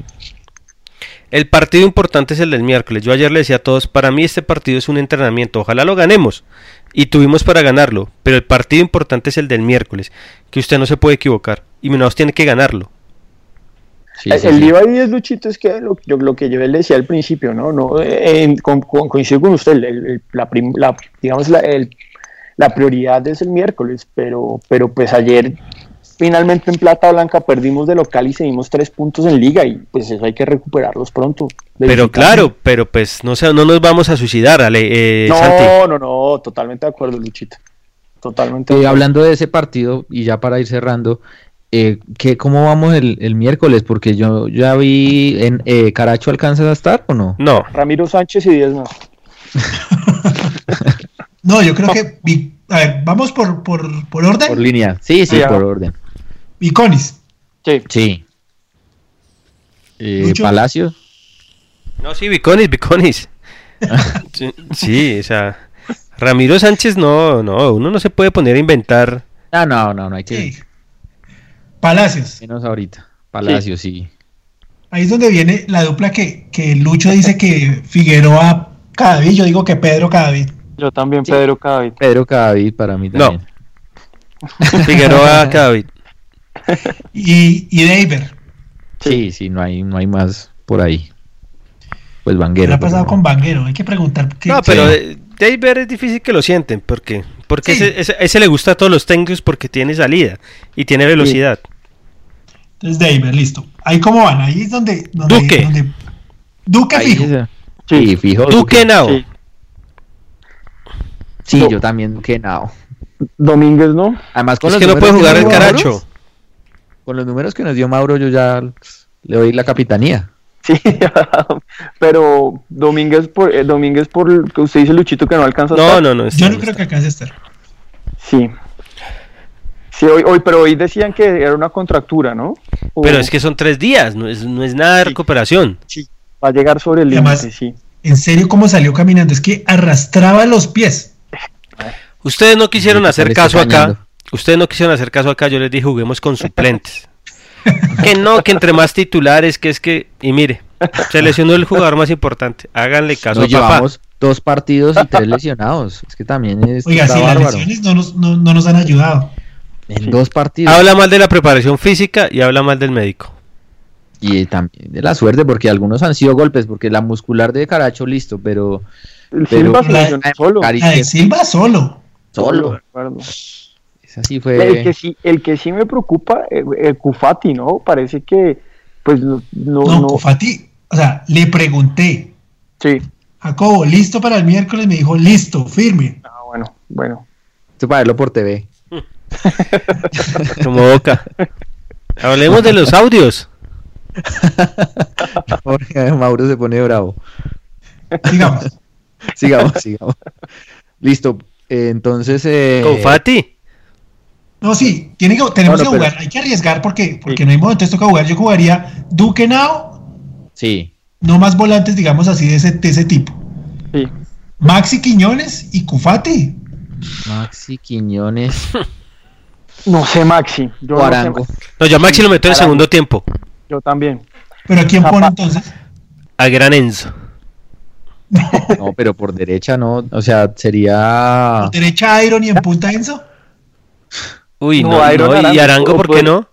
El partido importante es el del miércoles. Yo ayer le decía a todos, para mí este partido es un entrenamiento, ojalá lo ganemos. Y tuvimos para ganarlo, pero el partido importante es el del miércoles, que usted no se puede equivocar. Y menos tiene que ganarlo. el lío ahí es Luchito, es que lo, lo, que yo le decía al principio, ¿no? no coincido con usted, la, la, digamos, la, el la prioridad es el miércoles, pero, pero pues ayer finalmente en Plata Blanca perdimos de local y seguimos tres puntos en liga y pues eso hay que recuperarlos pronto. Pero claro, pero pues no, no nos vamos a suicidar, Ale, eh, no, no, no, totalmente de acuerdo, Luchito. Totalmente. Eh, hablando de ese partido y ya para ir cerrando, eh, ¿cómo vamos el, el, miércoles? Porque yo ya vi en eh, Caracho alcanzas a estar o no? No. Ramiro Sánchez y Díaz más. No, yo creo que. Vi- A ver, vamos por, por, por orden. Por línea. Sí, sí, por orden. Viconis. Sí. Sí. Eh. Palacio. No, sí, Viconis, Viconis. sí, sí, o sea, Ramiro Sánchez no, no, uno no se puede poner a inventar. Ah, no, no, no hay que. Sí. Palacios. Menos ahorita. Palacio, sí. Ahí es donde viene la dupla que, que Lucho dice que Figueroa Cadavid. Yo digo que Pedro Cadavid. Yo también, Pedro Cadavid. Pedro Cadavid para mí No. también. Figueroa Cadavid. Y, y Deiber. Sí, sí, no hay, no hay más por ahí. Pues ¿Qué Vanguero. ha pasado pero- con Vanguero? Hay que preguntar. qué- No, pero qué- eh, Deiber es difícil que lo sienten, porque porque Sí. ese, ese- ese le gusta a todos los técnicos porque tiene salida y tiene velocidad. Entonces, Deiber, listo. Ahí cómo van. Ahí es donde. donde Duque. donde- Duque Ahí fijo. sí, Sí, fijo. Duque Nao. Sí. Sí, No. yo también Duque Nao. Domínguez, ¿no? Además, con Es los que no puede jugar el caracho. Mauro, Con los números que nos dio Mauro, yo ya le doy la capitanía. Sí, pero Domínguez por, eh, Domínguez por que usted dice Luchito que no alcanza a No, estar. no, no. Yo está- no creo que alcance a estar. Sí. Sí, hoy, hoy, pero hoy decían que era una contractura, ¿no? O Pero es que son tres días, no es, no es nada de Sí. recuperación. va a llegar sobre el límite, sí. En serio, cómo salió caminando. Es que arrastraba los pies. Ustedes no quisieron hacer caso acá. Ustedes no quisieron hacer caso acá. Yo les dije juguemos con suplentes. que no, que entre más titulares, que es que. Y mire, se lesionó el jugador más importante. Háganle caso Nos a papá. llevamos dos partidos y tres lesionados. Es que también es Oiga, si las lesiones no nos, no, no nos han ayudado. En Sí. dos partidos. Habla mal de la preparación física y habla mal del médico. Y también de la suerte, porque algunos han sido golpes, porque la muscular de Caracho listo, pero El Pero- Silva se La- lesionó solo. Cari- La de Silva solo. Solo. de acuerdo. Esa sí El fue. que sí, el que sí me preocupa, eh, eh, Cufati, ¿no? Parece que, pues, no, no, No, no- Cufati, o sea, le pregunté, sí. Jacobo, ¿listo para el miércoles? Me dijo, listo, firme. Ah, bueno, bueno. Esto para verlo por TV. Como boca. Hablemos de los audios. Jorge Mauro se pone bravo. Digamos. Sigamos, sigamos. Listo. Eh, entonces. Eh, Con Fati. No, sí, tiene que, tenemos Bueno, que pero- jugar, hay que arriesgar porque, porque no hay momento, toca jugar. Yo jugaría Duque Now, Sí. no más volantes, digamos así, de ese, de ese tipo. Sí. Maxi Quiñones y Cufati. Maxi Quiñones. No sé, Maxi. Yo, o no sé, Arango. No, yo a Maxi lo meto en el segundo tiempo. yo también. Pero ¿a quién pone entonces? A Gran Enzo. No, pero por derecha no. O sea, sería. ¿Derecha Iron y en punta Enzo? Uy, No, no, Iron no, Arango, ¿Y Arango por qué no?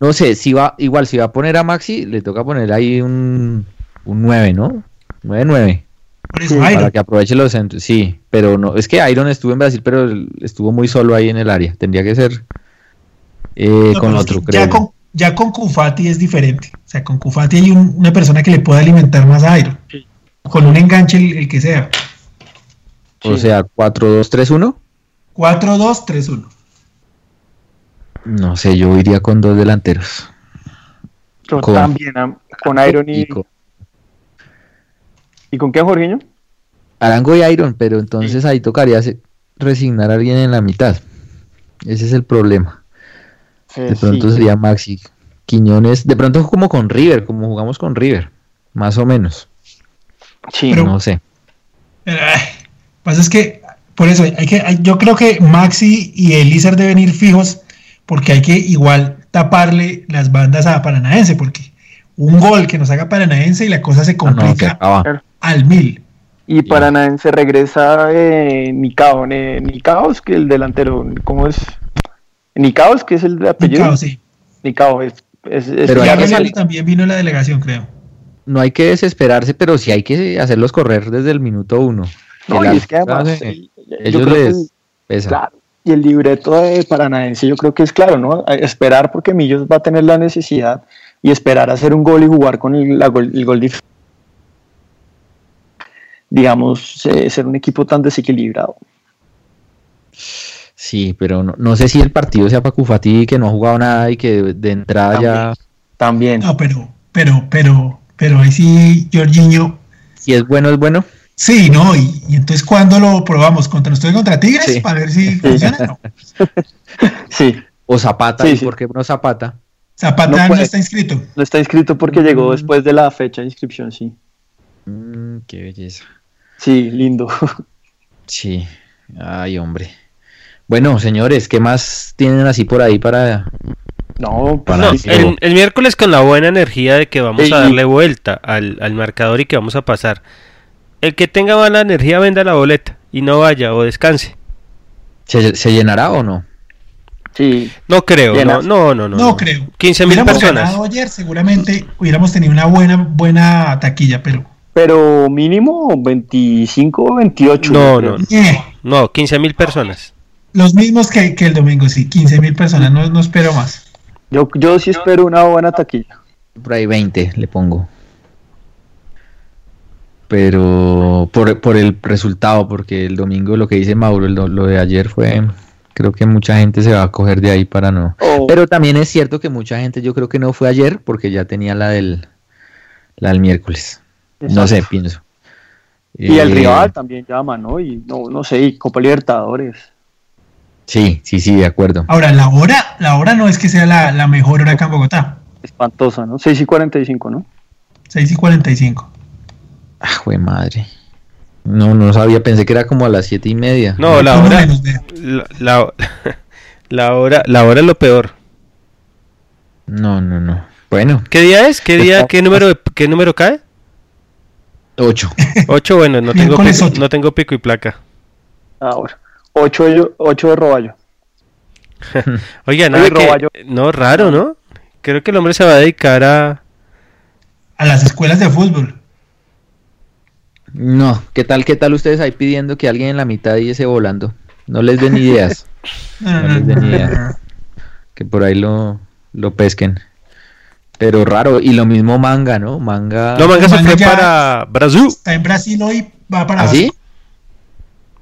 No sé, si va. Igual, si va a poner a Maxi, le toca poner ahí un, un 9, ¿no? 9-9. Por eso Sí, Para que aproveche los centros. Sí, pero no. Es que Iron estuvo en Brasil, pero estuvo muy solo ahí en el área. Tendría que ser eh, No, con es otro, que creo. ya, con, ya con Cufati es diferente. O sea, con Cufati hay un- una persona que le puede alimentar más a Iron. Sí. Con un enganche, el, el que sea. O Sí. sea, 4-2-3-1. 4-2-3-1. No sé, yo iría con dos delanteros. Yo Con- también, con Iron y, Y con ¿y con qué, Jorginho? Arango y Iron, pero entonces ahí tocaría resignar a alguien en la mitad. Ese es el problema. Eh, De pronto sí. sería Maxi. Quiñones, de pronto como con River, como jugamos con River, más o menos. Sí, Pero- no sé. Pero, ay, pasa es que, por eso, hay que, hay- yo creo que Maxi y Elízer deben ir fijos porque hay que igual taparle las bandas a Paranaense porque un gol que nos haga Paranaense y la cosa se Ah, no, se complica al mil. Y Paranaense regresa eh, Nicao, eh, Nicaos, que el delantero, ¿cómo es? Nicaos, que es el de apellido. Nicao, sí. Nicao, es, es, es- Pero que también vino en la delegación, creo. No hay que desesperarse, pero sí hay que hacerlos correr desde el minuto uno. No, Que y es que además, ellos que les el- pesa. claro, y el libreto de Paranaense yo creo que es claro, ¿no? Esperar porque Millos va a tener la necesidad y esperar a hacer un gol y jugar con el, la gol, el gol dif- digamos, eh, ser un equipo tan desequilibrado. Sí, pero no, no sé si el partido sea para Cufati que no ha jugado nada y que de, entrada ya, También. No, pero, pero, pero, pero ahí sí, Jorginho, si es bueno, es bueno. Sí, no, y, entonces ¿cuándo lo probamos? ¿Contra nosotros contra Tigres? Para ver si funciona. Sí. O Zapata, sí, ¿por qué no Zapata? Zapata no, está inscrito. No está inscrito porque llegó mm. después de la fecha de inscripción, sí. Mm, qué belleza. Sí, lindo. Sí, ay hombre. Bueno, señores, ¿qué más tienen así por ahí para... No, para el, miércoles con la buena energía de que vamos a darle vuelta al, al marcador y que vamos a pasar. El que tenga mala energía venda la boleta y no vaya o descanse. ¿Se, llenará o no? Sí. No creo, no, no, no, no. No creo. 15 mil personas. ayer, seguramente hubiéramos tenido una buena, buena taquilla, pero pero mínimo 25 o 28. No, no, no, 15 mil personas. Los mismos que, el domingo, sí, 15 mil personas, no, no espero más. Yo, yo sí espero una buena taquilla. Por ahí 20 le pongo. Pero por, por el resultado, porque el domingo lo que dice Mauro, lo, de ayer fue, creo que mucha gente se va a coger de ahí para no. Oh. Pero también es cierto que mucha gente yo creo que no fue ayer porque ya tenía la del, la del miércoles. No sé, pienso. Y el eh, rival también llama, ¿no? Y no, no sé, y Copa Libertadores. Sí, sí, sí, de acuerdo. Ahora, la hora, la hora no es que sea la, mejor hora acá en Bogotá. Espantosa, ¿no? 6 y 45, ¿no? 6 y 45. Ah, güey, madre. No, no sabía, pensé que era como a las siete y media. No, la hora, la, la, hora, la hora es lo peor. No, no, no. Bueno. ¿Qué día es? ¿Qué día, qué número, qué número cae? 8. 8, bueno, no tengo, pico, no tengo pico y placa. Ahora, 8, 8 de roballo. Oiga, nada que, no, raro, ¿no? Creo que el hombre se va a dedicar a... A las escuelas de fútbol. No, ¿qué tal, qué tal ustedes ahí pidiendo que alguien en la mitad ese volando? No les den ideas. no les den ideas. Que por ahí lo, lo pesquen. Pero raro, y lo mismo Manga, ¿no? Manga. No, Manga, se fue para Brasil. Está en Brasil hoy, va para ¿Ah, sí?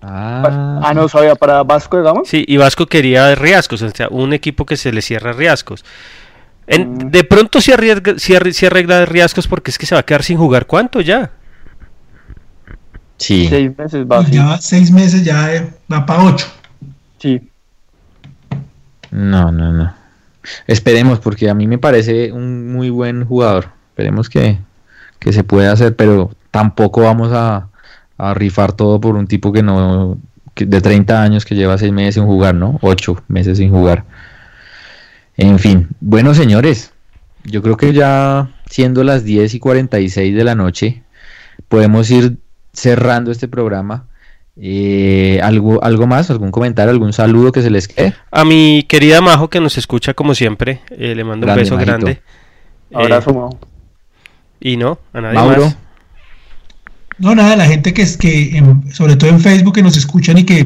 Ah. ah, no sabía para Vasco, digamos. Sí, y Vasco quería Riascos, o sea, un equipo que se le cierra Riascos. En, mm. De pronto se, arriesga, se, arregla de Riascos porque es que se va a quedar sin jugar. ¿Cuánto ya? Sí. Seis meses va. Ya seis meses ya eh, va para ocho. Sí. No, no, no. Esperemos, porque a mí me parece un muy buen jugador. Esperemos que, se pueda hacer, pero tampoco vamos a, rifar todo por un tipo que no de 30 años que lleva 6 meses sin jugar, ¿no? 8 meses sin jugar. En fin, bueno señores, yo creo que ya siendo las 10 y 46 de la noche, podemos ir cerrando este programa. Eh, ¿algo, ¿Algo más? ¿Algún comentario? ¿Algún saludo que se les quede? A mi querida Majo que nos escucha como siempre, eh, le mando un beso grande. Abrazo, eh, Majo. Y no, a nadie más. No, nada, la gente que es que, sobre todo en Facebook, que nos escuchan y que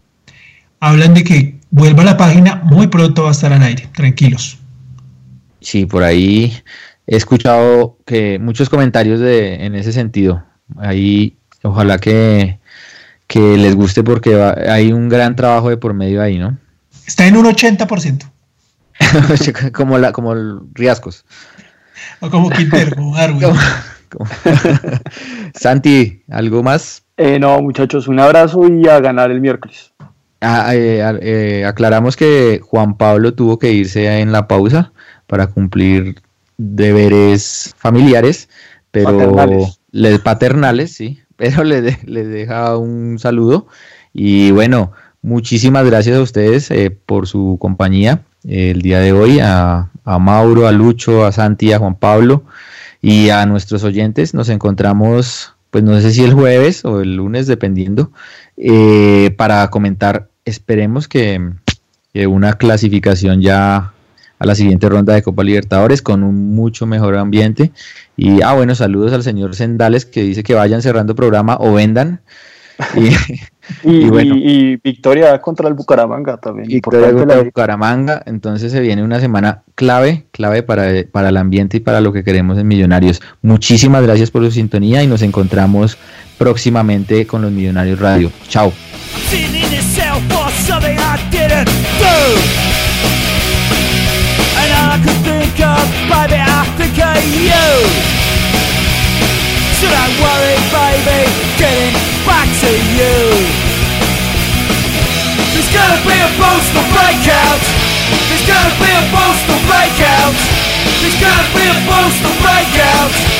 hablan de que vuelva a la página, muy pronto va a estar al aire, tranquilos. Sí, por ahí he escuchado que muchos comentarios de, en ese sentido. Ahí, ojalá que que les guste porque hay un gran trabajo de por medio ahí, ¿no? Está en un 80%. como, la, como el Riascos. O como Quintero, como Darwin. Santi, ¿algo más? Eh, no, muchachos, un abrazo y a ganar el miércoles. Ah, eh, eh, aclaramos que Juan Pablo tuvo que irse en la pausa para cumplir deberes familiares, pero paternales, paternales sí, pero le, deja un saludo. Y bueno, muchísimas gracias a ustedes eh, por su compañía el día de hoy, a, Mauro, a Lucho, a Santi, a Juan Pablo y a nuestros oyentes. Nos encontramos, pues no sé si el jueves o el lunes, dependiendo, eh, para comentar, esperemos que, que una clasificación ya a la siguiente ronda de Copa Libertadores con un mucho mejor ambiente. Y, ah, bueno, saludos al señor Sendales que dice que vayan cerrando programa o vendan. Y, bueno, y, victoria contra el Bucaramanga también. Victoria contra el Bucaramanga, entonces se viene una semana clave, clave para, para el ambiente y para lo que queremos en Millonarios. Muchísimas gracias por su sintonía y nos encontramos próximamente con los Millonarios Radio. Chao. could think of, baby, I think of you. So don't worry, baby, getting back to you. There's gonna be a postal breakout. There's gonna be a postal breakout. There's gonna be a postal breakout.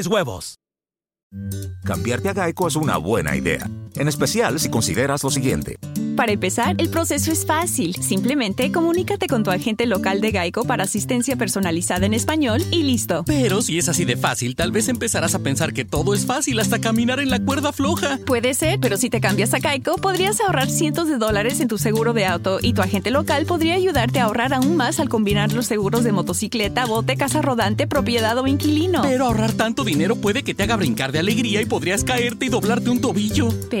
huevos. Cambiarte a Geico es una buena idea, en especial si consideras lo siguiente. Para empezar, el proceso es fácil. Simplemente comunícate con tu agente local de Geico para asistencia personalizada en español y listo. Pero si es así de fácil, tal vez empezarás a pensar que todo es fácil hasta caminar en la cuerda floja. Puede ser, pero si te cambias a Geico, podrías ahorrar cientos de dólares en tu seguro de auto y tu agente local podría ayudarte a ahorrar aún más al combinar los seguros de motocicleta, bote, casa rodante, propiedad o inquilino. Pero ahorrar tanto dinero puede que te haga brincar de alegría y podrías caerte y doblarte un tobillo. Pero